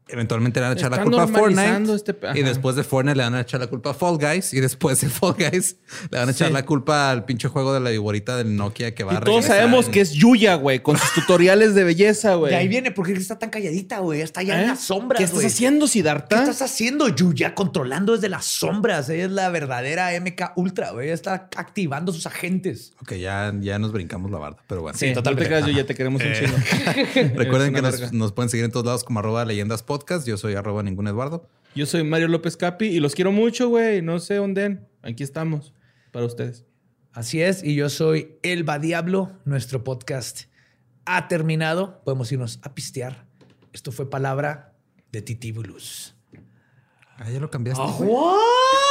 eventualmente le van a echar la culpa a Fortnite. este- y después de Fortnite le van a echar la culpa a Fall Guys. Y después de Fall Guys le van a echar Sí. la culpa al pinche juego de la viborita del Nokia que va Y a todos sabemos en- que es Yuya, güey, con sus tutoriales de belleza, güey. De ahí viene, porque está tan calladita, güey. Está allá ¿Eh? en las sombras, ¿Qué estás haciendo, ¿Qué Siddhartha? estás haciendo, Yuya? Controlando desde las sombras. Ella es la verdadera MK Ultra, güey. Ella está activando sus agentes. Ok, ya, ya nos brincamos la barda, pero bueno. Sí, totalmente. totalmente. No te creas, Yuya, te queremos un chingo. Recuerden que nos pueden seguir en todos lados como arroba leyendas podcast. Yo soy arroba ningún Eduardo. Yo soy Mario López Capi y los quiero mucho, güey. No sé dónde. Aquí estamos para ustedes. Así es, y yo soy Elba Diablo. Nuestro podcast ha terminado. Podemos irnos a pistear. Esto fue palabra de Titibulus. Ah, ya lo cambiaste. ¿What?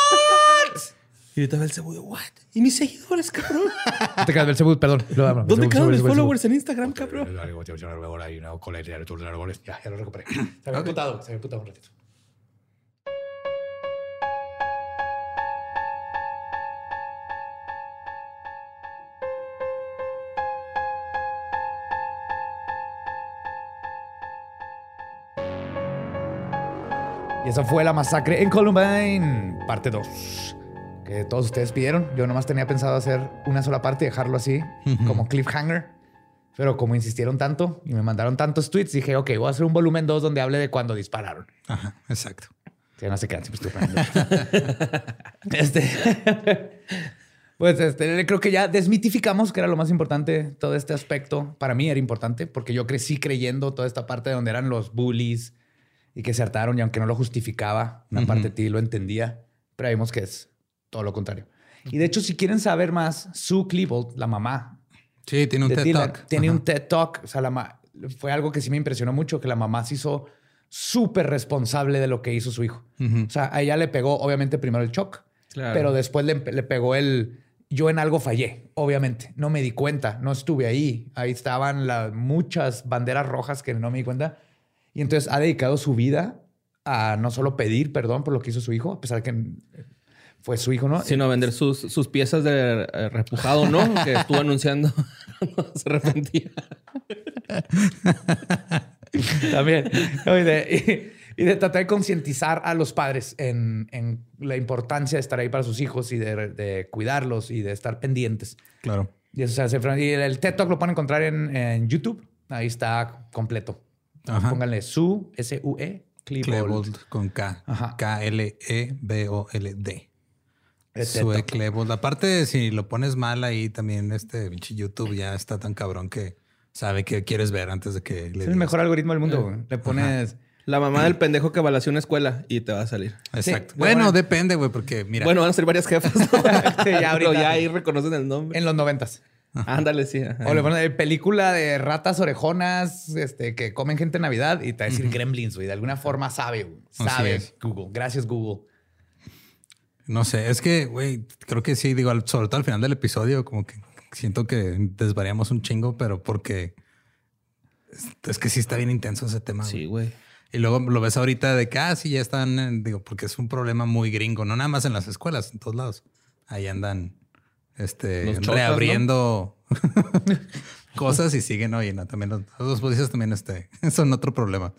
Y ahorita el cebo, what? ¿Y mis seguidores, cabrón? No te quedas, Belzebub, perdón. ¿Dónde quedan mis followers en Instagram, cabrón? Ya, ya lo recuperé. Se había putado, se había putado un ratito. Y esa fue la masacre en Columbine, parte 2. Que todos ustedes pidieron. Yo nomás tenía pensado hacer una sola parte y dejarlo así, como cliffhanger. Pero como insistieron tanto y me mandaron tantos tweets, dije, ok, voy a hacer un volumen 2 donde hable de cuando dispararon. Ajá, exacto. Que no se quedan, siempre este. Pues este, creo que ya desmitificamos que era lo más importante, todo este aspecto. Para mí era importante porque yo crecí creyendo toda esta parte donde eran los bullies y que se hartaron y aunque no lo justificaba, una parte de ti lo entendía, pero vimos que es todo lo contrario. Y de hecho, si quieren saber más, Sue Klebold, la mamá Sí, tiene un TED Dylan, Talk. tiene Ajá. un TED Talk. O sea, la fue algo que sí me impresionó mucho, que la mamá se hizo súper responsable de lo que hizo su hijo. O sea, a ella le pegó, obviamente, primero el shock, Claro. pero después le, le pegó el... Yo en algo fallé, obviamente. No me di cuenta, no estuve ahí. Ahí estaban las muchas banderas rojas que no me di cuenta. Y entonces ha dedicado su vida a no solo pedir perdón por lo que hizo su hijo, a pesar de que fue su hijo, ¿no? Sino vender sus, sus piezas de eh, repujado, ¿no? que estuvo anunciando cuando se arrepentía. También. No, Y de, y- y de tratar de concientizar a los padres en, en la importancia de estar ahí para sus hijos y de, de cuidarlos y de estar pendientes. Claro. Y eso se hace. Y el TED Talk lo pueden encontrar en, en YouTube. Ahí está completo. Ajá. Pónganle su, S-U-E, Klebold. Klebold con K. K-L-E-B-O-L-D. El TED Sue Talk. Klebold. Aparte, si lo pones mal ahí también, este pinche YouTube ya está tan cabrón que sabe que quieres ver antes de que le Es el mejor algoritmo del mundo. güey. Le pones. La mamá del pendejo que balació una escuela y te va a salir. Exacto. Sí, bueno, bueno. depende, güey, porque mira. Bueno, van a ser varias jefas. ¿no? Sí, ya ahorita. Pero ya ahí reconocen el nombre. En los noventas. Ándale, sí. ajá. O le pones eh, película de ratas orejonas este, que comen gente en Navidad y te va a decir Gremlins, güey. De alguna forma sabe, güey. Sabe. Google. Gracias, Google. No sé, es que, güey, creo que sí, digo, sobre todo al final del episodio, como que siento que desvariamos un chingo, pero porque es, que sí está bien intenso ese tema. Sí, güey. Y luego lo ves ahorita de que, ah, sí, ya están, eh, digo, porque es un problema muy gringo, no nada más en las escuelas, en todos lados. Ahí andan, este, reabriendo cosas y siguen, oye, no, también los, los policías también, este, son otro problema.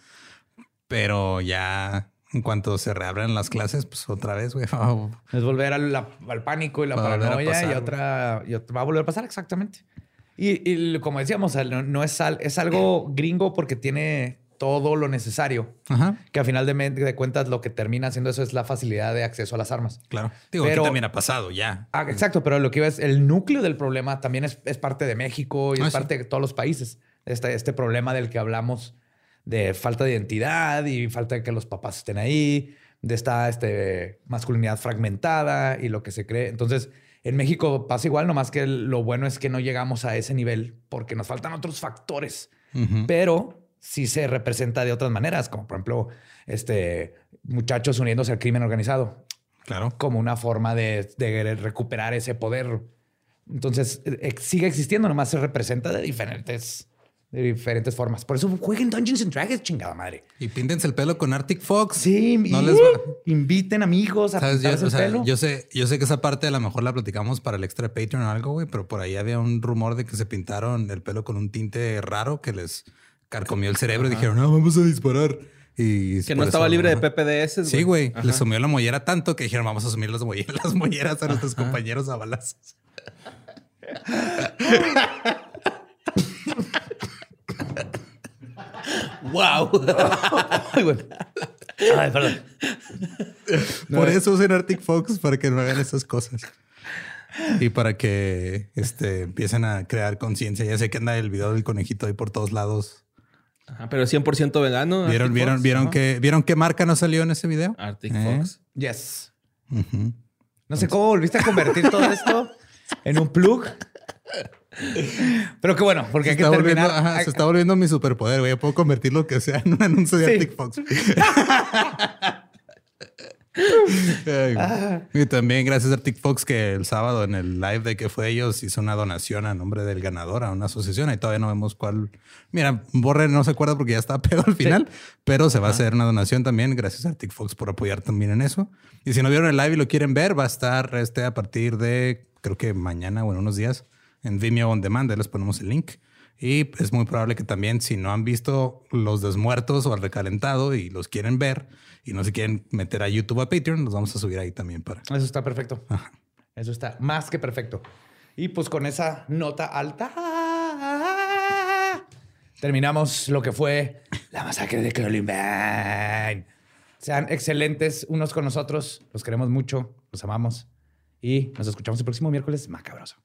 Pero ya, en cuanto se reabran las clases, pues otra vez, güey, Es volver al, al pánico y la Va paranoia pasar, y otra, y otra- va a volver a pasar exactamente. Y, y como decíamos, no, no es, al- es algo gringo porque tiene todo lo necesario. Ajá. Que a final de, cuentas lo que termina haciendo eso es la facilidad de acceso a las armas. Claro. Digo, Pero- aquí también ha pasado ya. Ah, exacto, pero lo que iba es el núcleo del problema también es, es parte de México y Ah, es sí. parte de todos los países. Este, este problema del que hablamos de falta de identidad y falta de que los papás estén ahí, de esta este, masculinidad fragmentada y lo que se cree. Entonces, en México pasa igual, nomás que lo bueno es que no llegamos a ese nivel porque nos faltan otros factores pero sí se representa de otras maneras, como por ejemplo, este, muchachos uniéndose al crimen organizado Claro. como una forma de, de recuperar ese poder. Entonces, eh, sigue existiendo, nomás se representa de diferentes, de diferentes formas. Por eso jueguen Dungeons and Dragons, chingada madre. Y píntense el pelo con Arctic Fox. Sí, No y- les va- inviten amigos a ¿Sabes? Yo, pintarse o el sea, pelo. yo sé, yo sé que esa parte a lo mejor la platicamos para el extra Patreon o algo, güey, pero por ahí había un rumor de que se pintaron el pelo con un tinte raro que les carcomió el cerebro y dijeron, no, vamos a disparar. Y Que no estaba eso- libre de. PPDS. Sí, güey. Les sumió la mollera tanto que dijeron, vamos a asumir las molleras a nuestros compañeros a balazos. ¡Wow! Ay, bueno. Ay, perdón. Por eso usen Arctic Fox, para que no hagan esas cosas. Y para que este, empiecen a crear conciencia. Ya sé que anda el video del conejito ahí por todos lados. Ajá, pero 100% vegano. ¿Vieron, Arctic vieron, Fox. vieron, que, ¿Vieron qué marca no salió en ese video? Arctic ¿Eh? Fox. Yes. No sé cómo volviste a convertir todo esto en un plug. Pero qué bueno, porque Se hay que está, volviendo, terminar. ajá, se está volviendo mi superpoder, güey. Ya puedo convertir lo que sea en un anuncio de Sí. Arctic Fox. Güey. y también gracias a Arctic Fox que el sábado en el live de que fue ellos hizo una donación a nombre del ganador a una asociación y todavía no vemos cuál. Mira, Borre no se acuerda porque ya estaba pedo al final, pero se va a hacer una donación también. Gracias a Arctic Fox por apoyar también en eso. Y si no vieron el live y lo quieren ver, va a estar este a partir de creo que mañana o en unos días en Vimeo On Demand. Ahí les ponemos el link. Y es muy probable que también, si no han visto Los Desmuertos o Al Recalentado y los quieren ver y no se quieren meter a YouTube o a Patreon, los vamos a subir ahí también para. Eso está perfecto. Eso está más que perfecto. Y pues con esa nota alta terminamos lo que fue la masacre de Columbine. Sean excelentes unos con nosotros. Los queremos mucho, los amamos y nos escuchamos el próximo miércoles macabroso.